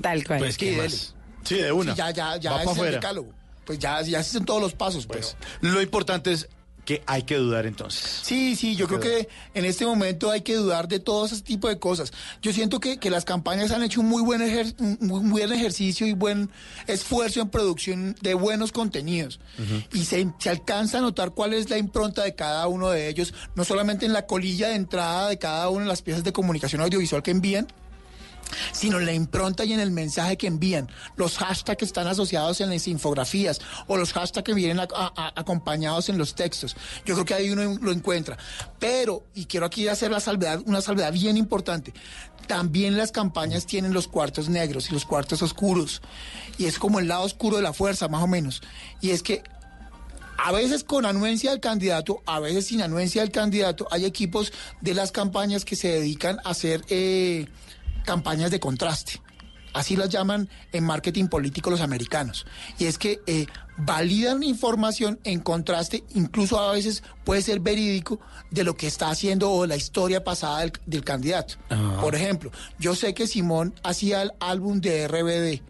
Tal cual. Pues, ¿qué Sí, más? Sí, de una. Sí, ya, ya, ya Va es el decálogo. Pues ya, ya se hacen todos los pasos, pues. Lo importante es que hay que dudar entonces. Sí, sí, yo creo que en este momento hay que dudar de todo ese tipo de cosas. Yo siento que, que las campañas han hecho un muy buen, ejer- un buen ejercicio y buen esfuerzo en producción de buenos contenidos. Y se, se alcanza a notar cuál es la impronta de cada uno de ellos, no solamente en la colilla de entrada de cada una de las piezas de comunicación audiovisual que envían, sino en la impronta y en el mensaje que envían, los hashtags que están asociados en las infografías o los hashtags que vienen acompañados en los textos. Yo creo que ahí uno lo encuentra. Pero, y quiero aquí hacer la salvedad, una salvedad bien importante, también las campañas tienen los cuartos negros y los cuartos oscuros. Y es como el lado oscuro de la fuerza, más o menos. Y es que a veces con anuencia del candidato, a veces sin anuencia del candidato, hay equipos de las campañas que se dedican a hacer eh, campañas de contraste. Así las llaman en marketing político los americanos. Y es que eh, validan información en contraste, incluso a veces puede ser verídico, de lo que está haciendo o la historia pasada del, del candidato. Por ejemplo, yo sé que Simón hacía el álbum de RBD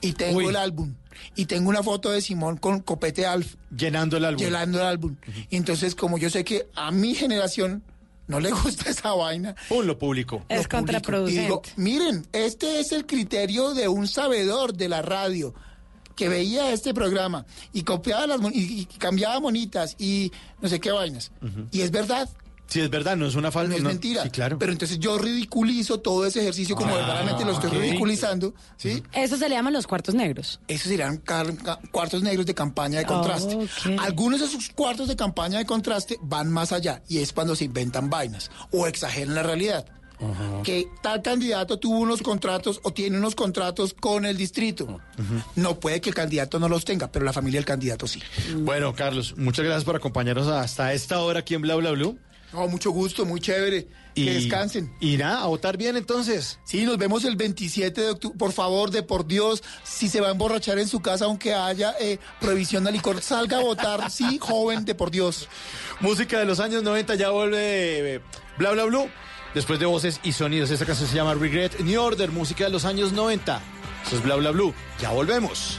y tengo Uy. el álbum. Y tengo una foto de Simón con Copete Alf. Llenando el álbum. Llenando el álbum. Y entonces, como yo sé que a mi generación no le gusta esa vaina. Pum, lo público. Es lo contraproducente. Y digo, miren, este es el criterio de un sabedor de la radio que veía este programa y copiaba las mon- y, y cambiaba monitas y no sé qué vainas. Y es verdad. Sí, es verdad, no es una falsa. No es mentira. Sí, claro. Pero entonces yo ridiculizo todo ese ejercicio como Ah, verdaderamente lo estoy ridiculizando, ¿sí? Eso se le llaman los cuartos negros. Esos serían cuartos negros de campaña de contraste. Algunos de esos cuartos de campaña de contraste van más allá y es cuando se inventan vainas o exageran la realidad. Que tal candidato tuvo unos contratos o tiene unos contratos con el distrito. No puede que el candidato no los tenga, pero la familia del candidato sí. Bueno, Carlos, muchas gracias por acompañarnos hasta esta hora aquí en Bla Bla Blue. No, mucho gusto, muy chévere. Que descansen. Y nada, a votar bien entonces. Sí, nos vemos el 27 de octubre. Por favor, de por Dios, si se va a emborrachar en su casa, aunque haya eh, prohibición de licor, salga a votar. Sí, joven, de por Dios. Música de los años 90 ya vuelve eh, Bla Bla Blue. Después de voces y sonidos, esta canción se llama Regret New Order, música de los años 90. Eso es Bla Bla Blue. Ya volvemos.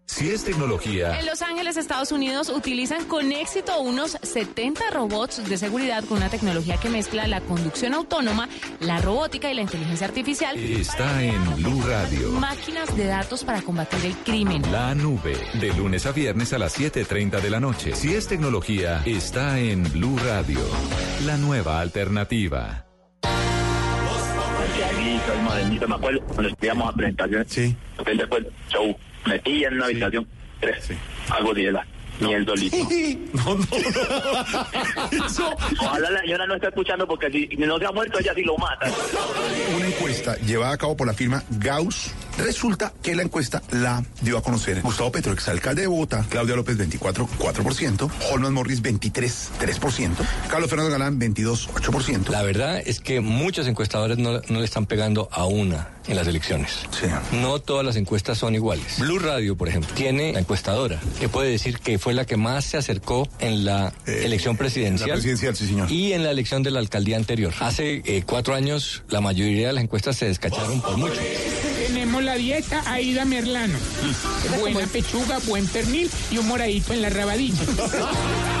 Si es tecnología, En Los Ángeles, Estados Unidos, utilizan con éxito unos 70 robots de seguridad con una tecnología que mezcla la conducción autónoma, la robótica y la inteligencia artificial. está en Blue Radio. Máquinas de datos para combatir el crimen. La nube, de lunes a viernes a las 7.30 de la noche. Si es tecnología, está en Blue Radio. La nueva alternativa. Modernito, me acuerdo, cuando estudiamos a presentaciones. Sí. después, show, metí en una habitación, tres, algo de la ni el dolito. No, no. Ojalá la señora no esté escuchando porque si no se ha muerto ella sí lo mata. Una encuesta llevada a cabo por la firma Gauss. Resulta que la encuesta la dio a conocer Gustavo Petro, exalcalde de Bogotá, Claudia López 24,4%, Holman Morris 23,3%, Carlos Fernando Galán 22,8%. La verdad es que muchos encuestadores no, no le están pegando a una en las elecciones. No todas las encuestas son iguales. Blue Radio, por ejemplo, tiene la encuestadora que puede decir que fue la que más se acercó en la elección presidencial. la presidencial, sí, señor. Y en la elección de la alcaldía anterior. Hace eh, cuatro años la mayoría de las encuestas se descacharon por mucho. Tenemos la dieta Aida Merlano. Buena pechuga, buen pernil y un moradito en la rabadilla.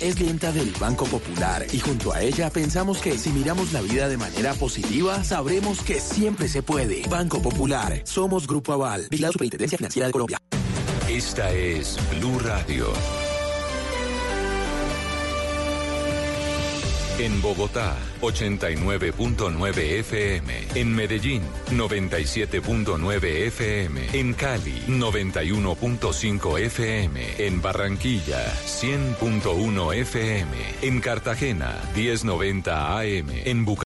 Es clienta del Banco Popular y junto a ella pensamos que si miramos la vida de manera positiva, sabremos que siempre se puede. Banco Popular, somos Grupo Aval, vigilado Superintendencia Financiera de Colombia. Esta es Blue Radio. En Bogotá, 89.9 FM. En Medellín, 97.9 FM. En Cali, 91.5 FM. En Barranquilla, 100.1 FM. En Cartagena, 1090 AM. En Bucaramanga.